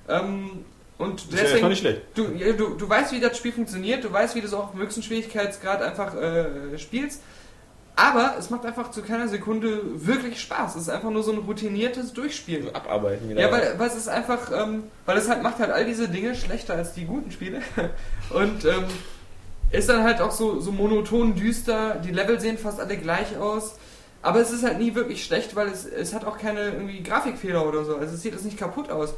Ähm, und
ist ja erstmal
deswegen,
nicht schlecht.
du, ja, du, du weißt, wie das Spiel funktioniert, du weißt, wie du es auch im höchsten Schwierigkeitsgrad einfach äh, spielst. Aber es macht einfach zu keiner Sekunde wirklich Spaß. Es ist einfach nur so ein routiniertes Durchspielen.
Abarbeiten wieder.
Ja, weil, weil es ist einfach, ähm, weil es halt macht halt all diese Dinge schlechter als die guten Spiele. Und ähm, ist dann halt auch so, so monoton düster, die Level sehen fast alle gleich aus. Aber es ist halt nie wirklich schlecht, weil es, es hat auch keine irgendwie Grafikfehler oder so. Also es sieht es nicht kaputt aus.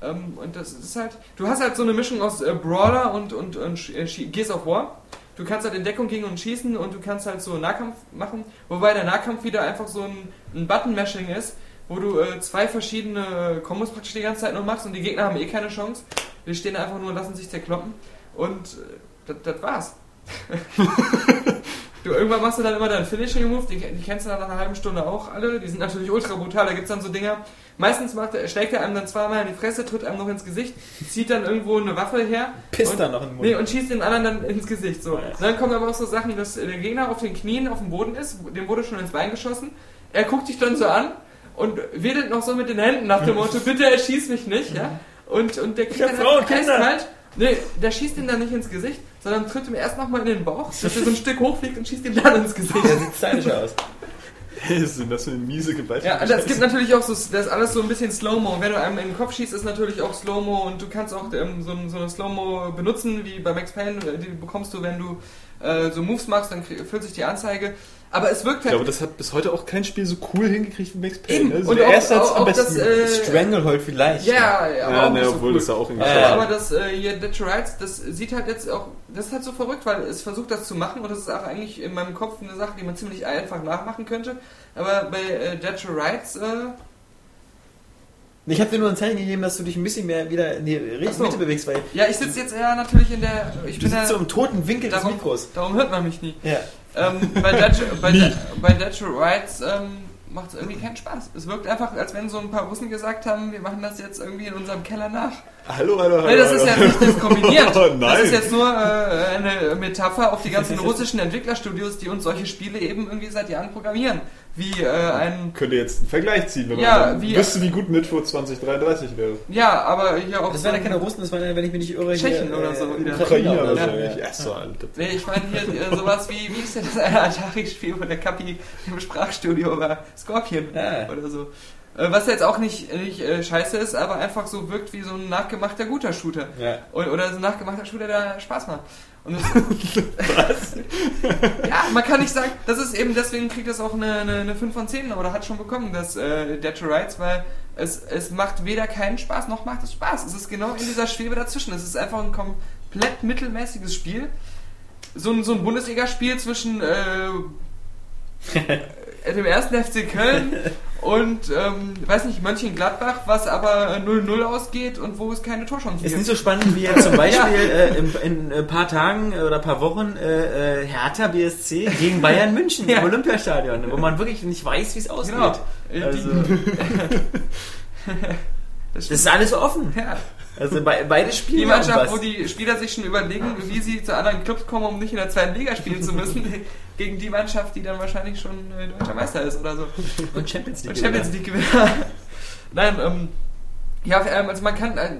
Ähm, und das ist halt, du hast halt so eine Mischung aus äh, Brawler und, und, und äh, Gears of War. Du kannst halt in Deckung gehen und schießen und du kannst halt so Nahkampf machen, wobei der Nahkampf wieder einfach so ein, ein Button-Mashing ist, wo du äh, zwei verschiedene Kombos praktisch die ganze Zeit nur machst und die Gegner haben eh keine Chance. Die stehen einfach nur und lassen sich zerkloppen. Und äh, das- das war's. du, irgendwann machst du dann immer deinen Finishing Move, die, die kennst du dann nach einer halben Stunde auch alle. Die sind natürlich ultra brutal, da gibt's dann so Dinger. Meistens macht er, schlägt er einem dann zweimal in die Fresse, tritt einem noch ins Gesicht, zieht dann irgendwo eine Waffe her.
Pisst
und,
dann noch in den Mund.
Nee, und schießt den anderen dann ins Gesicht. So. Dann kommen aber auch so Sachen, dass der Gegner auf den Knien auf dem Boden ist, dem wurde schon ins Bein geschossen. Er guckt dich dann so an und wedelt noch so mit den Händen nach dem Motto, bitte erschieß mich nicht, ja. Und, und der kriegt dann eiskalt. Nee, der schießt ihn dann nicht ins Gesicht, sondern tritt ihm erst nochmal in den Bauch, dass er so ein Stück hochfliegt und schießt ihn dann ins Gesicht.
Der sieht stylisch aus.
Was sind das für eine miese Gewalt?
Ja, es gibt natürlich auch so, das ist alles so ein bisschen Slow-Mo. Wenn du einem in den Kopf schießt, ist natürlich auch Slow-Mo und du kannst auch ähm, so, so eine Slow-Mo benutzen, wie bei Max Payne, äh, die bekommst du, wenn du äh, so Moves machst, dann füllt sich die Anzeige. Aber es wirkt
Ich
halt
glaube, das hat bis heute auch kein Spiel so cool hingekriegt wie Max Payne. Ne? Also
Und
der
auch-
erste hat's
auch-
am besten.
das, äh,
Stranglehold vielleicht.
Ja, ja, aber
ja,
auch
ne,
nicht so
obwohl
cool.
das da auch irgendwie schade
aber das äh, hier Dead Rights, das sieht halt jetzt auch, das ist halt so verrückt, weil es versucht das zu machen und das ist auch eigentlich in meinem Kopf eine Sache, die man ziemlich einfach nachmachen könnte. Aber bei äh, Dead to Rights, äh,
Ich habe dir nur ein Zeichen gegeben, dass du dich ein bisschen mehr wieder in die richtige
so.
Mitte bewegst, weil
ja, ich sitze jetzt ja natürlich in der, ich
du
bin ja,
sitzt so im toten Winkel des
darum,
Mikros.
darum hört man mich nie.
Ja.
Ähm, bei Dead, bei, bei to Rights ähm, macht es irgendwie keinen Spaß. Es wirkt einfach, als wenn so ein paar Russen gesagt haben, wir machen das jetzt irgendwie in unserem Keller nach.
Hallo, hallo, hallo.
Das ist ja nicht diskriminiert.
Oh,
Das ist jetzt nur äh, eine Metapher auf die ganzen russischen Entwicklerstudios, die uns solche Spiele eben irgendwie seit Jahren programmieren. Wie äh, ein.
Könnte jetzt einen Vergleich ziehen, wenn
Ja,
man
wie-
wüsste, wie gut Midfo 2033 wäre.
Ja, aber hier auch.
Das
so
waren ja keine Russen, das waren ja, wenn ich mich nicht irre,
Tschechen
hier,
oder so wieder.
Ukrainer oder so.
ja.
Ja, so, Alter.
Nee, ich meine hier äh, sowas wie, wie ist denn das eine Atari-Spiel, wo der Kapi im Sprachstudio war? Scorpion
Ja.
oder so. Äh, Was jetzt auch nicht, nicht äh, scheiße ist, aber einfach so wirkt wie so ein nachgemachter guter Shooter.
Ja.
Oder, oder so ein nachgemachter Shooter, der Spaß macht. Und das, ja, man kann nicht sagen, das ist eben, deswegen kriegt das auch eine, eine, eine 5 von 10 oder hat schon bekommen, das äh, Dead to Rights, weil es, es macht weder keinen Spaß, noch macht es Spaß. Es ist genau in dieser Schwebe dazwischen. Es ist einfach ein komplett mittelmäßiges Spiel. So ein, so ein Bundesligaspiel zwischen äh, dem ersten FC Köln und, ähm, weiß nicht, Mönchengladbach, was aber äh, 0-0 ausgeht und wo es keine Torchancen
Ist
gibt.
nicht so spannend wie jetzt zum Beispiel äh, in, in ein paar Tagen äh, oder ein paar Wochen äh, äh, Hertha BSC gegen Bayern München
Ja.
im Olympiastadion, wo man wirklich nicht weiß, wie es ausgeht.
Genau. Äh,
Also,
Das
das ist alles offen.
ja.
Also bei, beide Spiele.
Die Mannschaft, wo die Spieler sich schon überlegen, wie sie zu anderen Clubs kommen, um nicht in der zweiten Liga spielen zu müssen, gegen die Mannschaft, die dann wahrscheinlich schon äh, deutscher Meister ist oder so.
und Champions League.
Und Champions League Gewinner. Nein, ähm, ja, ähm, also man kann äh,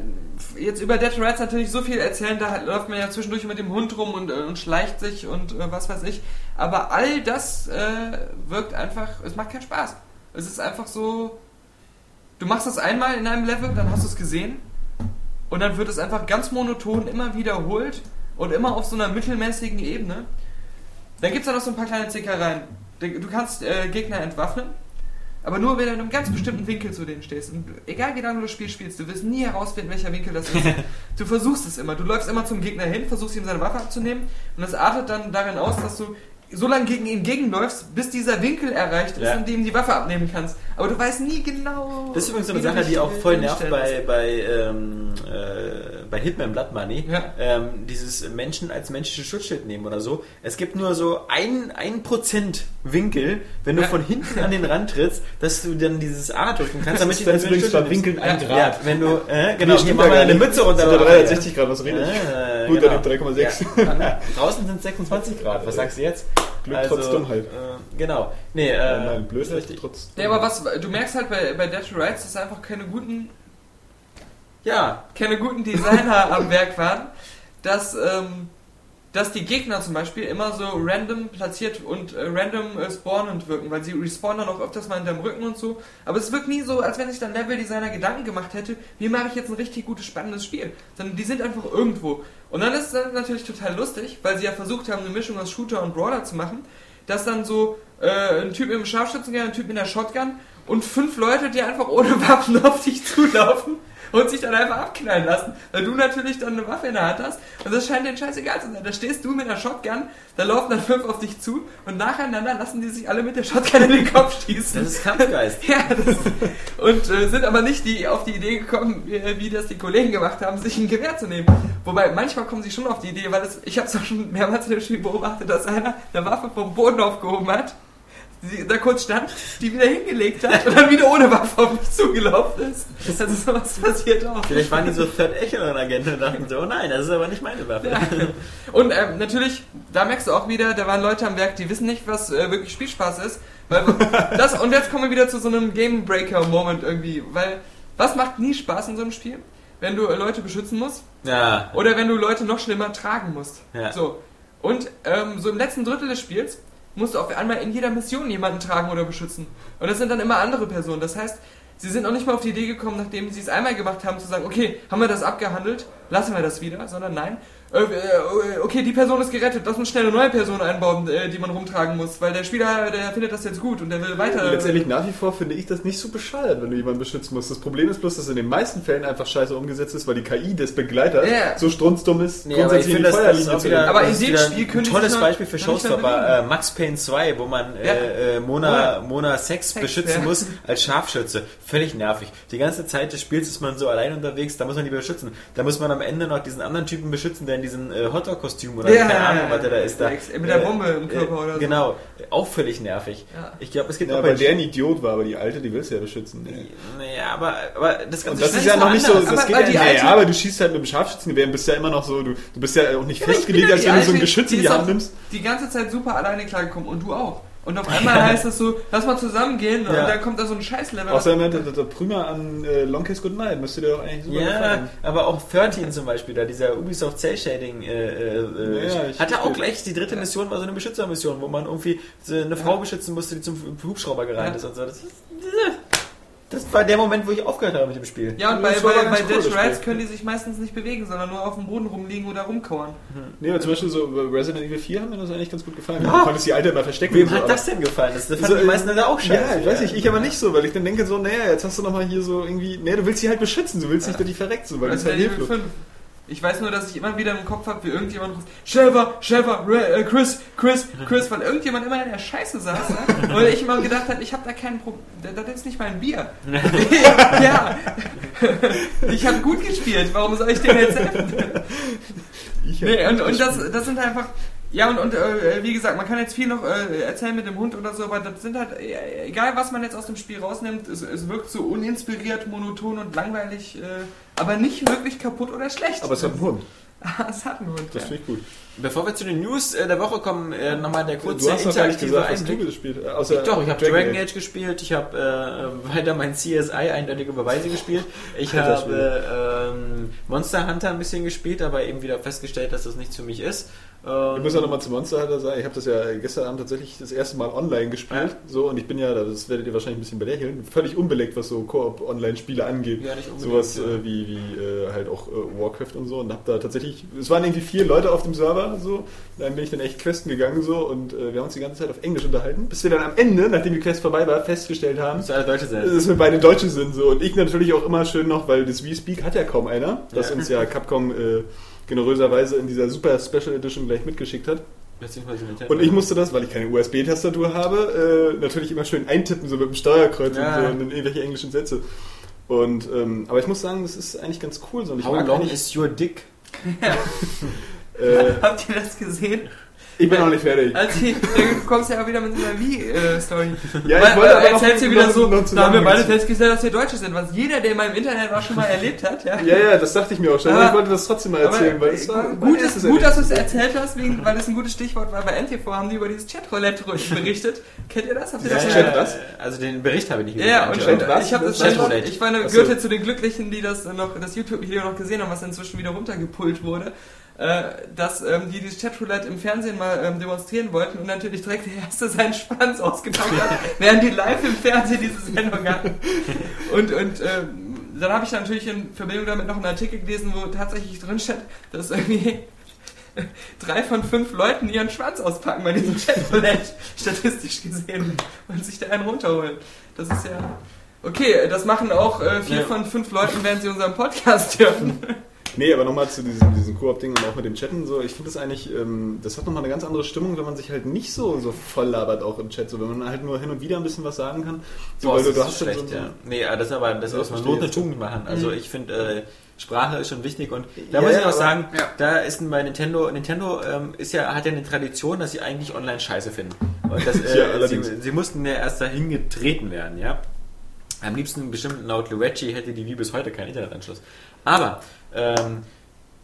jetzt über Dead Rats natürlich so viel erzählen, da läuft man ja zwischendurch mit dem Hund rum und, äh, und schleicht sich und äh, was weiß ich. Aber all das äh, wirkt einfach, es macht keinen Spaß. Es ist einfach so, du machst das einmal in einem Level, dann hast du es gesehen und dann wird es einfach ganz monoton immer wiederholt und immer auf so einer mittelmäßigen Ebene. Dann gibt es da noch so ein paar kleine Zickereien. Du kannst äh, Gegner entwaffnen, aber nur wenn du in einem ganz bestimmten Winkel zu denen stehst. Und egal wie lange du das Spiel spielst, du wirst nie herausfinden, welcher Winkel das ist. du versuchst es immer. Du läufst immer zum Gegner hin, versuchst ihm seine Waffe abzunehmen und das artet dann darin aus, dass du so lange gegen ihn gegenläufst, bis dieser Winkel erreicht ist,
Ja.
in dem die Waffe abnehmen kannst. Aber du weißt nie genau.
Das ist übrigens so eine Sache, die auch
äh,
voll nervt bei, bei, ähm, äh, bei Hitman Blood Money.
Ja.
Ähm, dieses Menschen als menschliches Schutzschild nehmen oder so. Es gibt nur so ein, ein Prozent Winkel, wenn du
Ja.
von hinten an den Rand trittst, dass du dann dieses A drücken kannst, damit du
dann übrigens bei Winkeln ein Grad.
wenn du, äh, genau, hier
stimmt
machen wir
ja
eine
gar nicht.
Mütze runter.
Ja 360 Grad, was rede ich? Gut,
genau.
dann eben 3,6.
Ja. Draußen sind 26 Grad. Was sagst du jetzt?
Glück trotz Dummheit.
Äh, genau. Nee, äh,
Nein, Blödheit
richtig.
trotz.
Nee, aber was, du merkst halt bei, bei Dead to Rights, dass einfach keine guten,
Ja,
keine guten Designer am Werk waren, dass, ähm, dass die Gegner zum Beispiel immer so random platziert und äh, random äh, spawnend wirken, weil sie respawnen dann auch öfters mal hinterm Rücken und so. Aber es wirkt nie so, als wenn sich dann Level-Designer Gedanken gemacht hätte, wie mache ich jetzt ein richtig gutes, spannendes Spiel. Sondern die sind einfach irgendwo. Und dann ist es natürlich total lustig, weil sie ja versucht haben, eine Mischung aus Shooter und Brawler zu machen, dass dann so äh, ein Typ im Scharfschützengewehr, ein Typ mit der Shotgun und fünf Leute, die einfach ohne Waffen auf dich zulaufen und sich dann einfach abknallen lassen, weil du natürlich dann eine Waffe in der Hand hast und das scheint denen scheißegal zu sein. Da stehst du mit einer Shotgun, da laufen dann fünf auf dich zu und nacheinander lassen die sich alle mit der Shotgun in den Kopf schießen.
das ist Kampfgeist.
Ja, das, und äh, sind aber nicht die auf die Idee gekommen, wie, wie das die Kollegen gemacht haben, sich ein Gewehr zu nehmen. Wobei manchmal kommen sie schon auf die Idee, weil es, ich habe es auch schon mehrmals in dem Spiel beobachtet, dass einer eine Waffe vom Boden aufgehoben hat, die, da kurz stand, die wieder hingelegt hat und dann wieder ohne Waffe auf mich zugelaufen ist. Also sowas passiert auch.
Vielleicht waren die so Third Echelon-Agenten und dachten so, oh nein, das ist aber nicht meine Waffe.
Ja. Und ähm, natürlich, da merkst du auch wieder, da waren Leute am Werk, die wissen nicht, was äh, wirklich Spielspaß ist. Weil das, und jetzt kommen wir wieder zu so einem Game Breaker-Moment irgendwie. Weil, was macht nie Spaß in so einem Spiel? Wenn du äh, Leute beschützen musst
Ja,
oder wenn du Leute noch schlimmer tragen musst.
Ja.
So. Und ähm, so im letzten Drittel des Spiels musst du auf einmal in jeder Mission jemanden tragen oder beschützen. Und das sind dann immer andere Personen. Das heißt, sie sind noch nicht mal auf die Idee gekommen, nachdem sie es einmal gemacht haben, zu sagen, okay, haben wir das abgehandelt, lassen wir das wieder, sondern nein. Äh, äh, okay, die Person ist gerettet, lass uns schnell eine neue Person einbauen, äh, die man rumtragen muss, weil der Spieler, der findet das jetzt gut und der will weiter.
Letztendlich nach wie vor finde ich das nicht so bescheuert, wenn du jemanden beschützen musst. Das Problem ist bloß, dass in den meisten Fällen einfach scheiße umgesetzt ist, weil die KI des Begleiters
Ja.
so strunzdumm ist,
Nee, aber ich finde, das, das auch wieder,
Aber in dem Spiel
ein
können die
tolles
sich noch-
Beispiel für Showstopper, äh, Max Payne 2, wo man
Ja.
äh, äh, Mona. Mona Sex,
Sex,
beschützen
ja.
muss als Scharfschütze. Völlig nervig. Die ganze Zeit des Spiels ist man so allein unterwegs, da muss man die beschützen. Da muss man am Ende noch diesen anderen Typen beschützen, der in diesem äh, Hotdog-Kostüm oder
Ja,
keine
ja,
Ahnung, was der da ist. Da,
mit der Bombe im Körper oder so.
Genau. Auch völlig nervig.
Ja.
Ich glaube, es gibt
Ja,
auch
weil der ein Idiot war, aber die Alte, die willst du ja beschützen. Nee.
Naja, aber, aber das ganze
Und das ist ja noch nicht so, das
Aber-
geht
aber
ja
die
nicht.
Alte-
Ja, aber du schießt halt mit dem Scharfschützengewehr und bist ja immer noch so, du, du bist ja auch nicht festgelegt, als wenn du so ein Geschütz in
die
Hand nimmst.
Die ganze Zeit super alleine klargekommen und du auch. Und auf einmal heißt es so, lass mal zusammengehen und
Ja.
dann kommt da so ein Scheißlevel.
Außerdem der, der, der Prümer an äh, Long Kiss Goodnight müsste dir doch eigentlich super
Ja,
gefallen.
aber auch 13 zum Beispiel, da dieser Ubisoft Cell Shading äh, äh, äh,
Ja,
hatte auch gleich die dritte Mission war so eine Beschützermission, wo man irgendwie so eine Frau beschützen musste, die zum Hubschrauber gerannt
Ja.
ist und so. Das, ist, das war der Moment, wo ich aufgehört habe mit dem Spiel.
ja, und bei, bei, bei
cool,
Dead Rides
Spiel.
können die sich meistens nicht bewegen, sondern nur auf dem Boden rumliegen oder rumkauern.
Nee, aber zum Beispiel so bei Resident Evil 4 haben mir das eigentlich ganz gut gefallen. Du konntest die Alte immer verstecken.
Wem
so,
hat das denn gefallen? Das fanden
So,
die meisten Leute auch scheiße.
Ja, ich weiß nicht, ich aber nicht so, weil ich dann denke so, naja, jetzt hast du nochmal hier so irgendwie, nee, du willst sie halt beschützen, du willst nicht, dass die verreckt so, weil das ist halt hilflos.
5. Ich weiß nur, dass ich immer wieder im Kopf habe, wie irgendjemand ruft, Shelver, Re- äh, Chris, Chris, Chris, weil irgendjemand immer in der Scheiße saß ne? und ich immer gedacht habe, ich habe da kein Problem, das ist nicht mein Bier. ja, ich habe gut gespielt, warum soll ich dem jetzt helfen? Nee, und, und das, das sind einfach. Ja, und, und äh, wie gesagt, man kann jetzt viel noch äh, erzählen mit dem Hund oder so, aber das sind halt, äh, egal was man jetzt aus dem Spiel rausnimmt, es, es wirkt so uninspiriert, monoton und langweilig, äh, aber nicht wirklich kaputt oder schlecht.
Aber es hat einen Hund,
es hat einen Hund.
das
ja.
finde ich gut.
Bevor wir zu den News äh, der Woche kommen, äh, nochmal der kurze
du hast doch gar nicht
interaktive
gesagt, was du gespielt. Außer
Doch, ich habe Dragon Age gespielt, ich habe äh, weiter mein CSI eindeutige Beweise gespielt. Ich
Alter
habe ähm, Monster Hunter ein bisschen gespielt, aber eben wieder festgestellt, dass das nichts für mich ist. Ähm,
Ich muss ja nochmal zu Monster Hunter sagen, ich habe das ja gestern Abend tatsächlich das erste Mal online gespielt. So, und ich bin ja, das werdet ihr wahrscheinlich ein bisschen belächeln, völlig unbeleckt, was so Koop-Online-Spiele angeht.
Ja, nicht unbedingt,
Sowas
ja.
äh, wie, wie äh, halt auch äh, Warcraft und so. Und hab da tatsächlich, es waren irgendwie vier Leute auf dem Server, so. Dann bin ich dann echt Questen gegangen, so. Und äh, wir haben uns die ganze Zeit auf Englisch unterhalten, bis wir dann am Ende, nachdem die Quest vorbei war, festgestellt haben,
alle Deutsche
dass wir beide Deutsche sind so und ich natürlich auch immer schön noch, weil das We-Speak hat ja kaum einer, das
Ja.
uns ja Capcom äh, generöserweise in dieser Super Special Edition gleich mitgeschickt hat. Und ich musste das, weil ich keine USB-Tastatur habe, äh, natürlich immer schön eintippen, so mit dem Steuerkreuz
Ja.
und so und dann irgendwelche englischen Sätze. Und ähm, aber ich muss sagen, das ist eigentlich ganz cool. So. Und ich
How
mag
long is your dick?
äh,
Habt ihr das gesehen?
Ich bin noch nicht fertig.
Als ich, du kommst ja auch wieder mit so einer Wie-Story.
Ja, ich
Weil-
wollte
weil
aber noch-
erzählst du wieder
noch-
so,
noch
da haben wir beide festgestellt, dass wir Deutsche sind, was jeder, der mal im Internet war, schon mal erlebt hat. Ja.
Ja, ja, das dachte ich mir auch schon.
Aber-
ich wollte das trotzdem mal erzählen,
Aber,
weil es war
äh,
mein
gut, ist, gut, dass du es erzählt hast, wegen, weil es ein gutes Stichwort war. Bei NTV haben die über dieses Chatroulette berichtet. Kennt ihr das? Habt ihr das
Ja,
schon
ja,
was?
Also den Bericht habe ich nicht
Ja, ja, und
gesehen.
Chat was?
ich habe das,
Chatroulette.
ich meine, gehörte zu den Glücklichen, die das noch, das YouTube-Video noch gesehen haben, was inzwischen wieder runtergepult wurde, äh, dass ähm, die dieses Chatroulette im Fernsehen mal ähm, demonstrieren wollten und natürlich direkt der Erste seinen Schwanz ausgepackt hat, während die live im Fernsehen diese Sendung hatten. Und, und ähm, dann habe ich natürlich in Verbindung damit noch einen Artikel gelesen, wo tatsächlich drin steht, dass irgendwie drei von fünf Leuten ihren Schwanz auspacken bei diesem Chatroulette, statistisch gesehen, und sich da einen runterholen. Das ist ja... Okay, das machen auch äh, vier
Ja.
von fünf Leuten, während sie unseren Podcast hören.
Nee, aber nochmal zu diesem, diesem Koop-Ding und auch mit dem Chatten so. Ich finde das eigentlich, ähm, das hat nochmal eine ganz andere Stimmung, wenn man sich halt nicht so, so voll labert auch im Chat, so wenn man halt nur hin und wieder ein bisschen was sagen kann. So,
Boah,
weil
das
du,
ist
du hast
schlecht,
so,
ja. Nee, aber das ist aber, das
Ja,
muss man Not eine. Tugend machen. Also ich finde, äh, Sprache ist schon wichtig und da
Ja,
muss ich
ja,
auch
aber-
sagen,
ja.
da ist bei Nintendo, Nintendo ähm, ist ja, hat ja eine Tradition, dass sie eigentlich online scheiße finden. Und das,
Ja,
äh,
allerdings.
sie, sie mussten ja erst dahin getreten werden, ja. Am liebsten bestimmt laut Luigi hätte die wie bis heute keinen Internetanschluss. Aber ähm,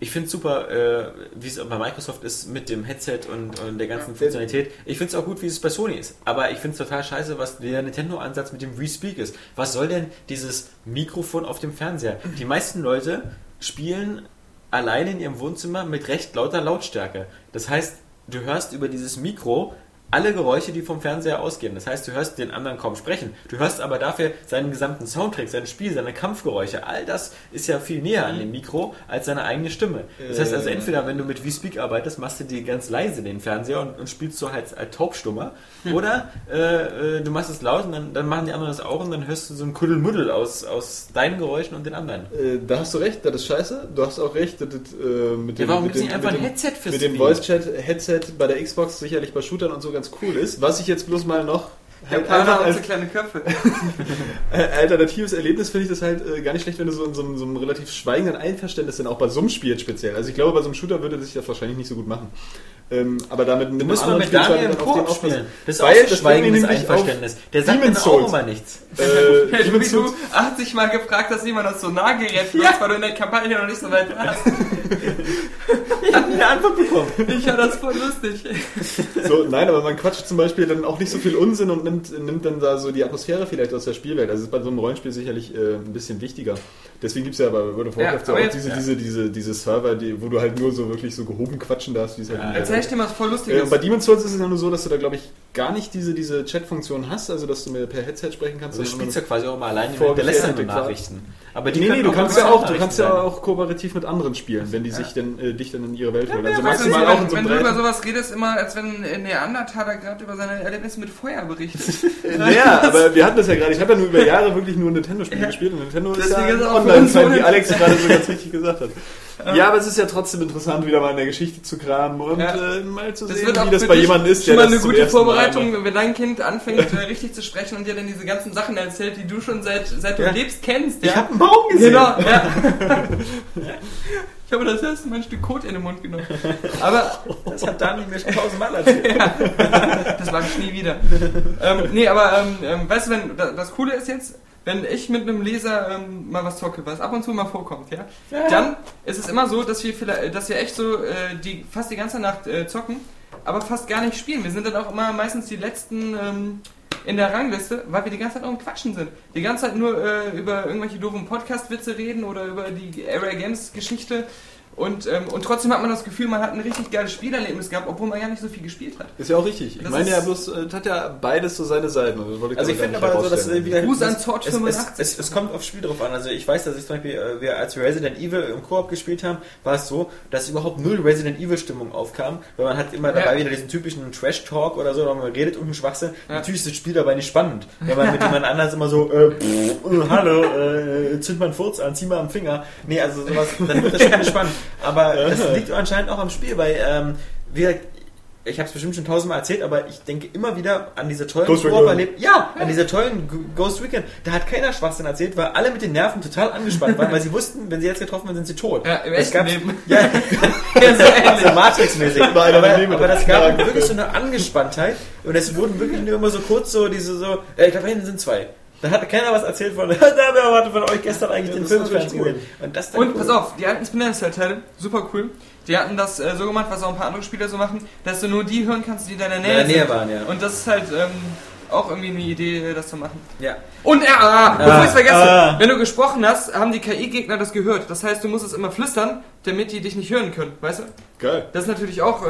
ich finde es super, äh, wie es bei Microsoft ist mit dem Headset und, und der ganzen
Ja.
Funktionalität. Ich finde es auch gut, wie es bei Sony ist. Aber ich finde es total scheiße, was der Nintendo-Ansatz mit dem Respeak ist. Was soll denn dieses Mikrofon auf dem Fernseher? Die meisten Leute spielen alleine in ihrem Wohnzimmer mit recht lauter Lautstärke. Das heißt, du hörst über dieses Mikro alle Geräusche, die vom Fernseher ausgehen. Das heißt, du hörst den anderen kaum sprechen. Du hörst aber dafür seinen gesamten Soundtrack, sein Spiel, seine Kampfgeräusche. All das ist ja viel näher an dem Mikro als seine eigene Stimme. Das heißt also,
Äh.
entweder wenn du mit V-Speak arbeitest, machst du dir ganz leise den Fernseher und, und spielst so halt als Taubstummer. Oder äh, äh, du machst es laut und dann, dann machen die anderen das auch und dann hörst du so ein Kuddelmuddel aus, aus deinen Geräuschen und den anderen.
Äh, da hast du recht, das ist scheiße. Du hast auch recht, das, äh, mit
Ja,
dem,
warum
mit
gibt's nicht
dem,
einfach
mit
ein Headset fürs
mit dem? Voice-Chat-Headset bei der Xbox sicherlich bei Shootern und so ganz cool ist. Was ich jetzt bloß mal noch halt
Japaner
als
so kleine Köpfe.
äh, alternatives Erlebnis finde ich das halt äh, gar nicht schlecht, wenn du so in so einem, so einem relativ schweigenden Einverständnis dann auch bei so einem Spiel speziell. Also ich glaube, bei so einem Shooter würde sich das wahrscheinlich nicht so gut machen. Ähm, aber damit mit
mal
anderen
mit Daniel im Koop
aufpassen.
spielen. Das ist
Weil
auch so
das
schweigendes Einverständnis. Der sagt
Demon's
dann auch immer nichts.
Äh,
Hey,
Demon's
du,
Souls-
80 Mal gefragt, dass jemand das so nah gerät benutzt, weil du in der Kampagne noch nicht so weit warst.
Ich habe eine Antwort bekommen.
Ich fand das voll lustig.
So, nein, aber man quatscht zum Beispiel dann auch nicht so viel Unsinn und nimmt, nimmt dann da so die Atmosphäre vielleicht aus der Spielwelt. Also das ist bei so einem Rollenspiel sicherlich äh, ein bisschen wichtiger. Deswegen gibt es ja bei World of
Ja,
Warcraft ja,
aber
auch
jetzt-
diese,
ja.
diese, diese, diese Server, die, wo du halt nur so wirklich so gehoben quatschen darfst, wie es halt
Ja,
dir mal was voll
äh,
Lustiges.
und bei Demon's Souls ist es ja nur so, dass du da, glaube ich, gar nicht diese, diese Chat-Funktion hast, also dass du mir per Headset sprechen kannst.
Also du spielst ja quasi auch mal alleine mit der
klar.
Nachrichten. Aber die
Nee, nee, du kannst ja auch, du kannst ja auch kooperativ mit anderen spielen, wenn die sich denn, äh, dich dann in ihre Welt holen. Also
Ja, weißt du,
maximal
wenn,
auch in so
wenn du über sowas redest, immer als wenn ein Neandertaler gerade über seine Erlebnisse mit Feuer berichtet.
Naja, aber wir hatten das ja gerade. Ich habe ja nur über Jahre wirklich nur Nintendo-Spiele gespielt und Nintendo ist ja
ist
Online-Fan, wie Alex gerade so ganz richtig gesagt hat. Ja, aber es ist ja trotzdem interessant, wieder mal in der Geschichte zu kramen und
Ja.
äh, mal zu
Das
sehen, wie das bei jemandem ist,
schon mal eine gute
Mal
Vorbereitung,
macht.
wenn dein Kind anfängt, äh, richtig zu sprechen und dir dann diese ganzen Sachen erzählt, die du schon seit, seit du
Ja.
lebst kennst.
Ich
ja?
habe einen Baum gesehen.
Genau. Ich habe das erste Mal ein Stück Kot in den Mund genommen. Aber
Das hat Daniel mir schon tausendmal erzählt.
das mache ich nie wieder. ähm, nee, aber ähm, ähm, weißt du, wenn da- das Coole ist jetzt, wenn ich mit einem Leser ähm, mal was zocke, was ab und zu mal vorkommt, ja, dann ist es immer so, dass wir vielleicht, dass wir echt so äh, die fast die ganze Nacht äh, zocken, aber fast gar nicht spielen. Wir sind dann auch immer meistens die letzten ähm, in der Rangliste, weil wir die ganze Zeit auch im Quatschen sind. Die ganze Zeit nur äh, über irgendwelche doofen Podcast-Witze reden oder über die Area Games Geschichte. Und, ähm, und trotzdem hat man das Gefühl, man hat ein richtig geiles Spielerlebnis gehabt, obwohl man gar nicht so viel gespielt hat.
Ist ja auch richtig. Ich
Das
meine ja bloß, äh, das hat ja beides so seine Seiten. das wollte
Also ich finde aber so, dass äh, wieder
Gruß an
es,
85.
es, es, es kommt aufs Spiel drauf an. Also ich weiß, dass ich zum Beispiel, äh, wir, als wir Resident Evil im Koop gespielt haben, war es so, dass überhaupt null Resident Evil Stimmung aufkam, weil man hat immer
Ja.
dabei wieder diesen typischen Trash Talk oder so, oder man redet irgendeinen Schwachsinn.
Ja.
Natürlich ist das Spiel dabei nicht spannend, weil man mit jemand anders immer so, äh, pff, äh, hallo, äh, zünd mal einen Furz an, zieh mal am Finger. Nee, also sowas, dann wird das Spiel nicht spannend. Aber das liegt anscheinend auch am Spiel, weil ähm, wir ich habe es bestimmt schon tausendmal erzählt, aber ich denke immer wieder an diese tollen
Ghost
Koop
Recon.
erlebt. Ja, an diese tollen G- Ghost Weekend. Da hat keiner Schwachsinn erzählt, weil alle mit den Nerven total angespannt waren, weil sie wussten, wenn sie jetzt getroffen werden, sind sie tot.
Ja, im
gab's-
Leben.
Ja,
Ja, so
Matrix-mäßig. Aber, aber das gab wirklich so eine Angespanntheit und es wurden wirklich nur immer so kurz so diese so, äh, ich glaube, hinten sind zwei. Da hat keiner was erzählt von, da erwartet von euch gestern eigentlich den
das
Film gesehen. Und das dann
Und
cool.
pass auf, die alten Splinter Cell-Teile, super cool. Die hatten das äh, so gemacht, was auch ein paar andere Spieler so machen, dass du nur die hören kannst, die in deiner Nähe
der Nähe
sind.
waren, ja.
Und das ist halt ähm, auch irgendwie eine Idee, das zu machen.
ja.
Und äh, ah, bevor ich es vergesse,
ah.
wenn du gesprochen hast, haben die KI-Gegner das gehört. Das heißt, du musst es immer flüstern, damit die dich nicht hören können, weißt du?
Geil.
Das ist natürlich auch äh,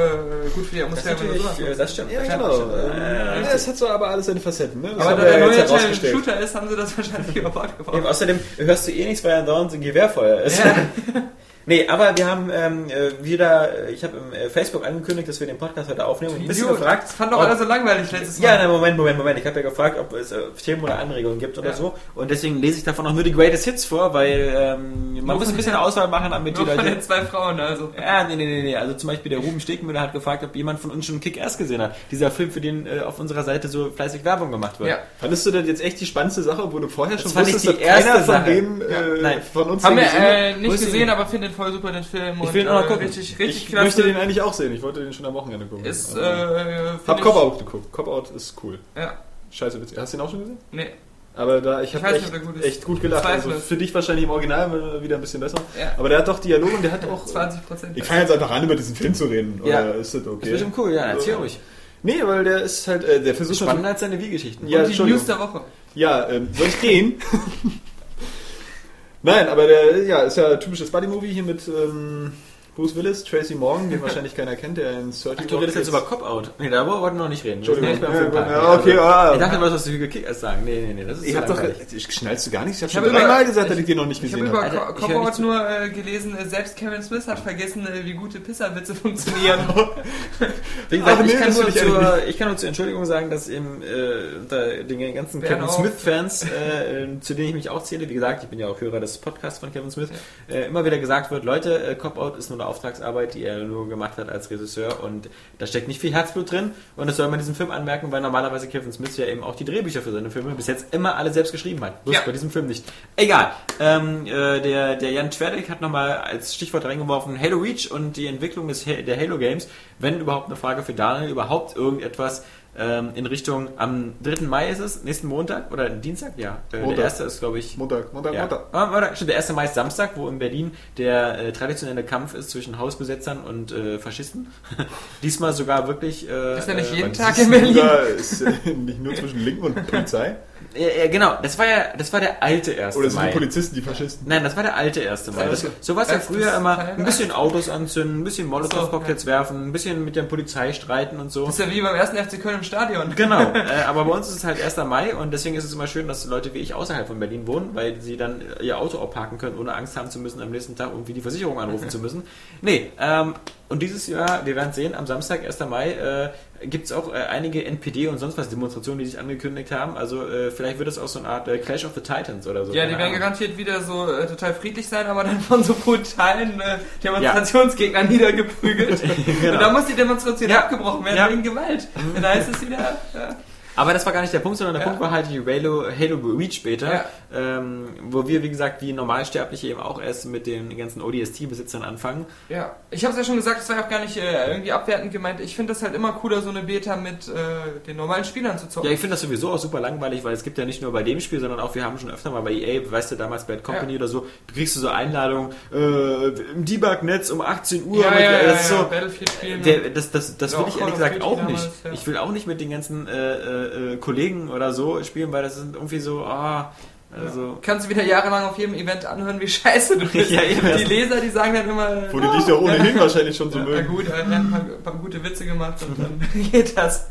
gut für die
Das, ist
Atmosphäre.
natürlich,
sowas
äh, das stimmt.
Ja,
das
genau.
Äh,
ja, es hat so aber alles seine Facetten, ne? Das
Aber da der
ja
neue. Shooter ist, haben sie das wahrscheinlich über Bord.
Eben, außerdem hörst du eh nichts, weil ja dauernd ein Gewehrfeuer ist.
Ja.
nee, aber wir haben ähm, äh, wieder, ich habe im äh, Facebook angekündigt, dass wir den Podcast heute aufnehmen und ein bisschen gefragt.
Das fand doch alle so langweilig letztes Mal.
Ja, nein, Moment, Moment, Moment. Ich habe ja gefragt, ob es äh, Themen oder Anregungen gibt oder
Ja.
so. Und deswegen lese ich davon auch nur die Greatest Hits vor, weil ähm, man
Nur
muss
von
ein bisschen Auswahl machen, damit die
Nur von
Leute...
den zwei Frauen, also.
Ja, nee, nee, nee, nee. Also zum Beispiel der Ruben Stegmüller hat gefragt, ob jemand von uns schon Kick-Ass gesehen hat. Dieser Film, für den äh, auf unserer Seite so fleißig Werbung gemacht wird.
Ja.
Fandest du das jetzt echt die spannendste Sache, wo du vorher schon
fand ich
wusstest,
die
dass keiner
erste
von
Sache.
dem äh,
Nein.
von uns
Haben wir äh, nicht gesehen, aber finden voll super den Film.
Ich will ihn auch noch
äh,
gucken.
Richtig, richtig
Ich
klasse.
möchte den eigentlich auch sehen. Ich wollte den schon am Wochenende gucken.
Ist, äh,
Aber-
find
Hab Cop-Out geguckt. Cop-Out ist cool.
Ja,
Scheiße witzig. Hast du den auch schon gesehen?
nee.
Aber da, ich
Ich
habe
weiß
echt,
nicht, ob der gut ist.
echt gut gelacht. Also für dich wahrscheinlich im Original äh, wieder ein bisschen besser.
Ja.
Aber der hat doch Dialog und der hat auch...
20 Prozent.
Ich fange jetzt einfach an, über diesen Film zu reden.
Ja.
Oder ist das
Das
okay?
ist bestimmt cool, ja, erzähl ruhig.
Nee, weil der ist halt... Äh, der versucht
Spannender als seine Wie-Geschichten.
Ja,
Und die. News der Woche.
Ja, ähm, soll ich gehen? Nein, aber der ja, ist ja ein typisches Buddy-Movie hier mit ähm, Bruce Willis, Tracy Morgan, den wahrscheinlich keiner kennt, der in 30
Ach, du redest jetzt über Cop-Out. Nee, da wollten wir noch nicht reden.
Entschuldigung.
beim
Ja,
Filmpark.
ja, okay, ah,
Ich dachte, du wolltest was über Kick-Ass sagen. Nee, nee, nee, das ist
Ich hab doch, ich schnallst du gar nichts? Ich hab
Ich
schon
hab über-
dreimal gesagt, dass ich den noch nicht
Ich habe
gesehen
über
habe.
Ich hör
Cop-Out
nicht zu.
nur äh, gelesen, äh, selbst Kevin Smith hat vergessen, äh, wie gute Pisserwitze funktionieren.
Wie gesagt,
Ach, nee,
ich, kann nur zur, ich kann nur zur Entschuldigung sagen, dass im, äh, unter den ganzen Kevin Smith-Fans, äh, äh, zu denen ich mich auch zähle, wie gesagt, ich bin ja auch Hörer des Podcasts von Kevin Smith, immer wieder gesagt wird, Leute, Cop-Out ist nur eine Auftragsarbeit, die er nur gemacht hat als Regisseur und da steckt nicht viel Herzblut drin und das soll man diesem Film anmerken, weil normalerweise Kevin Smith ja eben auch die Drehbücher für seine Filme bis jetzt immer alle selbst geschrieben hat. Bloß
Ja.
bei diesem Film nicht. Egal. Ähm, äh, der, der Jan Twerdeck hat nochmal als Stichwort reingeworfen Halo Reach und die Entwicklung des, der Halo Games. Wenn überhaupt eine Frage für Daniel, überhaupt irgendetwas ähm, in Richtung am 3. Mai ist es, nächsten Montag oder Dienstag? Ja. Äh,
Montag.
Der erste ist, glaube ich,
Montag, Montag,
ja.
Montag.
Ah, warte, stimmt, der 1. Mai ist Samstag, wo in Berlin der äh, traditionelle Kampf ist zwischen Hausbesetzern und äh, Faschisten. Diesmal sogar wirklich. Äh,
Ist ja nicht
äh,
jeden
Das
Tag in Berlin.
sogar- Ist äh, nicht nur zwischen Linken und Polizei.
Ja, genau, das war ja, das war der alte 1.
Oder sind
Mai.
die Polizisten die Faschisten?
Nein, das war der alte 1. Mai. Das, so war es ja früher immer, ein bisschen Autos anzünden, ein bisschen Molotow-Cocktails
So,
werfen, ein bisschen mit der Polizei streiten und so.
Das ist ja wie beim ersten FC Köln im Stadion.
Genau, äh, aber bei uns ist es halt 1. Mai und deswegen ist es immer schön, dass Leute wie ich außerhalb von Berlin wohnen, weil sie dann ihr Auto auch parken können, ohne Angst haben zu müssen, am nächsten Tag irgendwie die Versicherung anrufen zu müssen. Nee, ähm, und dieses Jahr, wir werden sehen, am Samstag, 1. Mai, äh, gibt es auch äh, einige NPD und sonst was Demonstrationen, die sich angekündigt haben. Also äh, vielleicht wird es auch so eine Art äh, Clash of the Titans oder so.
Ja, die werden garantiert wieder so äh, total friedlich sein, aber dann von so brutalen äh, Demonstrationsgegnern niedergeprügelt.
Genau.
Und da muss die Demonstration
Ja.
abgebrochen werden
Ja.
wegen Gewalt. Und da heißt es wieder, ja.
Aber das war gar nicht der Punkt, sondern der
Ja.
Punkt war halt die Halo, Halo Reach später,
Ja.
ähm, wo wir, wie gesagt, wie Normalsterbliche eben auch erst mit den ganzen ODST-Besitzern anfangen.
Ja, ich habe es ja schon gesagt, das war ja auch gar nicht äh, irgendwie abwertend gemeint. Ich finde das halt immer cooler, so eine Beta mit äh, den normalen Spielern zu
Ja,
zocken.
ich finde das sowieso auch super langweilig, weil es gibt ja nicht nur bei dem Spiel, sondern auch, wir haben schon öfter mal bei EA, weißt du, damals Bad Company
Ja.
oder so, kriegst du so Einladungen äh, im Debug-Netz um 18 Uhr.
ja,
mit-
ja, ja,
das
ja,
so,
Battlefield spielen.
Der, das das, das
Ja,
will ich ehrlich gesagt auch
damals,
nicht.
ja.
Ich will auch nicht mit den ganzen äh, äh, Kollegen oder so spielen, weil das sind irgendwie so, ah, also...
Kannst du wieder jahrelang auf jedem Event anhören, wie scheiße du bist.
Ja, eben.
die Leser, die sagen dann immer,
Wo die dich doch ohnehin wahrscheinlich schon so
ja, na
mögen.
gut, er hat ein paar, paar gute Witze gemacht und dann geht das.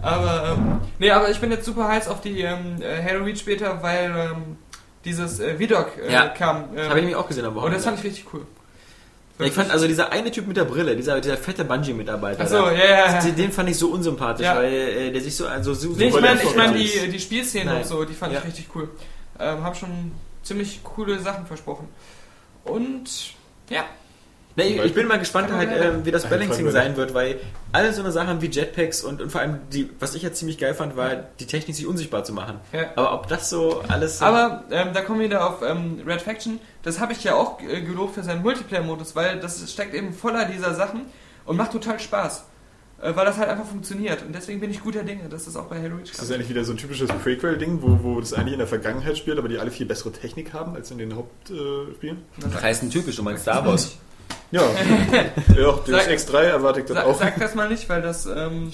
Aber, ähm, nee, aber ich bin jetzt super heiß auf die ähm, äh, Halo Reach später, weil ähm, dieses äh, Vidoc äh,
Ja.
kam. Ähm,
Das habe ich nämlich auch gesehen am
und
Wochenende.
das fand ich richtig cool.
Ich fand also dieser eine Typ mit der Brille, dieser, dieser fette Bungee-Mitarbeiter,
Achso,
da,
ja, ja, ja.
den, fand ich so unsympathisch,
Ja.
weil äh, der sich so also so,
Nee, ich
so-
meine ich mein die, die Spielszenen und so, die fand
Ja.
ich richtig cool. Ähm, hab schon ziemlich coole Sachen versprochen. Und ja,
Na, ich, ich bin mal gespannt, halt, ähm, wie das Balancing sein wird, weil alle so eine Sachen wie Jetpacks und, und vor allem, die, was ich jetzt ziemlich geil fand, war die Technik, sich unsichtbar zu machen.
Ja.
Aber ob das so alles so
Aber ähm, da kommen wir wieder auf ähm, Red Faction. Das habe ich ja auch äh, gelobt für seinen Multiplayer-Modus, weil das steckt eben voller dieser Sachen und macht total Spaß. Äh, weil das halt einfach funktioniert. Und deswegen bin ich guter Dinge, dass das auch bei Halo Reach
Das ist eigentlich wieder so ein typisches Prequel-Ding, wo, wo das eigentlich in der Vergangenheit spielt, aber die alle viel bessere Technik haben als in den Hauptspielen. Äh.
Das heißt ein typisch, du meinst Star Wars.
ja. ja, auch Deus
Sag-
Ex 3 erwarte ich das
Sa
auch.
sag das mal nicht, weil das ähm,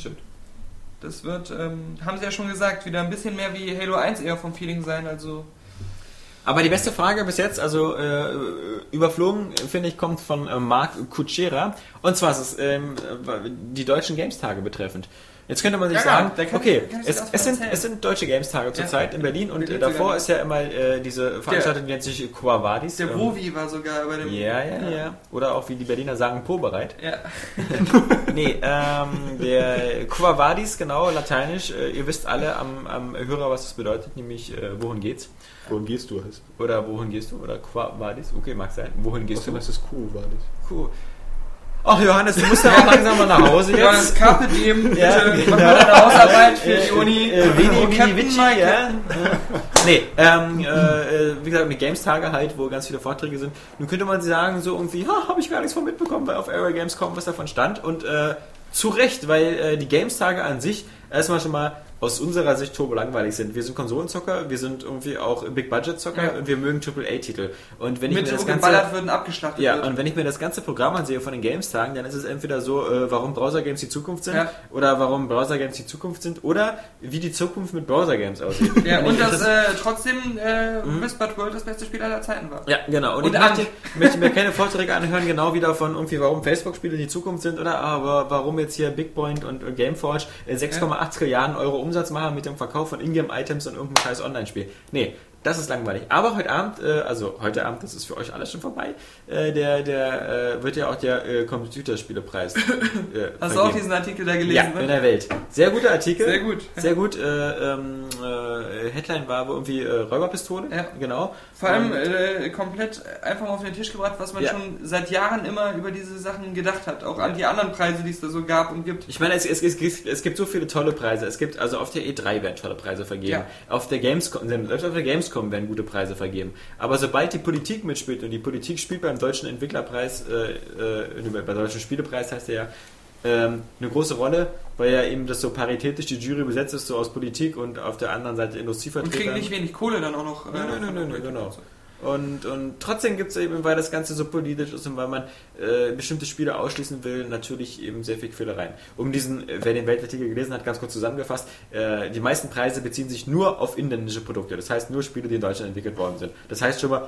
Das wird, ähm, haben sie ja schon gesagt, wieder ein bisschen mehr wie Halo 1 eher vom Feeling sein, also
Aber die beste Frage bis jetzt, also äh, überflogen, finde ich, kommt von äh, Marc Kutschera. Und zwar ist es ähm, die deutschen Games-Tage betreffend. Jetzt könnte man sich
Ja,
sagen,
kann
okay, es,
was
es, sind, es sind deutsche Games-Tage zurzeit in Berlin und äh, davor ist ja immer äh, diese Veranstaltung, die nennt sich Quavadis.
der
Ähm,
Wovi war sogar bei dem...
Ja, ja, ja. Oder auch wie die Berliner sagen, Po-bereit.
Ja.
Nee, ähm, der Quavadis, genau, lateinisch. Äh, ihr wisst alle am, am Hörer, was das bedeutet, nämlich äh, wohin geht's?
Wohin gehst du? Heißt.
Oder wohin gehst du? Oder Quavadis? Okay, mag sein. Wohin gehst
Außerdem
du?
heißt es Q, war das.
Cool. Ach Johannes, du musst ja auch langsam mal nach Hause jetzt.
Carpe Diem, bitte,
Ja,
mach
genau.
mal deine Hausarbeit für
Äh,
die Uni.
Äh,
Oh,
Vini, Vici,
Mike.
ja. nee, ähm, äh, äh, wie gesagt, mit Games-Tage halt, wo ganz viele Vorträge sind. Nun könnte man sagen, so irgendwie, ha, habe ich gar nichts von mitbekommen, weil auf Area Games kommt, was davon stand. Und äh, zu Recht, weil äh, die Games-Tage an sich erstmal schon mal aus unserer Sicht turbo langweilig sind. Wir sind Konsolenzocker, wir sind irgendwie auch Big-Budget-Zocker
ja.
und wir mögen AAA-Titel. Und wenn
Mit ich
mir das ganze
würden, abgeschlachtet
ja,
wird.
und wenn ich mir das ganze Programm ansehe von den Games-Tagen, dann ist es entweder so, äh, warum Browser-Games die Zukunft sind
ja.
oder warum Browser-Games die Zukunft sind oder wie die Zukunft mit Browser-Games aussieht.
ja, und dass äh, trotzdem äh, mhm. Whispered World das beste Spiel aller Zeiten war.
Ja, genau. Und,
und
ich möchte, möchte, mir keine Vorträge anhören, genau wie davon irgendwie, warum Facebook-Spiele die Zukunft sind oder ah, aber warum jetzt hier Bigpoint und, und Gameforge 6,8 80 Milliarden Euro Umsatz machen mit dem Verkauf von Ingame-Items und irgendeinem scheiß Online-Spiel. Nee, das ist langweilig. Aber heute Abend, äh, also heute Abend, das ist für euch alles schon vorbei, äh, der, der äh, wird ja auch der äh, Computerspielepreis. Äh,
Hast du auch diesen Artikel da gelesen?
Ja, in
ne?
der Welt. Sehr guter Artikel.
Sehr gut.
Sehr gut. Äh, ähm, äh, Headline war irgendwie Räuberpistole.
Ja.
Genau.
Vor allem
Und-
komplett einfach mal auf den Tisch gebracht, was man
Ja.
schon seit Jahren immer über diese Sachen gedacht hat. Auch an die anderen Preise, die es da so gab und gibt.
Ich meine, es, es, es, es gibt so viele tolle Preise. Es gibt, also auf der E3 werden tolle Preise vergeben.
Ja.
Auf der Gamescom, selbst auf der Gamescom werden gute Preise vergeben. Aber sobald die Politik mitspielt, und die Politik spielt beim deutschen Entwicklerpreis, äh, äh, beim deutschen Spielepreis heißt der ja, ähm, eine große Rolle, weil ja eben das so paritätisch die Jury besetzt ist, so aus Politik und auf der anderen Seite
Und
Industrievertreter.
kriegen nicht wenig Kohle dann auch noch. äh,
Nein, nein, nein, nein, genau. Und, und trotzdem gibt es eben, weil das Ganze so politisch ist und weil man äh, bestimmte Spiele ausschließen will, natürlich eben sehr viel Quälereien. Um diesen, äh, wer den Weltartikel gelesen hat, ganz kurz zusammengefasst, äh, die meisten Preise beziehen sich nur auf inländische Produkte. Das heißt nur Spiele, die in Deutschland entwickelt worden sind. Das heißt schon mal,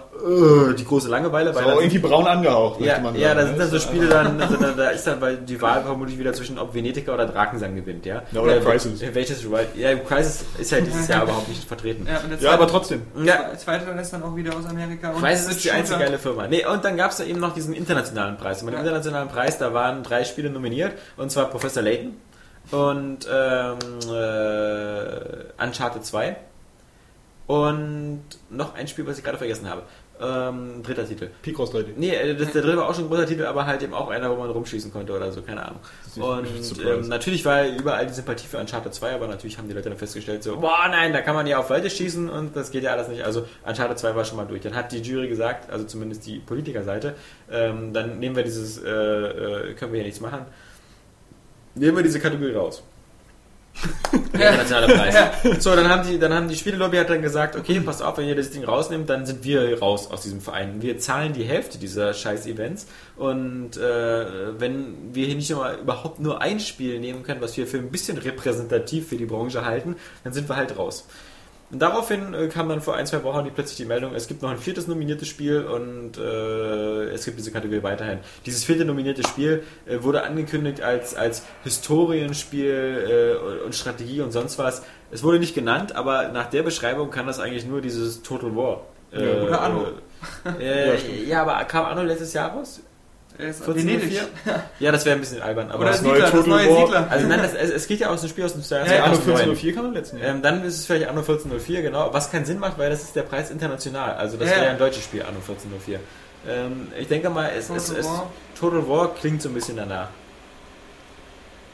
äh, die große Langeweile.
Ist
weil
aber auch
dann-
irgendwie braun angehaucht,
ja,
man
ja, da
sagen,
sind
ne?
dann so Spiele dann, also da, da ist dann weil die Wahl vermutlich wieder zwischen ob Venetica oder Drakensang gewinnt, ja.
Ja, oder
Äh,
Crysis.
Welches Rival- Ja, Crisis ist ja dieses Jahr überhaupt nicht vertreten.
Ja,
Ja, aber trotzdem.
Ja,
Der zweite dann ist dann auch wieder aus Amerika. Und
Crysis
mit
ist die einzige geile Firma. Nee, und dann gab es da eben noch diesen internationalen Preis. Und bei dem
Ja.
internationalen Preis, da waren drei Spiele nominiert, und zwar Professor Layton und ähm, äh, Uncharted 2 und noch ein Spiel, was ich gerade vergessen habe. Ähm, dritter Titel.
Picross 3D.
Nee, äh, das, der dritte war auch schon ein großer Titel, aber halt eben auch einer, wo man rumschießen konnte oder so, keine Ahnung. Und ähm, natürlich war überall die Sympathie für Uncharted 2, aber natürlich haben die Leute dann festgestellt, so, boah, nein, da kann man ja auf Weite schießen und das geht ja alles nicht. Also Uncharted 2 war schon mal durch. Dann hat die Jury gesagt, also zumindest die Politikerseite, ähm, dann nehmen wir dieses, äh, äh, können wir hier nichts machen, nehmen wir diese Kategorie raus. Der internationale Preis. So, dann haben die, dann haben die Spielelobby hat dann gesagt, okay, passt auf, wenn ihr das Ding rausnimmt, dann sind wir raus aus diesem Verein. Wir zahlen die Hälfte dieser scheiß Events und äh, wenn wir hier nicht mal überhaupt nur ein Spiel nehmen können, was wir für ein bisschen repräsentativ für die Branche halten, dann sind wir halt raus. Und daraufhin äh, kam dann vor ein, zwei Wochen die plötzlich die Meldung, es gibt noch ein viertes nominiertes Spiel und äh, es gibt diese Kategorie weiterhin. Dieses vierte nominierte Spiel äh, wurde angekündigt als, als Historienspiel äh, und Strategie und sonst was. Es wurde nicht genannt, aber nach der Beschreibung kann das eigentlich nur dieses Total War. Äh,
Ja,
oder Anno.
Ja, aber kam Anno letztes Jahr raus?
Er ist
1404?
Venedig.
Ja, das wäre ein bisschen albern. Aber
Oder
das
Siedler, das
Total
neue
War.
Siedler.
also nein, das, es, es geht ja aus dem Spiel aus dem Jahr
Ja, ja,
Anno
2009.
1404 kam im letzten Jahr.
Ähm, dann ist es vielleicht Anno 1404, genau. Was keinen Sinn macht, weil das ist der Preis international. Also das
Ja,
wäre
ja.
ein deutsches Spiel, Anno 1404. Ähm, ich denke mal, es, es,
Total
es,
War.
Total War klingt so ein bisschen danach.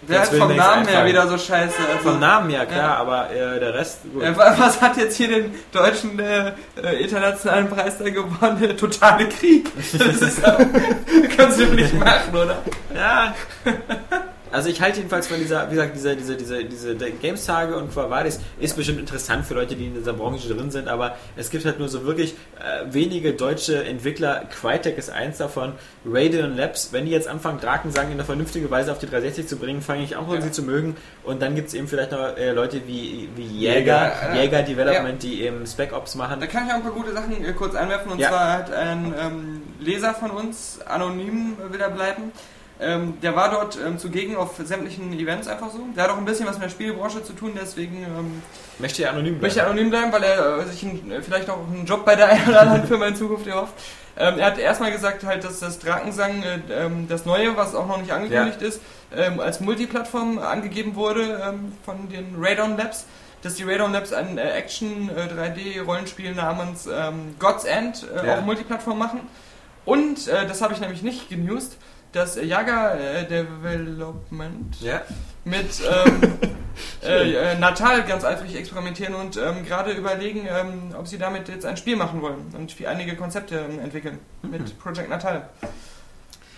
Der
will
vom Namen her wieder so scheiße. Also,
Vom Namen ja, klar,
Ja.
aber äh, der Rest... Gut.
Äh, wa- was hat jetzt hier den deutschen äh, äh, internationalen Preis da gewonnen? Der totale Krieg. Das ist kannst du nicht machen, oder?
Ja. Also ich halte jedenfalls von dieser, wie gesagt, diese, diese, diese, diese Games-Tage und Quavadis ist bestimmt interessant für Leute, die in dieser Branche drin sind, aber es gibt halt nur so wirklich äh, wenige deutsche Entwickler. Crytek ist eins davon. Radeon Labs, wenn die jetzt anfangen, Drakensang in eine vernünftige Weise auf die 360 zu bringen, fange ich auch an,
Ja.
sie zu mögen. Und dann gibt es eben vielleicht noch äh, Leute wie, wie Jäger,
Jäger, äh,
Jäger Development, die eben Spec Ops machen.
Da kann ich auch ein paar gute Sachen äh, kurz einwerfen. Und
Ja.
zwar hat ein ähm, Leser von uns, anonym äh, will er bleiben, ähm, der war dort ähm, zugegen auf sämtlichen Events einfach so. Der hat auch ein bisschen was mit der Spielebranche zu tun, deswegen ähm,
Möchte ja anonym bleiben.
möchte er anonym bleiben, weil er äh, sich ein, äh, vielleicht auch einen Job bei der einen oder anderen Firma in Zukunft erhofft. Ähm, er hat erstmal gesagt, halt, dass das Drakensang, äh, ähm, das Neue, was auch noch nicht angekündigt ist, ähm, als Multiplattform angegeben wurde von den Radon Labs. Dass die Radon Labs ein äh, Action äh, 3D-Rollenspiel namens ähm, God's End äh,
Ja.
auf Multiplattform machen. Und, äh, das habe ich nämlich nicht genewst, dass Yaga äh, Development
Ja.
mit ähm, äh, äh, Natal ganz eifrig experimentieren und ähm, gerade überlegen, ähm, ob sie damit jetzt ein Spiel machen wollen und wie einige Konzepte ähm, entwickeln mit Project Natal.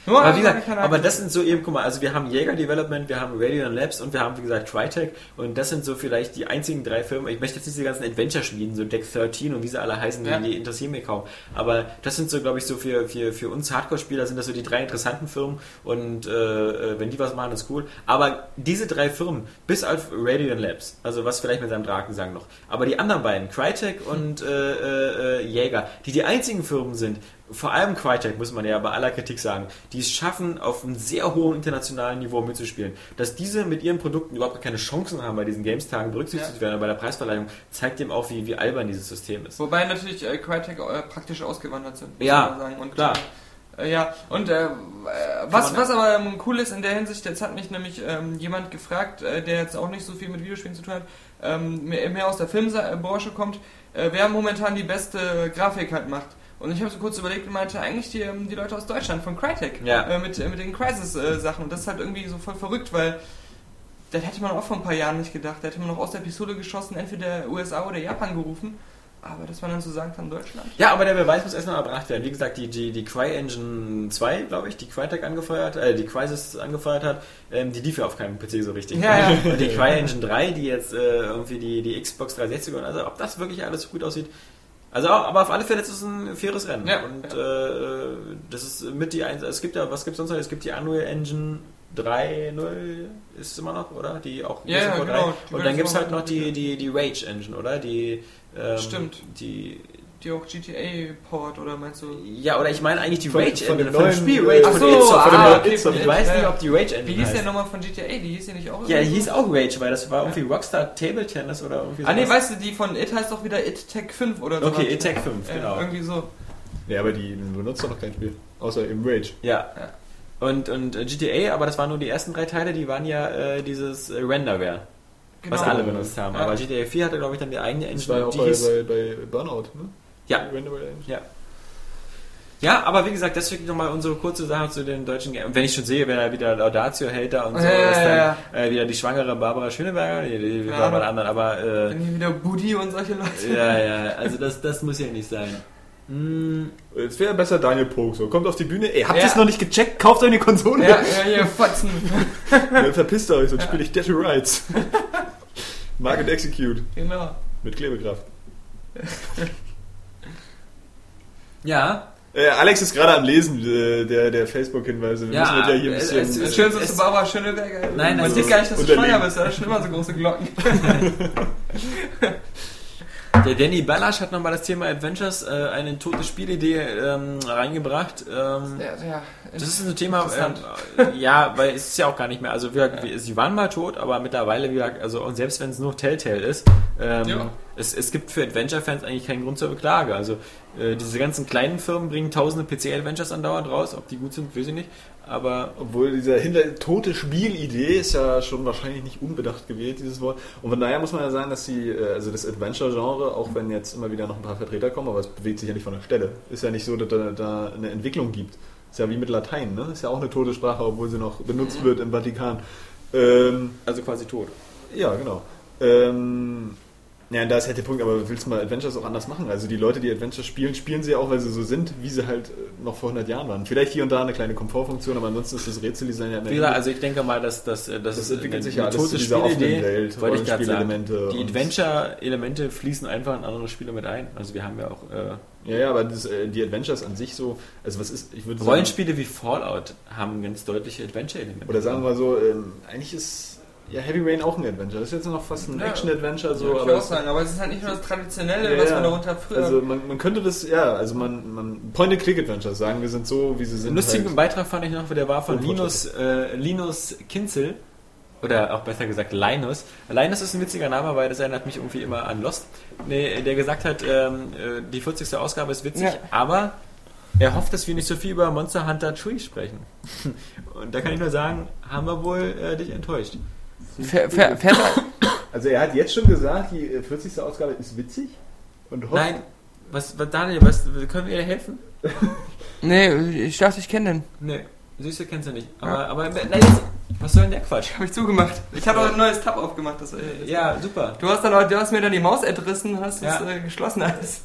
Nur
Aber, wie gesagt, aber das sind so eben, guck mal, also wir haben Jäger Development, wir haben Radiant Labs und wir haben, wie gesagt, Crytek und das sind so vielleicht die einzigen drei Firmen. Ich möchte jetzt nicht diese ganzen Adventure-Schmieden, so Deck 13 und wie sie alle heißen, die,
Ja.
die interessieren mich kaum. Aber das sind so, glaube ich, so für, für, für uns Hardcore-Spieler sind das so die drei interessanten Firmen und äh, äh, wenn die was machen, ist cool. Aber diese drei Firmen, bis auf Radiant Labs, also was vielleicht mit seinem Drakensang noch, aber die anderen beiden, Crytek und äh, äh, äh, Jäger, die die einzigen Firmen sind, vor allem Crytek, muss man ja bei aller Kritik sagen, die es schaffen, auf einem sehr hohen internationalen Niveau mitzuspielen. Dass diese mit ihren Produkten überhaupt keine Chancen haben, bei diesen Games-Tagen berücksichtigt
Ja.
werden, bei der Preisverleihung, zeigt dem auch, wie, wie albern dieses System ist.
Wobei natürlich äh, Crytek äh, praktisch ausgewandert sind, muss
Ja,
man sagen. Und,
klar.
Äh, ja, und äh, äh, was, was aber ähm, cool ist in der Hinsicht, jetzt hat mich nämlich ähm, jemand gefragt, der jetzt auch nicht so viel mit Videospielen zu tun hat, ähm, mehr, mehr aus der Filmbranche kommt, wer momentan die beste Grafik halt macht. Und ich habe so kurz überlegt und meinte, eigentlich die, ähm, die Leute aus Deutschland, von Crytek,
Ja.
äh, mit, äh, mit den Crisis-Sachen. und das ist halt irgendwie so voll verrückt, weil das hätte man auch vor ein paar Jahren nicht gedacht. Da hätte man noch aus der Pistole geschossen, entweder USA oder Japan gerufen. Aber dass man dann so sagen kann, Deutschland.
Ja, aber der Beweis muss erstmal erbracht werden. Wie gesagt, die, die, die CryEngine 2, glaube ich, die Crytek angefeuert, äh, die Crysis angefeuert hat, ähm, die lief ja auf keinem PC so richtig.
Ja, ja.
Und die CryEngine 3, die jetzt äh, irgendwie die, die Xbox 360 und also ob das wirklich alles so gut aussieht. Also, aber auf alle Fälle ist es ein faires Rennen.
Ja,
und Äh, das ist mit die eins. Es gibt ja, was gibt es sonst noch? Es gibt die Unreal Engine 3.0 ist es immer noch, oder? Die auch
Ja, ja, genau.
Und dann gibt es halt noch die, die, die Rage Engine, oder? Die ähm,
Stimmt.
Die
Die auch GTA-Port oder meinst du?
ja, oder ich meine eigentlich die
Von-
Rage
von dem
Engine von Spiel Rage
Ach
von
so,
id Software.
ah, okay, von
ich
id,
weiß nicht, ob die Rage Engine
Wie hieß der nochmal von GTA? Die hieß ja nicht auch
Ja, die hieß
so?
auch Rage, weil das war irgendwie Rockstar Table Tennis oder irgendwie
Ah nee,
sowas.
weißt du, die von It heißt doch wieder It Tech 5 oder so.
Okay, Attack 5,
äh,
genau.
Irgendwie so.
Ja, aber die benutzt doch noch kein Spiel. Außer im Rage.
Ja.
Ja.
Und, und äh, GTA, aber das waren nur die ersten drei Teile, die waren ja äh, dieses äh, Renderware,
Genau.
was alle benutzt haben.
Ja.
Aber GTA 4 hatte, glaube ich, dann die eigene
Das war ja
Engine,
auch
die
bei,
hieß...
bei, bei Burnout, ne?
Ja. Ja. Ja, aber wie gesagt, deswegen nochmal unsere kurze Sache zu den deutschen Game. Und wenn ich schon sehe, wenn er wieder Laudatio hält da und so,
Ja, ja,
ist
ja,
dann Äh, wieder die schwangere Barbara Schöneberger, die, die bei der anderen, aber äh,
Dann hier wieder Budi und solche Leute.
ja, ja, also das, das muss ja nicht sein. Hm,
Es wäre besser Daniel Pog so. Kommt auf die Bühne. Ey, habt ihr
Ja.
es noch nicht gecheckt? Kauft euch eine Konsole.
Ja, ja, hier, Fotzen.
Dann verpisst ihr euch, sonst spiele ich Dead to Rights. Market Execute.
genau.
Mit Klebekraft.
ja,
Äh, Alex ist gerade am Lesen äh, der, der Facebook-Hinweise. Wir
Ja,
müssen das ja hier ein
es-
bisschen...
es-
Das
es-
Schönste
es-
ist Barbara Schöneberger.
Nein,
Man
es
sieht gar nicht, dass du schwanger bist. Da sind schon immer so große Glocken.
der Danny Ballasch hat nochmal das Thema Adventures, äh, eine tote Spielidee ähm, reingebracht. Ähm,
Ja, ja.
Das ist ein Thema, ähm, ja, weil es ist ja auch gar nicht mehr, also wir, wir, sie waren mal tot, aber mittlerweile, wie gesagt, also und selbst wenn es nur Telltale ist, ähm,
Ja.
es, es gibt für Adventure-Fans eigentlich keinen Grund zur Beklage. Also äh, diese ganzen kleinen Firmen bringen tausende PC-Adventures andauernd raus. Ob die gut sind, weiß ich nicht. Aber
Obwohl dieser hinter tote Spielidee ist ja schon wahrscheinlich nicht unbedacht gewählt, dieses Wort. Und von daher muss man ja sagen, dass die, äh, also das Adventure-Genre, auch wenn jetzt immer wieder noch ein paar Vertreter kommen, aber es bewegt sich ja nicht von der Stelle. Ist ja nicht so, dass da, da eine Entwicklung gibt. Ist ja wie mit Latein, ne? Ist ja auch eine tote Sprache, obwohl sie noch benutzt wird im Vatikan. Ähm,
also quasi tot.
ja, genau. Ähm, ja, da ist halt der Punkt, aber willst du mal Adventures auch anders machen? Also die Leute, die Adventures spielen, spielen sie auch, weil sie so sind, wie sie halt äh, noch vor 100 Jahren waren. Vielleicht hier und da eine kleine Komfortfunktion, aber ansonsten ist das Rätseldesign ja
Wie gesagt, also ich denke mal, dass, dass, dass
Das entwickelt
eine-
sich ja alles zu dieser offenen Welt,
wollte ich gerade sagen. Die Adventure-Elemente fließen einfach in andere Spiele mit ein. Also wir haben ja auch äh,
Ja, ja, aber das, äh, die Adventures an sich so, also was ist, ich würde sagen,
Rollenspiele wie Fallout haben ganz deutliche Adventure-Elemente.
oder sagen wir mal so, ähm, eigentlich ist ja Heavy Rain auch ein Adventure. Das ist jetzt noch fast ein
Ja.
Action-Adventure, so,
So, ich
aber
auch sagen, aber es ist halt nicht nur das Traditionelle,
Ja,
was man darunter früher.
also man, man könnte das, ja, also man, man Point-and-Click-Adventures sagen, wir sind so, wie sie sind.
Einen lustigen
halt.
Beitrag fand ich noch, der war von
Unfortschrittlich.
Linus, äh, Linus Kinzel. Oder auch besser gesagt Linus. Linus ist ein witziger Name, weil das erinnert mich irgendwie immer an Lost. Nee, der gesagt hat, ähm, äh, die 40. Ausgabe ist witzig,
Ja.
aber er hofft, dass wir nicht so viel über Monster Hunter Tree sprechen. Und da kann ich nur sagen, haben wir wohl äh, dich enttäuscht.
Fähr- fähr- fährt er-
Also er hat jetzt schon gesagt, die äh, 40. Ausgabe ist witzig und hofft,
Nein, was, was Daniel, was, können wir dir helfen?
nee, ich dachte, ich kenne den.
Nee, siehst du, kennst du nicht. Aber, aber nein, jetzt, was soll denn der Quatsch?
Habe ich zugemacht. Ich habe auch ein neues Tab aufgemacht. Das, äh, das
Ja, super.
Du hast, dann, auch- du hast mir dann die Maus entrissen und hast
Ja.
es äh, geschlossen alles.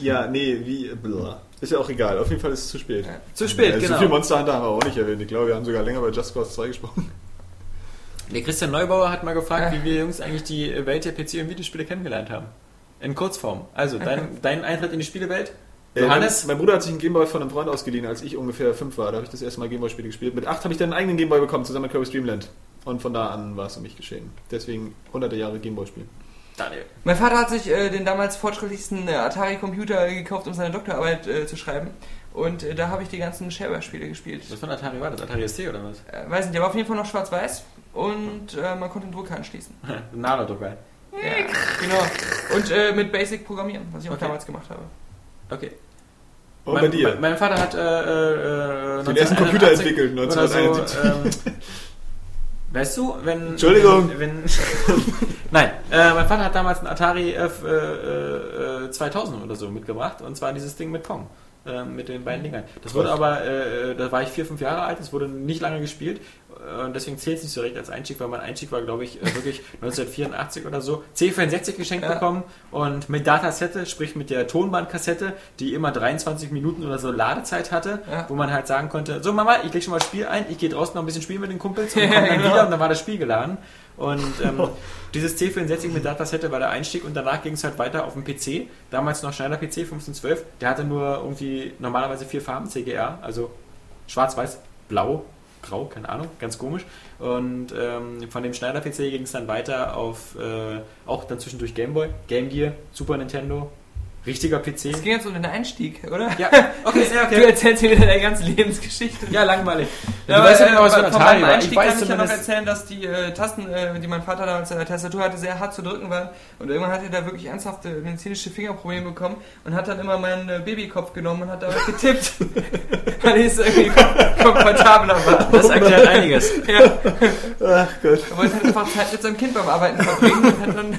ja, nee, wie, blah. Ist ja auch egal, auf jeden Fall ist es zu spät.
Ja.
Zu spät,
Ja,
genau.
So viel Monster Hunter haben wir auch nicht erwähnt. Ich glaube, wir haben sogar länger bei Just Cause 2 gesprochen.
Der Christian Neubauer hat mal gefragt, wie wir Jungs eigentlich die Welt der PC- und Videospiele kennengelernt haben. In Kurzform. Also, dein, dein Eintritt in die Spielewelt?
Äh,
Johannes?
Mein, mein Bruder hat sich einen Gameboy von einem Freund ausgeliehen, als ich ungefähr fünf war. Da habe ich das erste Mal Gameboy-Spiele gespielt. Mit acht habe ich dann einen eigenen Gameboy bekommen, zusammen mit Kirby Streamland. Und von da an war es um mich geschehen. Deswegen hunderte Jahre Gameboy-Spielen.
Daniel.
Mein Vater hat sich äh, den damals fortschrittlichsten äh, Atari-Computer gekauft, um seine Doktorarbeit äh, zu schreiben. Und äh, da habe ich die ganzen Shareware-Spiele gespielt.
Was von Atari war das? Atari ST oder was?
Äh, weiß nicht, der war auf jeden Fall noch schwarz-weiß und äh, man konnte den Drucker anschließen.
Nano-Drucker.
Ja, genau. Und äh, mit Basic programmieren, was ich auch
Okay.
damals gemacht habe.
Okay.
Und
mein,
bei dir?
Mein, Vater hat äh, äh,
Den ersten Computer
1981
entwickelt,
oder so,
1971.
ähm, weißt du, wenn...
Entschuldigung.
Wenn, nein, äh, mein Vater hat damals einen Atari F, äh, äh, 2000 oder so mitgebracht. Und zwar dieses Ding mit Pong. äh, Mit den beiden Dingern. Das wurde aber, äh, da war ich vier, fünf Jahre alt, es wurde nicht lange gespielt äh, und deswegen zählt es nicht so recht als Einstieg, weil mein Einstieg war, glaube ich, äh, wirklich 1984 oder so. C64 geschenkt
Ja.
bekommen und mit Datasette, sprich mit der Tonbandkassette, die immer 23 Minuten oder so Ladezeit hatte,
Ja.
wo man halt sagen konnte, so Mama, ich leg schon mal das Spiel ein, ich gehe draußen noch ein bisschen spielen mit den Kumpels und komme dann
genau.
wieder und dann war das Spiel geladen. Und ähm, dieses C64 mit Datasette war der Einstieg und danach ging es halt weiter auf dem PC. Damals noch Schneider PC 1512. Der hatte nur irgendwie normalerweise vier Farben CGR, also schwarz, weiß, blau, grau, keine Ahnung, ganz komisch. Und ähm, von dem Schneider PC ging es dann weiter auf äh, auch dann zwischendurch Gameboy, Game Gear, Super Nintendo, richtiger PC.
Es ging jetzt um den Einstieg, oder?
Ja, okay, ja,
Du
okay.
erzählst mir wieder deine ganze Lebensgeschichte.
Ja, langweilig.
Ja,
du weißt ja genau, was für
äh,
ein
von
Atari war. Ich
Einstieg
weiß
kann ich ja noch erzählen, dass die äh, Tasten, äh, die mein Vater damals in der Tastatur hatte, sehr hart zu drücken waren. Und irgendwann hat er da wirklich ernsthafte medizinische Fingerprobleme bekommen und hat dann immer meinen äh, Babykopf genommen und hat damit getippt, weil es irgendwie kom komfortabler war.
Das erklärt einiges.
Ja,
Ach Gott.
er wollte halt einfach Zeit mit seinem Kind beim Arbeiten verbringen und hat dann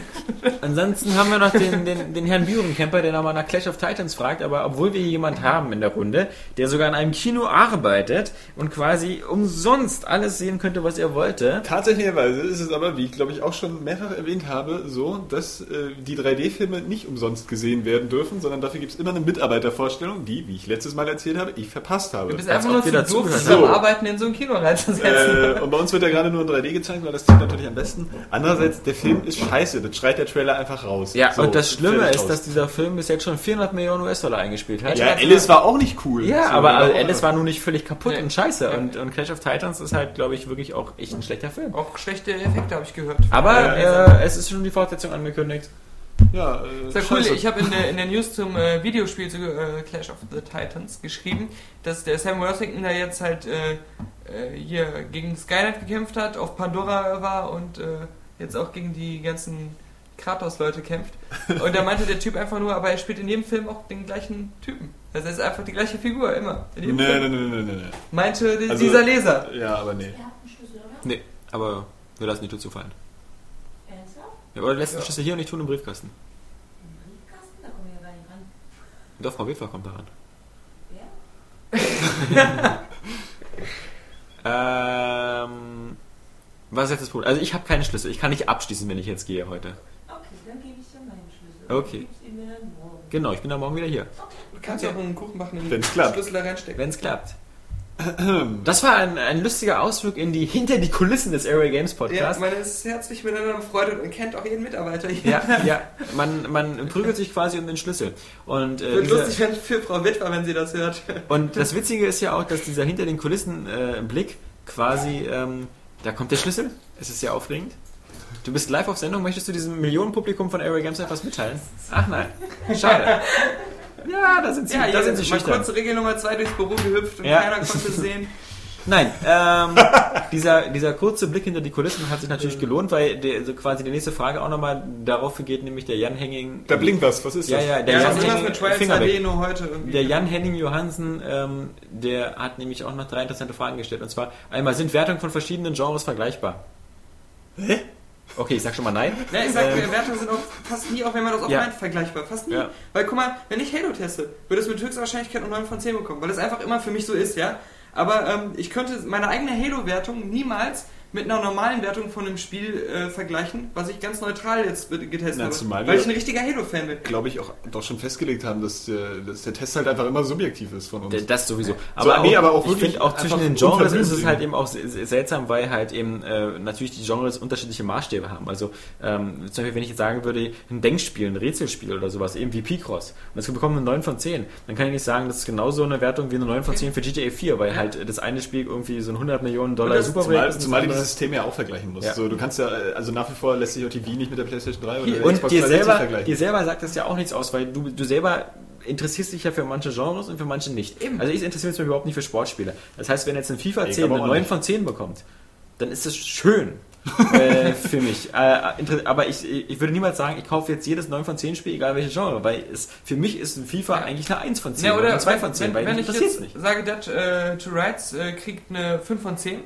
Ansonsten haben wir noch den, den, den Herrn Bürenkemper, der nochmal nach Clash of Titans fragt, aber obwohl wir hier jemand haben in der Runde, der sogar in einem Kino arbeitet und quasi umsonst alles sehen könnte, was er wollte.
Tatsächlicherweise ist es aber, wie ich glaube ich auch schon mehrfach erwähnt habe, so, dass äh, die 3D-Filme nicht umsonst gesehen werden dürfen, sondern dafür gibt es immer eine Mitarbeitervorstellung, die, wie ich letztes Mal erzählt habe, ich verpasst habe.
Du bist einfach nur zu doof,
So.
Arbeiten in so ein Kino reinzusetzen.
Äh, und bei uns wird er gerade nur in 3D gezeigt, weil das zieht natürlich am besten. Andererseits, der Film ist scheiße, das schreit der Trailer einfach raus.
Ja,
So,
und das Schlimme ist, dass dieser Film bis jetzt schon 400 Millionen US-Dollar eingespielt hat.
Ja, Alice war auch nicht cool.
Ja,
So,
aber also Alice war nun nicht völlig kaputt
Nee.
und scheiße. Und, und Clash of Titans ist halt, glaube ich, wirklich auch echt ein schlechter Film.
Auch schlechte Effekte habe ich gehört.
Aber
Ja,
äh, es ist schon die Fortsetzung angekündigt.
Ja, äh,
Sehr cool. Ich habe in der, in der News zum äh, Videospiel zu äh, Clash of the Titans geschrieben, dass der Sam Worthington da jetzt halt äh, äh, hier gegen Skynet gekämpft hat, auf Pandora war und äh, jetzt auch gegen die ganzen Kratos-Leute kämpft. Und da meinte der Typ einfach nur, aber er spielt in jedem Film auch den gleichen Typen. Also er ist einfach die gleiche Figur, immer. In
Nee,
jedem
nee,
Film.
nee, nee, nee, nee.
Meinte
Also-
dieser Leser.
Ja, aber nee.
Ihr habt einen Schlüssel, oder?
Nee, aber wir lassen die Tür zufallen.
Ernsthaft?
Ja, aber du lässt den Schlüssel hier und ich tun im Briefkasten.
Im Briefkasten? Da kommen wir ja gar nicht ran.
Doch, Frau Witwer kommt daran.
Wer?
Ähm, was ist jetzt das Problem? Also ich habe keine Schlüssel. Ich kann nicht abschließen, wenn ich jetzt gehe heute.
Okay, dann gebe ich dir meinen Schlüssel.
Okay. Genau, ich bin dann morgen wieder hier.
Du kannst ja auch einen Kuchen machen, in den
Wenn's klappt.
Schlüssel da reinstecken.
Wenn es klappt. Das war ein, ein lustiger Ausflug in die hinter die Kulissen des Area Games
Ja,
Podcasts.
man ist herzlich miteinander befreundet und kennt auch jeden Mitarbeiter hier.
Ja, ja, man, man prügelt sich quasi um den Schlüssel. Und, äh,
Wird
dieser-
lustig wenn für Frau Witwer, wenn sie das hört.
und das Witzige ist ja auch, dass dieser hinter den Kulissen äh, Blick quasi, ähm, da kommt der Schlüssel. Es ist sehr aufregend. Du bist live auf Sendung. Möchtest du diesem Millionenpublikum von Area Games etwas mitteilen? Ach nein, schade. Ja, da sind sie,
Ja,
da sind sie
mal
schüchtern.
kurz Regel Nummer 2 durchs Büro gehüpft und
Ja.
keiner konnte es sehen.
Nein, ähm, dieser, dieser kurze Blick hinter die Kulissen hat sich natürlich gelohnt, weil der, also quasi die nächste Frage auch nochmal darauf geht, nämlich der Jan Henning.
Da blinkt was, was ist
Ja,
das?
ja, der
Ja,
Jan
was ist das
Henning.
mit
Finger weg.
Nur heute irgendwie?
Der Jan Henning Johansen, ähm, der hat nämlich auch noch drei interessante Fragen gestellt. Und zwar einmal, sind Wertungen von verschiedenen Genres vergleichbar? Hä? Okay, ich sag schon mal nein.
Ja, ich sag,
Ähm,
Wertungen sind auch fast nie, auch wenn man das auch
Ja.
vergleichbar. Fast nie.
Ja.
Weil guck mal, wenn ich Halo teste, würde es mit höchster Wahrscheinlichkeit nur 9 von 10 bekommen, weil es einfach immer für mich so ist, ja. Aber ähm, ich könnte meine eigene Halo-Wertung niemals mit einer normalen Wertung von einem Spiel äh, vergleichen, was ich ganz neutral jetzt getestet
Na,
habe.
zumal
Weil ich ein richtiger Halo-Fan bin.
glaube ich, auch doch schon festgelegt haben, dass der, dass der Test halt einfach immer subjektiv ist von uns.
Das sowieso.
nee, aber auch
ich finde auch zwischen den Genres ist es halt eben auch se- se- seltsam, weil halt eben äh, natürlich die Genres unterschiedliche Maßstäbe haben. Also ähm, zum Beispiel, wenn ich jetzt sagen würde, ein Denkspiel, ein Rätselspiel oder sowas, eben wie Picross, und das bekommt eine 9 von 10, dann kann ich nicht sagen, das ist genauso eine Wertung wie eine 9 von 10 für GTA 4, weil halt das eine Spiel irgendwie so ein 100 Millionen Dollar
Zumal,
ist.
zumal
andere-
Systeme ja auch vergleichen musst.
Ja.
So, du kannst ja, äh, also nach wie vor lässt sich auch die Wii nicht mit der PlayStation 3 oder der
Und
Xbox
dir
360
selber,
vergleichen.
dir selber sagt das ja auch nichts aus, weil du, du selber interessierst dich ja für manche Genres und für manche nicht.
Eben.
Also ich interessiere mich überhaupt nicht für Sportspiele. Das heißt, wenn jetzt ein FIFA
Ich
10
aber
eine
auch
9
nicht.
von 10 bekommt, dann ist das schön. äh, für mich. Äh, aber ich, ich würde niemals sagen, ich kaufe jetzt jedes 9 von 10 Spiel, egal welche Genre, weil es, für mich ist ein FIFA eigentlich eine 1 von 10
Ja, oder
eine 2
wenn,
von 10,
wenn,
weil
wenn ich jetzt
nicht.
sage, Dead äh, to Rights äh, kriegt eine 5 von 10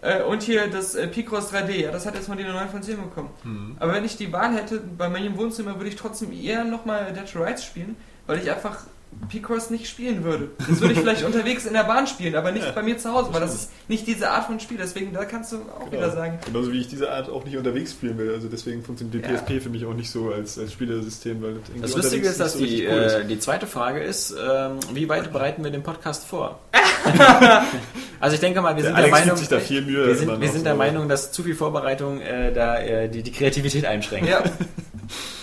äh, und hier das äh, Picross 3D, ja, das hat jetzt von dir eine 9 von 10 bekommen.
Mhm.
Aber wenn ich die Wahl hätte, bei meinem Wohnzimmer würde ich trotzdem eher nochmal Dead to Rights spielen, weil ich einfach Picross nicht spielen würde. Das würde ich vielleicht unterwegs in der Bahn spielen, aber nicht bei mir zu Hause, weil das ist nicht diese Art von Spiel. Deswegen, da kannst du auch wieder sagen.
Genauso wie ich diese Art auch nicht unterwegs spielen will. Also deswegen funktioniert die
Ja.
PSP für mich auch nicht so als, als Spielesystem, weil das irgendwie
Das Lustige ist, dass
so
die,
cool ist.
äh, die zweite Frage ist, ähm, wie weit bereiten wir den Podcast vor? also ich denke mal, wir
Der
sind der,
Alex
Meinung,
da viel Mühe.
wir sind, wir sind
so.
der Meinung, dass zu viel Vorbereitung äh, da äh, die, die Kreativität einschränkt.
Ja,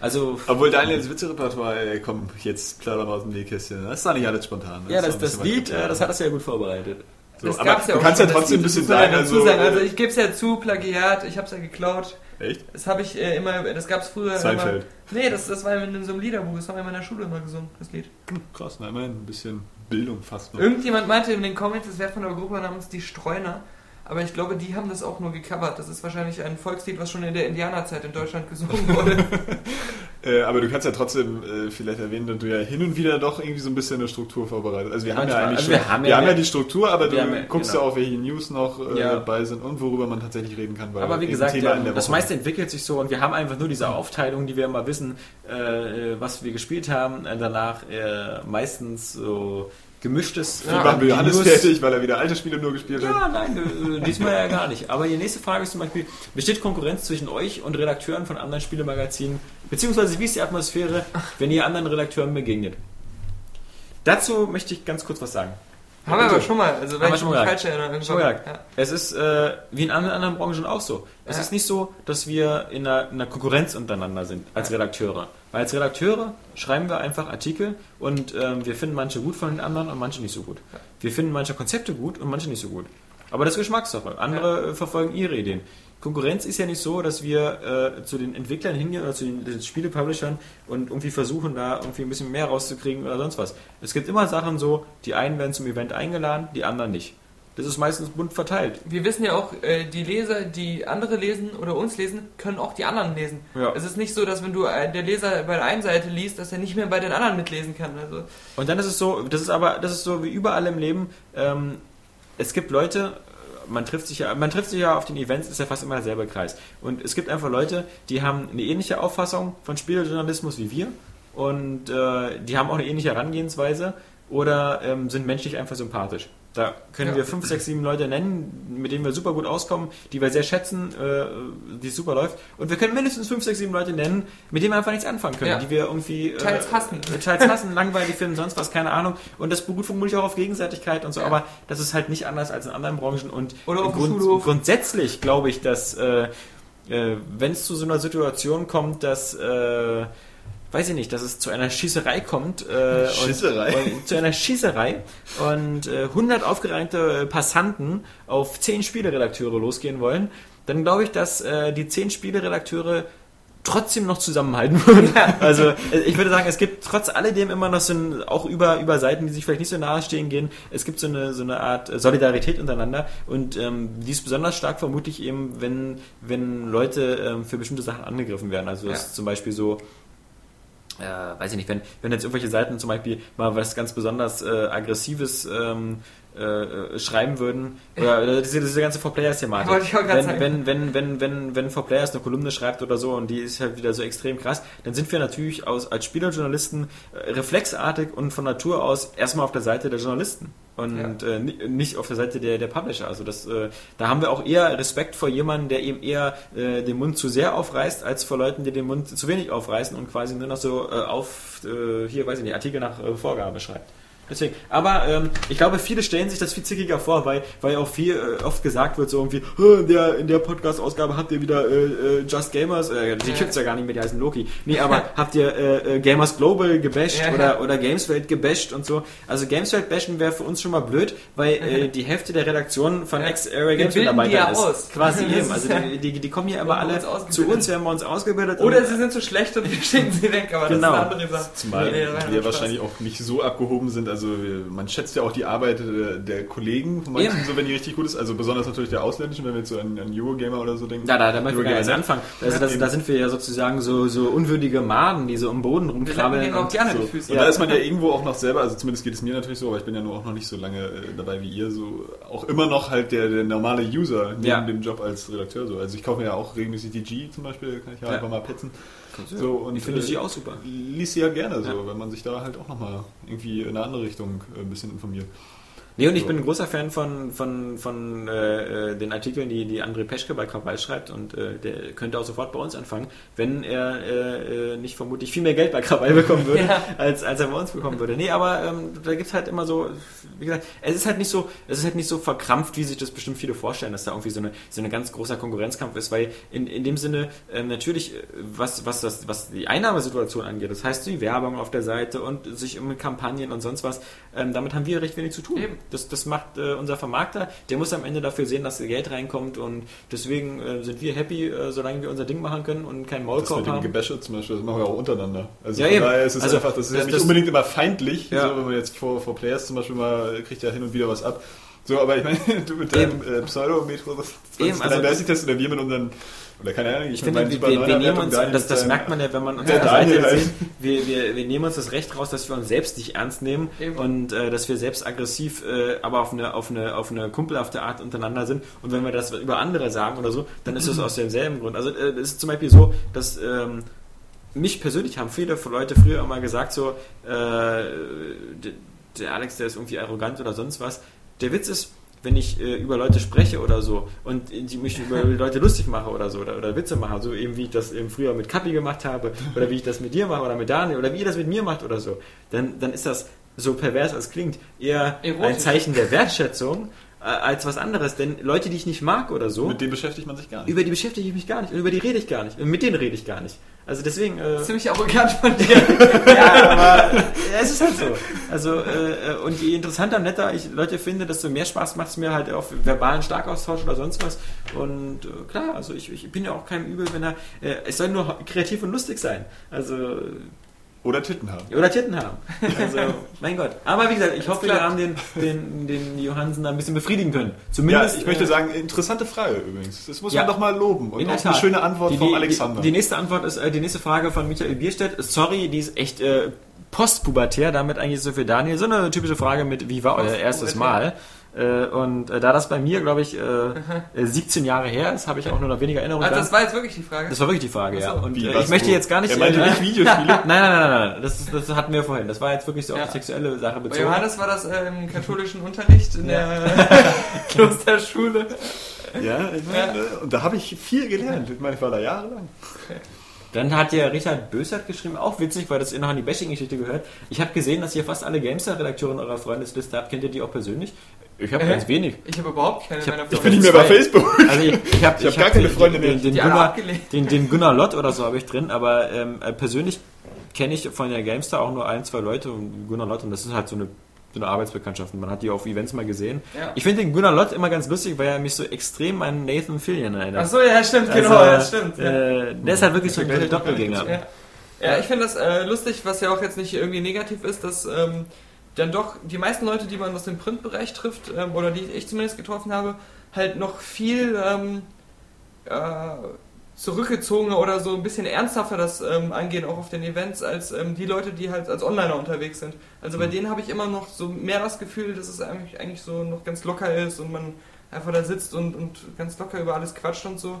Also
Obwohl Daniels Witzerepertoire, ey, komm, jetzt plaudern wir aus dem Nähkästchen. Das ist doch nicht alles spontan.
ja, das, das
bisschen
Lied,
weit
äh, das hat er sehr gut vorbereitet.
So,
das
aber
ja
du kannst ja trotzdem ein
das
bisschen
ja dazu
Also,
sagen. Also ich gebe es ja zu, Plagiat, ich habe es ja geklaut.
echt?
Das habe ich äh, immer, das gab es früher
Seinfeld.
immer. Nee, das, das war in so einem Liederbuch, das haben wir in meiner Schule immer gesungen, das Lied.
Hm, krass, na immerhin ein bisschen Bildung fast noch.
Irgendjemand meinte in den Comments, es wäre von einer Gruppe namens Die Streuner. Aber ich glaube, die haben das auch nur gecovert. Das ist wahrscheinlich ein Volkslied, was schon in der Indianerzeit in Deutschland gesungen wurde.
Äh, aber du kannst ja trotzdem äh, vielleicht erwähnen, dass du ja hin und wieder doch irgendwie so ein bisschen eine Struktur vorbereitet. Also wir haben ja eigentlich
Also
schon,
wir haben
wir
ja-
haben ja die Struktur, aber du
wir haben ja-
guckst
genau.
ja auch, welche News noch äh,
Ja.
dabei sind und worüber man tatsächlich reden kann. Weil
Aber wie gesagt,
Thema
ja,
in der
das
Woche.
meiste entwickelt sich so und wir haben einfach nur diese Aufteilung, die wir immer wissen, äh, was wir gespielt haben. Äh, danach äh, meistens so gemischtes.
Wir
die
Johannes
News-
fertig, weil er wieder alte Spiele nur gespielt hat?
Ja, nein, äh, diesmal ja gar nicht. Aber die nächste Frage ist zum Beispiel, besteht Konkurrenz zwischen euch und Redakteuren von anderen Spielemagazinen? Beziehungsweise wie ist die Atmosphäre, wenn ihr anderen Redakteuren begegnet? Dazu möchte ich ganz kurz was sagen.
Haben wir aber schon mal. Also wenn ich
schon
mich
mal
falsch erinnere.
Schon.
Ja.
Es ist äh, wie in anderen, anderen Branchen auch so. Es
Ja.
ist nicht so, dass wir in einer, in einer Konkurrenz untereinander sind als Redakteure. Weil als Redakteure schreiben wir einfach Artikel und ähm, wir finden manche gut von den anderen und manche nicht so gut. Wir finden manche Konzepte gut und manche nicht so gut. Aber das ist Geschmackssache. Andere äh, verfolgen ihre Ideen. Konkurrenz ist ja nicht so, dass wir äh, zu den Entwicklern hingehen oder zu den, den Spielepublishern und irgendwie versuchen, da irgendwie ein bisschen mehr rauszukriegen oder sonst was. Es gibt immer Sachen so, die einen werden zum Event eingeladen, die anderen nicht. das ist meistens bunt verteilt.
Wir wissen ja auch, äh, die Leser, die andere lesen oder uns lesen, können auch die anderen lesen.
Ja.
Es ist nicht so, dass wenn du äh, der Leser bei der einen Seite liest, dass er nicht mehr bei den anderen mitlesen kann. Also
Und dann ist es so, das ist aber, das ist so wie überall im Leben, ähm, es gibt Leute, man trifft sich ja, man trifft sich ja auf den Events, ist ja fast immer derselbe Kreis. Und es gibt einfach Leute, die haben eine ähnliche Auffassung von Spielejournalismus wie wir und äh, die haben auch eine ähnliche Herangehensweise oder ähm, sind menschlich einfach sympathisch. Da können
Ja.
wir fünf, sechs, sieben Leute nennen, mit denen wir super gut auskommen, die wir sehr schätzen, äh, die es super läuft. Und wir können mindestens fünf, sechs, sieben Leute nennen, mit denen wir einfach nichts anfangen können,
Ja.
die wir irgendwie äh,
Teils hassen.
teils hassen, langweilig finden, sonst was, keine Ahnung. Und das beruht vermutlich auch auf Gegenseitigkeit und so,
Ja.
aber das ist halt nicht anders als in anderen Branchen. Und
Oder auf dem Schulhof.
grundsätzlich glaube ich, dass äh, äh, wenn es zu so einer Situation kommt, dass äh, weiß ich nicht, dass es zu einer Schießerei kommt. Äh,
Schießerei?
Und, und, zu einer Schießerei und äh, 100 aufgereihte äh, Passanten auf 10 Spieleredakteure losgehen wollen, dann glaube ich, dass äh, die 10 Spieleredakteure trotzdem noch zusammenhalten würden. Also äh, ich würde sagen, es gibt trotz alledem immer noch so ein, auch über, über Seiten, die sich vielleicht nicht so nahe stehen gehen, es gibt so eine, so eine Art äh, Solidarität untereinander und ähm, die ist besonders stark vermutlich eben, wenn, wenn Leute ähm, für bestimmte Sachen angegriffen werden. Also
Ja.
ist zum Beispiel so, äh, weiß ich nicht, wenn, wenn jetzt irgendwelche Seiten zum Beispiel mal was ganz besonders äh, Aggressives ähm, äh, äh, schreiben würden, oder, diese, diese ganze
auch gerade
wenn, wenn, wenn, wenn, wenn, wenn For-Players eine Kolumne schreibt oder so und die ist halt wieder so extrem krass, dann sind wir natürlich aus, als Spielerjournalisten äh, reflexartig und von Natur aus erstmal auf der Seite der Journalisten und äh, ni- nicht auf der Seite der, der Publisher. Also das, äh, da haben wir auch eher Respekt vor jemandem, der eben eher äh, den Mund zu sehr aufreißt, als vor Leuten, die den Mund zu wenig aufreißen und quasi nur noch so äh, auf, äh, hier weiß ich nicht, Artikel nach äh, Vorgabe schreibt. Deswegen, aber ähm, ich glaube, viele stellen sich das viel zickiger vor, weil, weil auch viel äh, oft gesagt wird, so irgendwie, "Hä, in der, in der Podcast-Ausgabe habt ihr wieder äh, äh, Just Gamers, äh, die gibt's ja gar nicht mehr, die heißen Loki. Nee, aber habt ihr äh, äh, Gamers Global gebasht
Ja,
oder,
ja.
oder Gameswelt gebasht und so. Also Gameswelt bashen wäre für uns schon mal blöd, weil äh, die Hälfte der Redaktion von
Ja.
Ex-Area
Wir
Games Mitarbeitern
ja
ist.
aus.
Quasi eben. Also
ja-
die, die, die kommen hier immer
haben
alle
uns
zu uns, werden wir uns ausgebildet.
Oder sie sind zu schlecht und wir schicken sie weg, aber
Genau.
das ist eine andere Sache.
Zumal wir wahrscheinlich auch nicht so abgehoben sind. Also wir- man schätzt ja auch die Arbeit der, der Kollegen von manchen,
Eben.
so wenn die richtig gut ist. Also besonders natürlich der ausländischen, wenn wir jetzt so an, an Eurogamer oder so denken.
Ja, da, da möchten wir nicht
Net.
anfangen. Also das, da sind wir ja sozusagen so, so unwürdige Maden, die so im Boden rumkrabbeln. und
gerne
so.
die Füße.
Und
Ja.
da ist man ja irgendwo auch noch selber, also zumindest geht es mir natürlich so, aber ich bin ja nur auch noch nicht so lange äh, dabei wie ihr, so auch immer noch halt der, der normale User neben
Ja.
dem Job als Redakteur. So. Also ich kaufe mir ja auch regelmäßig die G zum Beispiel, kann ich ja,
Ja.
einfach mal petzen. So, und,
ich finde
äh,
sie auch super.
Lies sie ja gerne so, wenn man sich da halt auch nochmal irgendwie in eine andere Richtung äh, ein bisschen informiert.
Nee, und ich bin ein großer Fan von, von, von äh, äh, den Artikeln, die, die André Peschke bei Krawall schreibt und äh, der könnte auch sofort bei uns anfangen, wenn er äh, äh, nicht vermutlich viel mehr Geld bei Krawall bekommen würde,
Ja.
als, als er bei uns bekommen würde. Nee, aber ähm, da gibt's halt immer so, wie gesagt, es ist halt nicht so, es ist halt nicht so verkrampft, wie sich das bestimmt viele vorstellen, dass da irgendwie so eine, so eine ganz großer Konkurrenzkampf ist, weil in, in dem Sinne ähm, natürlich, äh, was, was, das, was die Einnahmesituation angeht, das heißt die Werbung auf der Seite und sich um Kampagnen und sonst was, ähm, damit haben wir recht wenig zu tun.
Eben.
Das, das macht äh, unser Vermarkter, der muss am Ende dafür sehen, dass Geld reinkommt und deswegen äh, sind wir happy, äh, solange wir unser Ding machen können und keinen
Das
Maulkorb
mit dem
haben.
Gebäsche zum Beispiel, das machen wir auch untereinander. Also
Ja,
von
eben.
daher ist es
Also,
einfach, das ist
das-
ja nicht
das-
unbedingt immer feindlich,
Ja.
so, wenn man jetzt vor, vor Players zum Beispiel mal, kriegt ja hin und wieder was ab. So, aber ich meine, du mit deinem äh, Pseudo-Metro
Eben, also-
2033 test oder wir mit unseren, oder keine Ahnung,
Ich
mit
finde, wir, wir, wir nehmen uns,
Daniel
das, das merkt man ja, wenn man uns
Der
auf der Seite
halt.
sieht, wir, wir, wir nehmen uns das Recht raus, dass wir uns selbst nicht ernst nehmen
Eben.
und äh, dass wir selbst aggressiv, äh, aber auf eine, auf, eine, auf eine kumpelhafte Art untereinander sind. Und wenn wir das über andere sagen oder so, dann ist das aus demselben Grund. Also äh, es ist zum Beispiel so, dass ähm, mich persönlich haben viele Leute früher immer gesagt, so, äh, der Alex, der ist irgendwie arrogant oder sonst was. Der Witz ist, wenn ich äh, über Leute spreche oder so und die mich über Leute lustig mache oder so oder, oder Witze mache, so eben wie ich das eben früher mit Kappi gemacht habe oder wie ich das mit dir mache oder mit Daniel oder wie ihr das mit mir macht oder so, dann, dann ist das so pervers als klingt eher ein
Erotisch.
Zeichen der Wertschätzung äh, als was anderes. Denn Leute, die ich nicht mag oder so,
Mit dem beschäftigt man sich gar nicht.
über die beschäftige ich mich gar nicht und über die rede ich gar nicht und mit denen rede ich gar nicht. Also deswegen. Äh,
Ziemlich arrogant von dir.
ja, aber ja, es ist halt so. Also, äh, und je interessanter und netter ich Leute finde, desto mehr Spaß macht es mir halt auf verbalen Starkaustausch oder sonst was. Und äh, klar, also ich, ich bin ja auch keinem übel, wenn er. Äh, es soll nur kreativ und lustig sein. Also.
Oder Titten haben.
Oder Titten haben. Also, mein Gott. Aber wie gesagt, ich hoffe, wir haben den, den, den Johansen da ein bisschen befriedigen können.
Ja,
Zumindest.
ich möchte
äh,
sagen, interessante Frage übrigens. Das muss
Ja.
man doch mal loben. Und auch eine schöne Antwort
die,
vom Alexander.
Die, die nächste Antwort ist äh, die nächste Frage von Michael Bierstedt. Sorry, die ist echt äh, postpubertär, damit eigentlich so für Daniel. So eine typische Frage mit, wie war euer erstes Mal? Äh, und äh, da das bei mir, glaube ich, äh, äh, 17 Jahre her ist, habe ich auch nur noch weniger Erinnerungen.
Also das war jetzt wirklich die Frage.
das war wirklich die Frage, ja.
So.
Und
Wie,
ich möchte
wo?
jetzt gar nicht...
Er meinte
äh,
nicht Videospiele.
Nein, nein, nein, nein, nein. Das, ist- das hatten wir vorhin. Das war jetzt wirklich so auf
Ja.
die sexuelle Sache
Bei
bezogen.
Johannes war das äh, im katholischen Unterricht in der Klosterschule.
Ja, ich meine, und da habe ich viel gelernt. Ich meine, ich war da jahrelang.
Dann hat ja Richard Bösert geschrieben, auch witzig, weil das ihr noch an die Bashing-Geschichte gehört. Ich habe gesehen, dass ihr fast alle Gamester-Redakteure in eurer Freundesliste habt. Kennt ihr die auch persönlich? Ich habe
Äh?
ganz wenig.
Ich habe überhaupt keine
Ich hab-
meiner
ich
Ich bin nicht mehr bei Facebook.
Also ich, ich habe
Ich hab gar keine Freunde mehr.
den, den, Gunnar, den, den Gunnar Lott oder so habe ich drin, aber ähm, äh, persönlich kenne ich von der Gamestar auch nur ein, zwei Leute und Gunnar Lott und das ist halt so eine, so eine Arbeitsbekanntschaft. Man hat die auf Events mal gesehen.
Ja.
Ich finde den Gunnar Lott immer ganz lustig, weil er mich so extrem an Nathan Fillion erinnert.
Achso, ja, stimmt, genau,
Also,
ja, stimmt. Ja.
Äh, der ist halt wirklich so ein Doppelgänger.
Ja. Ja, ich finde das äh, lustig, was ja auch jetzt nicht irgendwie negativ ist, dass ähm, dann doch die meisten Leute, die man aus dem Printbereich trifft, ähm, oder die ich zumindest getroffen habe, halt noch viel ähm, äh, zurückgezogener oder so ein bisschen ernsthafter das ähm, angehen, auch auf den Events, als ähm, die Leute, die halt als Onliner unterwegs sind. Also bei denen habe ich immer noch so mehr das Gefühl, dass es eigentlich, eigentlich so noch ganz locker ist und man einfach da sitzt und, und ganz locker über alles quatscht und so.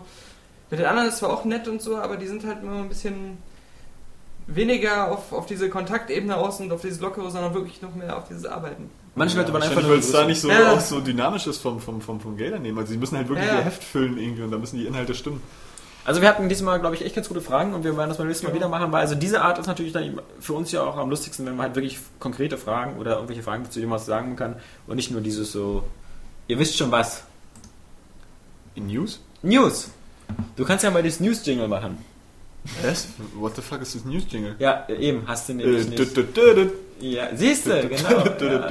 Mit den anderen ist zwar auch nett und so, aber die sind halt immer ein bisschen weniger auf, auf diese Kontaktebene aus und auf dieses Lockere, sondern wirklich noch mehr auf dieses Arbeiten.
Manche Leute waren einfach nur
weil es da nicht so,
Ja.
auch so dynamisch ist vom, vom, vom, vom Gelder nehmen. Also sie müssen halt wirklich
Ja.
ihr Heft füllen irgendwie und da müssen die Inhalte stimmen.
Also wir hatten diesmal, glaube ich, echt ganz gute Fragen und wir werden das beim nächsten Mal
Ja.
wieder machen, weil also diese Art ist natürlich dann für uns ja auch am lustigsten, wenn man halt wirklich konkrete Fragen oder irgendwelche Fragen, zu man was sagen kann und nicht nur dieses so, ihr wisst schon was.
In News?
News! Du kannst ja mal das News-Jingle machen.
Was? What the fuck ist das News-Jingle?
Ja, eben, hast du
Äh,
nämlich nicht. Ja, siehst du, genau. Ja.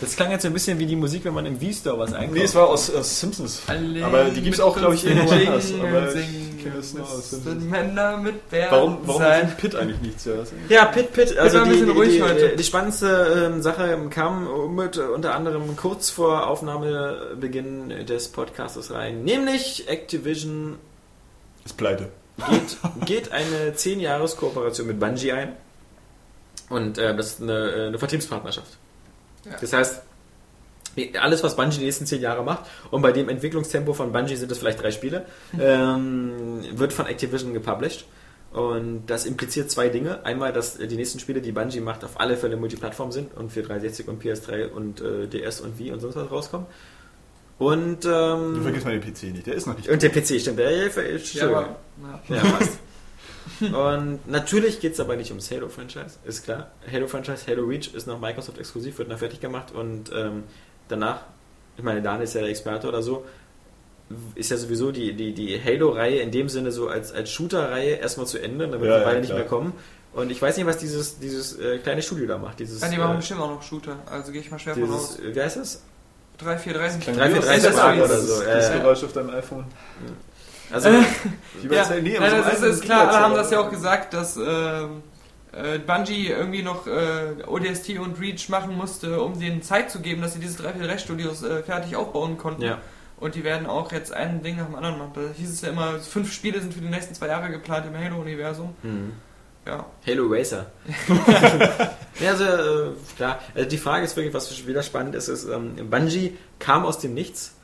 Das klang jetzt so ein bisschen wie die Musik, wenn man im V-Store was einkauft.
Nee, es war aus, aus Simpsons.
Alle
Aber die gibt's auch, glaube ich, irgendwo anders. Aber ich kenne das nur aus Simpsons.
Männer mit Bären
Warum, warum
sein.
singt Pitt eigentlich nichts? Ja, das-
Ja, Pit Pit, also
war ein
die,
bisschen
die,
ruhig
die,
heute.
die spannendste ähm, Sache kam mit, äh, unter anderem kurz vor Aufnahmebeginn des Podcastes rein, nämlich Activision
Ist pleite.
Geht, geht eine 10-Jahres-Kooperation mit Bungie ein und äh, das ist eine, äh, eine Vertriebspartnerschaft.
Ja.
Das heißt, alles, was Bungie die nächsten 10 Jahre macht, und bei dem Entwicklungstempo von Bungie sind es vielleicht drei Spiele, ähm, wird von Activision gepublished. Und das impliziert zwei Dinge. Einmal, dass äh, die nächsten Spiele, die Bungie macht, auf alle Fälle Multiplattform sind und für 360 und PS3 und äh, DS und Wii und sonst was rauskommen. Und,
Du
ähm,
vergisst mal den PC nicht, der ist noch nicht.
und der PC, stimmt. Der,
Ja, aber, ja.
ja, passt. Und natürlich geht es aber nicht ums Halo-Franchise, ist klar. Halo-Franchise, Halo Reach ist noch Microsoft exklusiv, wird noch fertig gemacht und ähm, danach, ich meine, Dan ist ja der Experte oder so, ist ja sowieso die, die, die Halo-Reihe in dem Sinne so als, als Shooter-Reihe erstmal zu Ende, da wird
Ja, ja,
Weile nicht mehr kommen. Und ich weiß nicht, was dieses, dieses äh, kleine Studio da macht. Dieses,
Ja, die machen
äh,
bestimmt auch noch Shooter, also gehe ich mal schwer von aus.
dieses, wie heißt das?
3, 4, 30.
Klang
3, 4,
wie
30
aus
Fragen
Accessories.
oder so,
Das, das
ja, ja.
Geräusch auf deinem iPhone.
Also,
Ja,
Zell- nee,
nein,
aber so
das ist, klar, alle haben das ja auch gesagt, dass ähm, äh, Bungie irgendwie noch äh, ODST und Reach machen musste, um denen Zeit zu geben, dass sie diese 3 4 3 Studios äh, fertig aufbauen konnten.
ja.
Und die werden auch jetzt ein Ding nach dem anderen machen. Da hieß es ja immer, fünf Spiele sind für die nächsten zwei Jahre geplant im Halo-Universum.
Mhm.
Ja.
Halo Racer. ja, also, äh, klar. Also die Frage ist wirklich, was wieder spannend ist, ist, ähm, Bungie kam aus dem Nichts,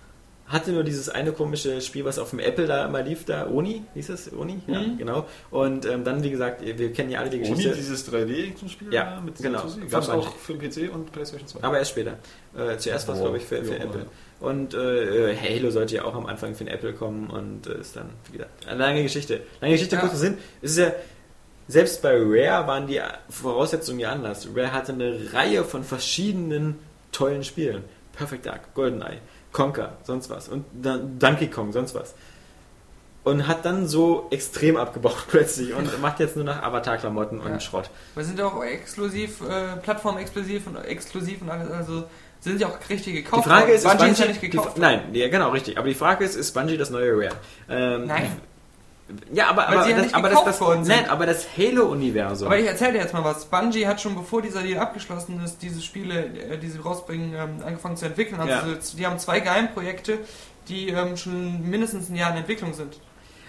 hatte nur dieses eine komische Spiel, was auf dem Apple da immer lief, da, Oni, hieß es? Oni? Ja,
Mhm.
genau. Und ähm, dann, wie gesagt, wir kennen ja alle die Geschichte.
dieses 3D-Spiel
Ja,
mit
genau.
Gab es auch für den PC und PlayStation 2.
Aber erst später. Äh, zuerst war es, glaube ich, für, für Apple.
immer.
Und äh, Halo sollte ja auch am Anfang für den Apple kommen und äh, ist dann, wie gesagt, eine lange Geschichte. Lange Geschichte,
Ja.
kurzer Sinn. Es ist ja, selbst bei Rare waren die Voraussetzungen ja anders. Rare hatte eine Reihe von verschiedenen tollen Spielen. Perfect Dark, GoldenEye, Conker, sonst was. Und dann Donkey Kong, sonst was. Und hat dann so extrem abgebaut plötzlich und macht jetzt nur noch Avatar-Klamotten und
Ja.
Schrott.
Wir sind ja auch exklusiv, äh, Plattform-exklusiv und exklusiv und alles, also sind ja auch richtig
Die
gekauft.
Frage
worden.
ist, ist
Bungie
Bungie,
ja nicht gekauft.
die, nein, ja, genau, richtig. Aber die Frage ist, ist Bungie das neue Rare? Ähm,
Nein.
Ja, aber, aber, das, aber, das, das, nein, aber das Halo-Universum.
Aber ich erzähle dir jetzt mal was. Bungie hat schon bevor dieser Deal abgeschlossen ist, diese Spiele, äh, die sie rausbringen, ähm, angefangen zu entwickeln. Also
Ja.
die haben zwei Geheimprojekte, die ähm, schon mindestens ein Jahr in Entwicklung sind.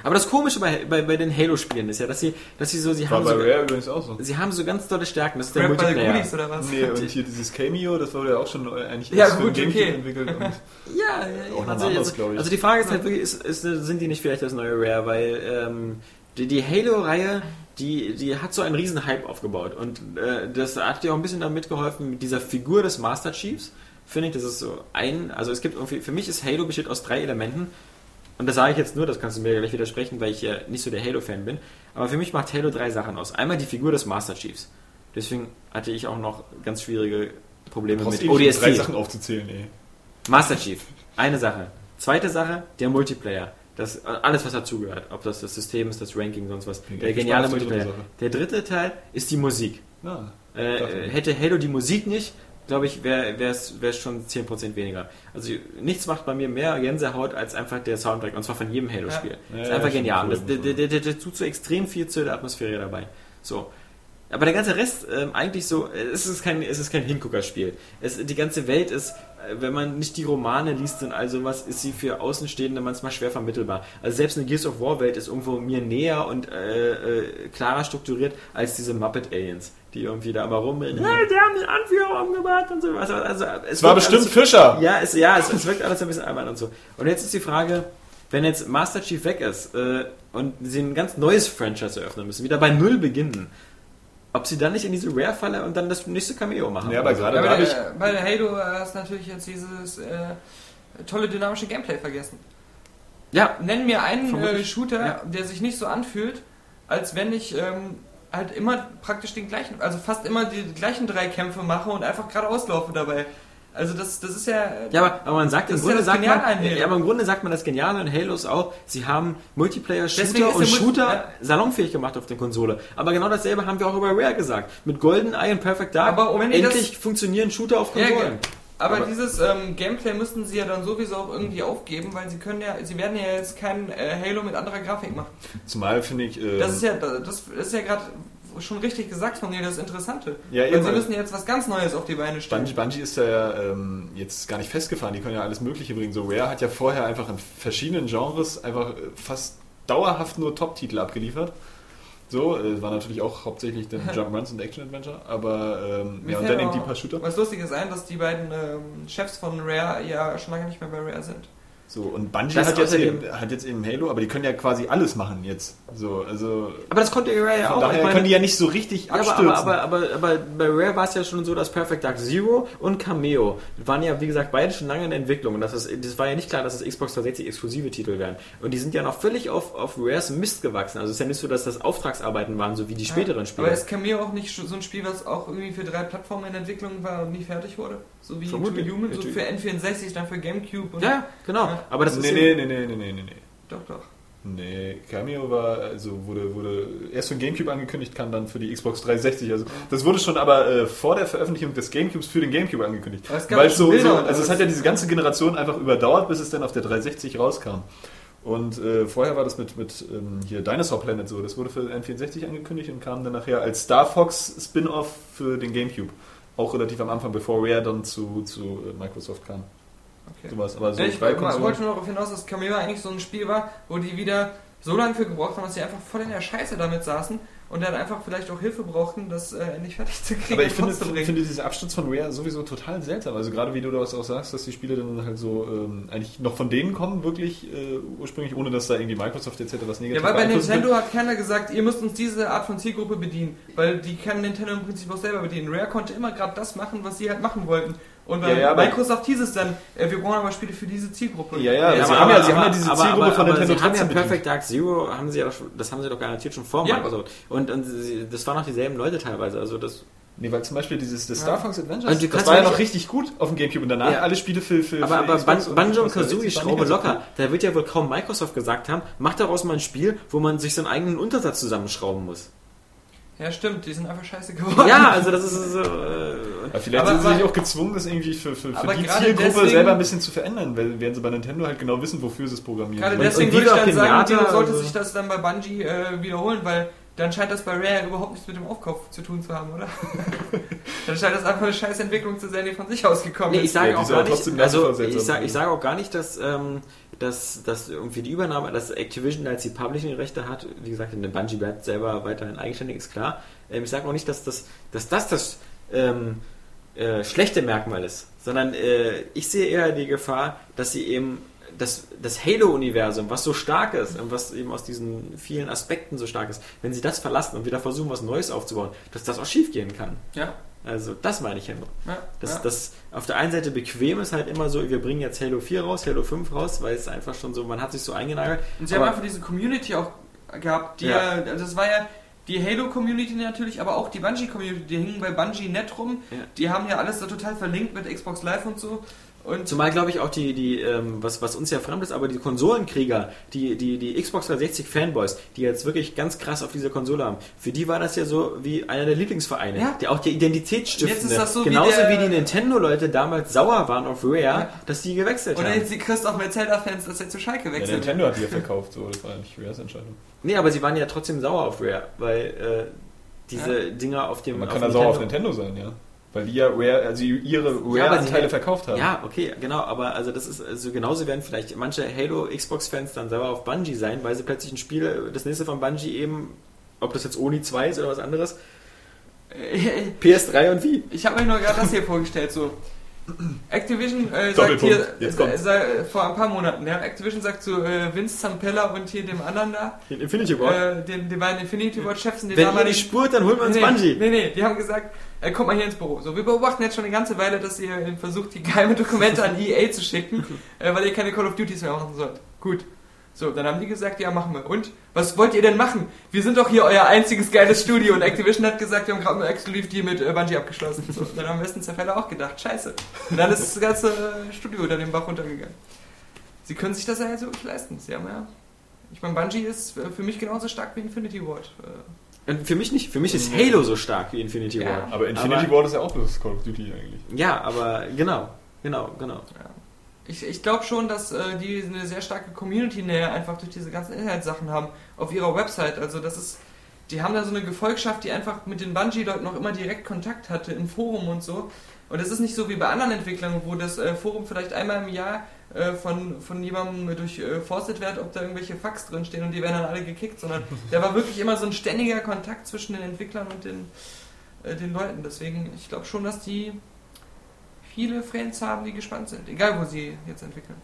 Aber das Komische bei, bei, bei den Halo-Spielen ist ja, dass sie, dass sie so, sie
War
haben
bei
so,
Rare übrigens auch so.
sie haben so ganz tolle Stärken. Das ist der
by the
Multiplayer.
Goodies oder was?
Nee, und hier dieses Cameo, das wurde ja auch schon äh, eigentlich
Ja,
erst für
gut,
Gamecube
okay.
entwickelt. Und
Ja, ja,
Auch noch
also,
anders,
also, also die Frage ist halt wirklich, ist, ist, sind die nicht vielleicht das neue Rare? Weil ähm, die, die Halo-Reihe, die, die hat so einen riesen Hype aufgebaut. Und äh, das hat dir auch ein bisschen damit geholfen, mit dieser Figur des Master Chiefs. Finde ich, das ist so ein, also es gibt irgendwie, für mich ist Halo besteht aus drei Elementen. Und das sage ich jetzt nur, das kannst du mir gleich widersprechen, weil ich ja nicht so der Halo-Fan bin. Aber für mich macht Halo drei Sachen aus. Einmal die Figur des Master Chiefs. Deswegen hatte ich auch noch ganz schwierige Probleme mit
um drei
ODST.
Sachen aufzuzählen, ey.
Master Chief. Eine Sache. Zweite Sache, der Multiplayer. Das, alles, was dazugehört. Ob das das System ist, das Ranking, sonst was.
Bin
Der geniale Multiplayer. Der dritte Teil ist die Musik.
Na,
Äh, hätte Halo die Musik nicht, glaube ich, wäre es schon 10% weniger. Also nichts macht bei mir mehr Gänsehaut als einfach der Soundtrack. Und zwar von jedem Halo-Spiel.
Ja.
Das ist
Ja,
einfach
ja,
genial.
stimmt,
Das,
cool,
der,
cool.
der, der, der tut so extrem viel zu der Atmosphäre dabei. So. Aber der ganze Rest, ähm, eigentlich so, es ist kein, es ist kein Hinguckerspiel. Es, die ganze Welt ist, äh, wenn man nicht die Romane liest und all sowas, ist sie für Außenstehende manchmal schwer vermittelbar. Also selbst eine Gears of War Welt ist irgendwo mir näher und äh, äh, klarer strukturiert als diese Muppet Aliens, die irgendwie da immer rumrennen. Hey, die haben den Anführer umgebracht und so. Also, also, es
Es war bestimmt
alles-
Fischer!
ja, es, ja es, es wirkt alles ein bisschen albern und so. Und jetzt ist die Frage, wenn jetzt Master Chief weg ist äh, und sie ein ganz neues Franchise eröffnen müssen, wieder bei Null beginnen, ob sie dann nicht in diese Rare-Falle und dann das nächste Cameo machen.
Ja, aber gerade
Ja, bei,
habe ich.
der, bei Halo hast du natürlich jetzt dieses äh, tolle dynamische Gameplay vergessen.
ja,
Nenn mir einen äh, Shooter,
ja.
der sich nicht so anfühlt, als wenn ich ähm, halt immer praktisch den gleichen, also fast immer die gleichen drei Kämpfe mache und einfach geradeaus laufe dabei. Also das, das ist ja...
ja aber, aber man sagt
Das
im
ja
Grunde
das
sagt man,
an
ja, aber im Grunde sagt man das Geniale in Halos auch, sie haben Multiplayer,
Deswegen
Shooter
ist
und Shooter
ja.
salonfähig gemacht auf der Konsole. Aber genau dasselbe haben wir auch über Rare gesagt. Mit GoldenEye und Perfect Dark
Aber
endlich funktionieren Shooter auf
Ja,
Konsolen.
Aber,
Aber-
dieses ähm, Gameplay müssten sie ja dann sowieso auch irgendwie aufgeben, weil sie können ja, sie werden ja jetzt kein äh, Halo mit anderer Grafik machen.
Zumal finde ich. Äh,
Das ist ja, das, ist ja gerade schon richtig gesagt von dir, das Interessante.
Ja,
Weil
eben,
sie
weil-
müssen jetzt was ganz Neues auf die Beine stellen.
Bungie, Bungie ist ja ähm, jetzt gar nicht festgefahren, die können ja alles Mögliche bringen. So Rare hat ja vorher einfach in verschiedenen Genres einfach äh, fast dauerhaft nur Top-Titel abgeliefert. So, äh, war natürlich auch hauptsächlich dann Jump-Runs und Action-Adventure, aber ähm, ja, und dann eben die paar Shooter.
Was Lustiges ein, dass die beiden ähm, Chefs von Rare ja schon lange nicht mehr bei Rare sind.
So, und Bungie hat jetzt, eben, hat jetzt eben Halo, aber die können ja quasi alles machen jetzt. So, also
Aber das konnte Rare ja auch.
daher
Ich meine-
können die ja nicht so richtig
Ja, aber,
abstürzen.
aber, aber, aber, aber bei Rare war es ja schon so, dass Perfect Dark Zero und Cameo waren ja, wie gesagt, beide schon lange in der Entwicklung. Und das, ist, das war ja nicht klar, dass das Xbox 360 exklusive Titel wären. Und die sind ja noch völlig auf, auf Rares Mist gewachsen. Also es ist ja nicht so, dass das Auftragsarbeiten waren, so wie die späteren Spiele.
Aber ist Cameo auch nicht so ein Spiel, was auch irgendwie für drei Plattformen in Entwicklung war und nie fertig wurde? So wie
Vermutlich.
Two Human, so für N64, dann für Gamecube und.
ja, genau.
Ja.
Aber das ist
nee,
ja-
nee, nee, nee, nee, nee, nee, nee.
Doch, doch.
Nee, Cameo war, also wurde, wurde erst für den Gamecube angekündigt, kam dann für die Xbox 360. Also das wurde schon aber äh, vor der Veröffentlichung des Gamecubes für den Gamecube angekündigt. Weil so,
Bilder
so, also es hat ja diese ganze Generation einfach überdauert, bis es dann auf der 360 rauskam. Und äh, vorher war das mit, mit ähm, hier Dinosaur Planet so. Das wurde für N64 angekündigt und kam dann nachher als Star Fox Spin-off für den Gamecube. Auch relativ am Anfang, bevor Rare dann zu, zu äh, Microsoft kam.
Okay.
Sowas. Aber so
Ja, ich
bei
wollte nur darauf hinaus, dass Cameo eigentlich so ein Spiel war, wo die wieder so lange für gebraucht haben, dass sie einfach voll in der Scheiße damit saßen und dann einfach vielleicht auch Hilfe brauchten, das äh, endlich fertig zu kriegen.
Aber ich finde, finde diesen Absturz von Rare sowieso total seltsam. Also gerade wie du das auch sagst, dass die Spiele dann halt so ähm, eigentlich noch von denen kommen, wirklich äh, ursprünglich, ohne dass da irgendwie Microsoft etc. was
Ja,
Negatives
weil bei Nintendo hat keiner gesagt, ihr müsst uns diese Art von Zielgruppe bedienen, weil die kann Nintendo im Prinzip auch selber bedienen. Rare konnte immer gerade das machen, was sie halt machen wollten. Und bei
Ja, ja,
Microsoft hieß es dann, äh, wir brauchen aber Spiele für diese Zielgruppe.
Ja, ja,
Ja,
sie
aber-
haben ja,
aber-
sie haben ja diese
aber-
Zielgruppe von
aber
Nintendo
Sie haben ja
bedient.
Perfect Dark Zero, haben sie ja, doch das haben sie doch garantiert schon vor. Microsoft. Und, und sie, das waren auch dieselben Leute teilweise. Also das,
Nee, weil zum Beispiel dieses das. Star Fox Adventures, das war ja noch richtig gut auf dem Gamecube und danach alle Spiele für, für
aber
für
aber Ban Banjo und
Xbox 360
Kazooie, Schraube locker. Da wird ja wohl kaum Microsoft gesagt haben, macht daraus mal ein Spiel, wo man sich so einen eigenen Untersatz zusammenschrauben muss.
Ja, stimmt, die sind einfach scheiße geworden.
Ja, also das ist so. Äh,
Aber vielleicht
Aber-
sind sie sich auch gezwungen, das irgendwie für, für, für die Zielgruppe
deswegen-
selber ein bisschen zu verändern, weil werden sie bei Nintendo halt genau wissen, wofür sie es programmieren.
Gerade deswegen
und
würde ich dann sagen, Dino sollte
also-
sich das dann bei Bungie äh, wiederholen, weil dann scheint das bei Rare überhaupt nichts mit dem Aufkauf zu tun zu haben, oder? dann scheint das einfach eine scheiß Entwicklung zu sein, die von sich ausgekommen
Nee, ich
ist.
sage
Ja,
auch gar nicht, also ich sage
sein.
ich sage auch gar nicht, dass, ähm, dass, dass irgendwie die Übernahme, dass Activision als die Publishing-Rechte hat, wie gesagt, eine Bungie bleibt selber weiterhin eigenständig, ist klar. Ähm, ich sage auch nicht, dass das dass das, das ähm, äh, schlechte Merkmal ist, sondern äh, ich sehe eher die Gefahr, dass sie eben das, das Halo-Universum, was so stark ist und was eben aus diesen vielen Aspekten so stark ist, wenn sie das verlassen und wieder versuchen, was Neues aufzubauen, dass das auch schiefgehen kann.
Ja,
Also das meine ich ja nur.
ja,
Das,
ja.
das auf der einen Seite bequem ist halt immer so, wir bringen jetzt Halo 4 raus, Halo 5 raus, weil es einfach schon so, man hat sich so eingenagelt.
Und sie
Aber-
haben einfach diese Community auch gehabt, die
Ja.
ja, also das war ja die Halo-Community natürlich, aber auch die Bungie-Community, die hingen bei Bungie nett rum. Die haben ja alles so total verlinkt mit Xbox Live und so. Und
Zumal glaube ich auch die, die ähm, was, was uns ja fremd ist, aber die Konsolenkrieger, die, die, die Xbox 360 Fanboys, die jetzt wirklich ganz krass auf dieser Konsole haben, für die war das ja so wie einer der Lieblingsvereine,
Ja.
die auch die Identität stiften.
Jetzt ist das so wie
Genauso
der-
wie, die Nintendo-Leute damals sauer waren auf Rare,
Ja.
dass die gewechselt
oder
haben.
jetzt die Christoph Metzelder-Fans, dass er zu Schalke
ja,
wechselt.
Nintendo hat die ja verkauft, so, das war ja nicht Rares Entscheidung.
Nee, aber sie waren ja trotzdem sauer auf Rare, weil äh, diese Dinger auf dem
Man
auf
kann da sauer auf Nintendo sein, ja. Weil die ja Rare, also ihre
Ja,
Rare-Anteile
hätten-
verkauft haben.
Ja, okay, genau, aber also das ist also genauso werden vielleicht manche Halo Xbox Fans dann sauer auf Bungie sein, weil sie plötzlich ein Spiel, das nächste von Bungie eben, ob das jetzt Oni 2 ist oder was anderes, PS3 und wie?
Ich habe mir nur gerade das hier vorgestellt, so. Activision äh, sagt hier,
jetzt
äh,
kommt's.
sa- vor ein paar Monaten, ja, Activision sagt zu äh, Vince Zampella und hier dem anderen da,
Den Infinity Ward.
äh, den, den beiden Infinity Ward Chefs, den
Wenn ihr nicht spurt, dann holen wir uns
nee,
Bungie.
Nee, nee, die haben gesagt, äh, kommt mal hier ins Büro. So, wir beobachten jetzt schon eine ganze Weile, dass ihr versucht, die geheime Dokumente an EA zu schicken, äh, weil ihr keine Call of Duties mehr machen sollt. Gut. So, dann haben die gesagt, ja, machen wir. Und? Was wollt ihr denn machen? Wir sind doch hier euer einziges geiles Studio. Und Activision hat gesagt, wir haben gerade einen Exklusiv-Deal mit äh, Bungie abgeschlossen. So, dann haben Westen Zerfälle auch gedacht, scheiße. Und dann ist das ganze äh, Studio unter den Bach runtergegangen. Sie können sich das ja jetzt wirklich leisten. Sie haben ja... Ich meine, Bungie ist äh, für mich genauso stark wie Infinity Ward.
Und für mich nicht. Für mich ist Halo so stark wie Infinity
Ja.
Ward.
Aber Infinity
Aber-
Ward ist ja auch bloß Call of Duty eigentlich.
Ja, aber genau. Genau, genau.
Ich, ich glaube schon, dass äh, die eine sehr starke Community-Nähe einfach durch diese ganzen Inhaltssachen haben auf ihrer Website. Also das ist, die haben da so eine Gefolgschaft, die einfach mit den Bungie-Leuten noch immer direkt Kontakt hatte im Forum und so. Und es ist nicht so wie bei anderen Entwicklern, wo das äh, Forum vielleicht einmal im Jahr äh, von, von jemandem durchforstet wird, ob da irgendwelche Fax drinstehen und die werden dann alle gekickt, sondern da war wirklich immer so ein ständiger Kontakt zwischen den Entwicklern und den, äh, den Leuten. Deswegen, ich glaube schon, dass die viele Fans haben, die gespannt sind, egal wo sie jetzt entwickeln.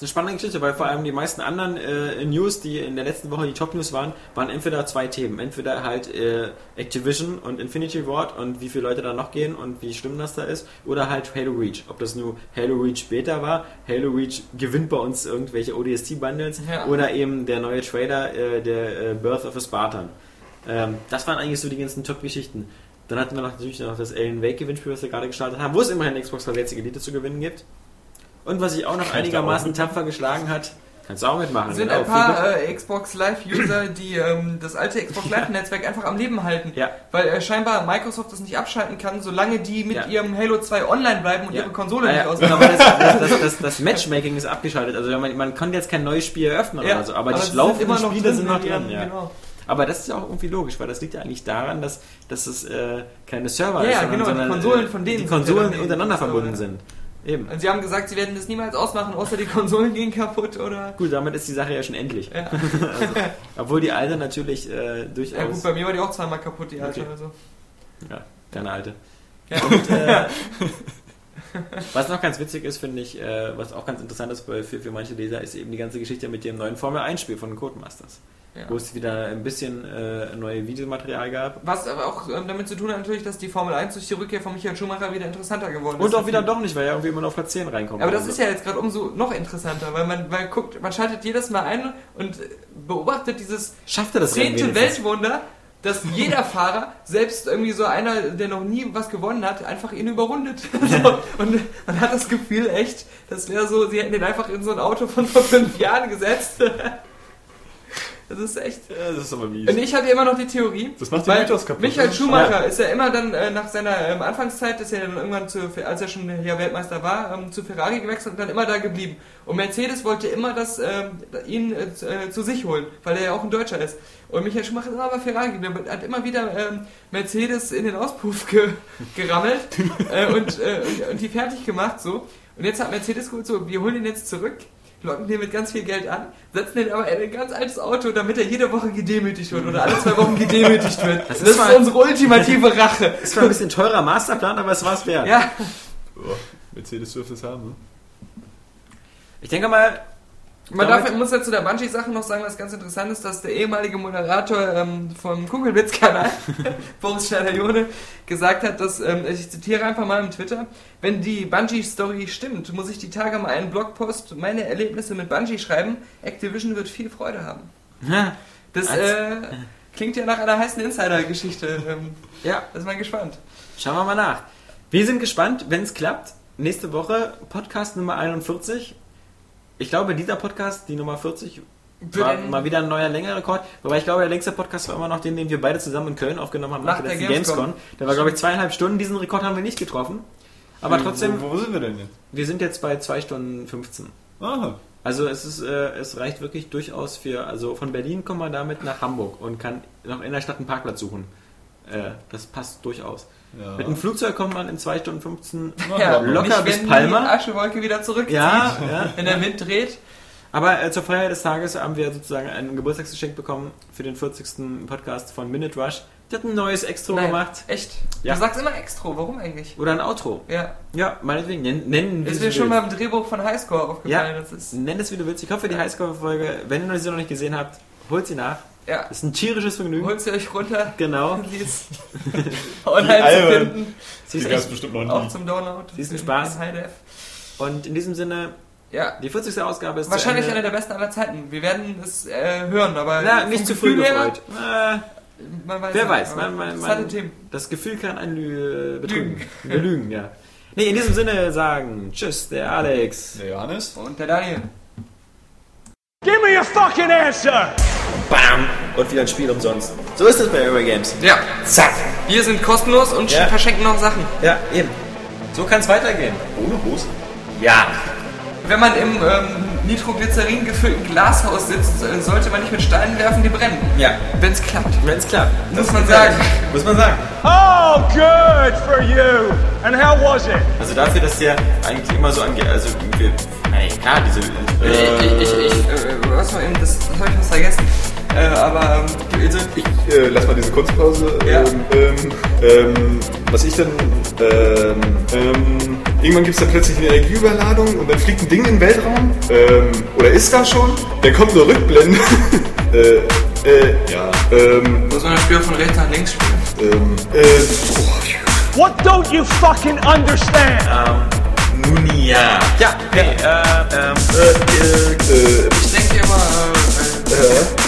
Das ist eine spannende Geschichte, weil vor allem die meisten anderen äh, News, die in der letzten Woche die Top-News waren, waren entweder zwei Themen. Entweder halt äh, Activision und Infinity Ward und wie viele Leute da noch gehen und wie schlimm das da ist, oder halt Halo Reach. Ob das nur Halo Reach Beta war, Halo Reach gewinnt bei uns irgendwelche ODST-Bundles
Ja.
oder eben der neue Trailer, äh, der äh, Birth of a Spartan. Ähm, das waren eigentlich so die ganzen Top-Geschichten. Dann hatten wir natürlich noch das Alan Wake Gewinnspiel, was wir gerade gestartet haben, wo es immerhin Xbox 360 Elite zu gewinnen gibt. Und was sich auch noch einigermaßen
auch
tapfer geschlagen hat, kannst du auch mitmachen.
sind
genau.
ein paar äh, Xbox Live-User, die ähm, das alte Xbox Live-Netzwerk einfach am Leben halten.
Ja.
Weil äh, scheinbar Microsoft das nicht abschalten kann, solange die mit
Ja.
ihrem Halo 2 online bleiben und
Ja.
ihre Konsole
Ah,
nicht aus.
genau, aber das, das, das, das, das Matchmaking ist abgeschaltet. Also man, man kann jetzt kein neues Spiel eröffnen oder so, aber, die
sie
laufenden
sind immer noch
Spiele
drin
sind noch drin. Ja.
Genau.
Aber das ist ja auch irgendwie logisch, weil das liegt ja eigentlich daran, dass, dass es äh, keine Server
Ja,
ist,
ja,
sondern,
genau, die
sondern
Konsolen
äh,
von denen
die
ja
Konsolen
dann
untereinander
die-
verbunden
ja.
sind. Eben.
Und sie haben gesagt, sie werden das niemals ausmachen, außer die Konsolen gehen kaputt oder.
Gut, damit ist die Sache ja schon endlich.
Ja.
Obwohl die alte natürlich äh,
ja gut,
durchaus.
bei mir war die auch zweimal kaputt, die alte.
Okay.
Also.
Ja, deine alte.
Ja.
Und, äh, was noch ganz witzig ist, finde ich, äh, was auch ganz interessant ist für, für manche Leser, ist eben die ganze Geschichte mit dem neuen Formel 1-Spiel von Codemasters.
Ja.
Wo es wieder ein bisschen äh, neue Videomaterial gab.
Was aber auch ähm, damit zu tun hat natürlich, dass die Formel 1 durch die Rückkehr von Michael Schumacher wieder interessanter geworden ist.
Und auch wieder doch nicht, weil er irgendwie immer noch auf Platz 10 reinkommt.
Aber das
Also.
ist ja jetzt gerade umso noch interessanter, weil man, weil guckt, man schaltet jedes Mal ein und beobachtet dieses
Schafft er das
zehnte? Weltwunder, dass jeder Fahrer, selbst irgendwie so einer, der noch nie was gewonnen hat, einfach ihn überrundet. so, und man hat das Gefühl echt, das wäre so, sie hätten ihn einfach in so ein Auto von vor fünf Jahren gesetzt. Das ist echt.
Ja, das ist aber mies.
Und ich hatte immer noch die Theorie.
Das macht den Mythos kaputt,
Michael
ne?
Schumacher ist ja immer dann äh, nach seiner ähm, Anfangszeit, ist er dann irgendwann zu, als er schon hier Weltmeister war, ähm, zu Ferrari gewechselt und dann immer da geblieben. Und Mercedes wollte immer das, ähm, ihn äh, zu- äh, zu sich holen, weil er ja auch ein Deutscher ist. Und Michael Schumacher ist immer bei Ferrari geblieben, hat immer wieder ähm, Mercedes in den Auspuff ge gerammelt äh, und, äh, und, und die fertig gemacht so. Und jetzt hat Mercedes gut so, wir holen ihn jetzt zurück, locken den mit ganz viel Geld an, setzen den aber in ein ganz altes Auto, damit er jede Woche gedemütigt wird oder alle zwei Wochen gedemütigt wird. Das,
ist
ist, unsere ultimative Rache.
Ist zwar ein bisschen teurer Masterplan, aber es war's wert.
Ja,
Boah, Mercedes dürfte es haben, ne?
Ich denke mal,
man darf, muss ja zu der Bungee-Sache noch sagen, was ganz interessant ist, dass der ehemalige Moderator ähm, vom Kugelwitz-Kanal, Boris Schneider-Jone, gesagt hat, dass, ähm, ich zitiere einfach mal im Twitter, wenn die Bungee-Story stimmt, muss ich die Tage mal einen Blogpost meine Erlebnisse mit Bungee schreiben. Activision wird viel Freude haben. Das äh, klingt ja nach einer heißen Insider-Geschichte. Ähm,
ja,
ist man gespannt.
schauen wir mal nach. Wir sind gespannt, wenn es klappt. Nächste Woche Podcast Nummer 41. Ich glaube, dieser Podcast, die Nummer 40, war mal wieder ein neuer Längerrekord. Wobei ich glaube, der längste Podcast war immer noch den, den wir beide zusammen in Köln aufgenommen haben
Nach
der
Gamescom.
Gamescom. Der war, glaube ich, zweieinhalb Stunden. Diesen Rekord haben wir nicht getroffen. Aber trotzdem,
Wo, wo sind wir denn jetzt?
wir sind jetzt bei 2 Stunden 15.
Aha.
Also es ist, äh, es reicht wirklich durchaus für, also von Berlin kommt man damit nach Hamburg und kann noch in der Stadt einen Parkplatz suchen. Äh, das passt durchaus.
Ja.
Mit dem Flugzeug kommt man in 2 Stunden 15
Ja,
locker
nicht,
bis
wenn
Palma.
die Aschewolke wieder zurückzieht,
Ja, ja.
wenn der Wind dreht.
Aber äh, zur Feier des Tages haben wir sozusagen ein Geburtstagsgeschenk bekommen für den 40. Podcast von Minute Rush. Die hat ein neues Extro
Nein,
gemacht.
Echt?
Ja.
Du sagst immer Extro, warum eigentlich?
Oder ein Outro.
Ja.
Ja, meinetwegen. Nennen, nennen wie
Ist
du
mir schon
willst.
beim Drehbuch von Highscore aufgefallen.
Ja,
Das ist,
nenn es wie du willst. Ich hoffe, die Highscore-Folge, wenn ihr sie noch nicht gesehen habt, holt sie nach.
Ja.
Das ist ein tierisches Vergnügen.
Holt sie euch runter.
Genau.
Sie ist online zu finden.
Sie
Die
ist echt,
bestimmt noch
Auch
nie.
zum Download.
Sie ist ein
in-
Spaß. und in diesem Sinne,
Ja.
die 40. Ausgabe ist
Wahrscheinlich
Ende.
der besten aller Zeiten. Wir werden es äh, hören, aber
Na, nicht zu früh
Gefühl her,
gefreut. Äh,
Man weiß
wer
nicht,
weiß. Man, man, man, das Gefühl kann einen lü- betrügen. Belügen, ja. Nee, in diesem Sinne sagen Tschüss, der Alex.
Der Johannes?
Und der Daniel.
Give me a fucking answer!
Bam! Und wieder ein Spiel umsonst. So ist es bei Eurogames.
Ja.
Zack!
Wir sind kostenlos und
Ja.
verschenken noch Sachen.
Ja, eben. So kann es weitergehen.
Ohne Hose?
Ja.
Wenn man im ähm, Nitroglycerin gefüllten Glashaus sitzt, äh, sollte man nicht mit Steinen werfen, die brennen.
Ja.
Wenn es klappt.
Wenn es klappt.
Muss man sagen.
Muss man sagen.
Oh, good for you! And how was it?
Also dafür, dass der eigentlich immer so angeht, also wir, ey, klar, diese,
Ich,
äh,
ich, ich, ich äh, was war eben, das, das habe ich was vergessen. Äh, aber ähm, also, ich,
Äh, lass mal diese Kunstpause.
Ja.
Ähm, ähm, ähm, was ich dann. Ähm, ähm, irgendwann gibt es dann plötzlich eine Energieüberladung und dann fliegt ein Ding in den Weltraum. Ähm, oder ist da schon? Dann kommt eine Rückblende. äh, äh, ja. Ähm,
muss man das Spiel von rechts nach links spielen.
ähm, äh, oh,
What don't you fucking understand?
nun ja. Ja, hey, äh, ähm,
äh, äh,
Ich denke immer, äh,
äh, äh,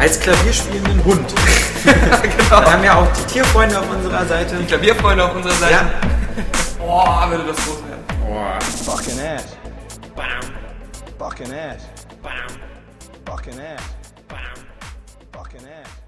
Als klavierspielenden Hund.
genau.
Wir haben ja auch die Tierfreunde auf unserer Seite.
Die Klavierfreunde auf unserer Seite.
Ja.
Boah, würde das groß werden.
Fucking ass. Fucking ass. Fucking ass. Fucking ass.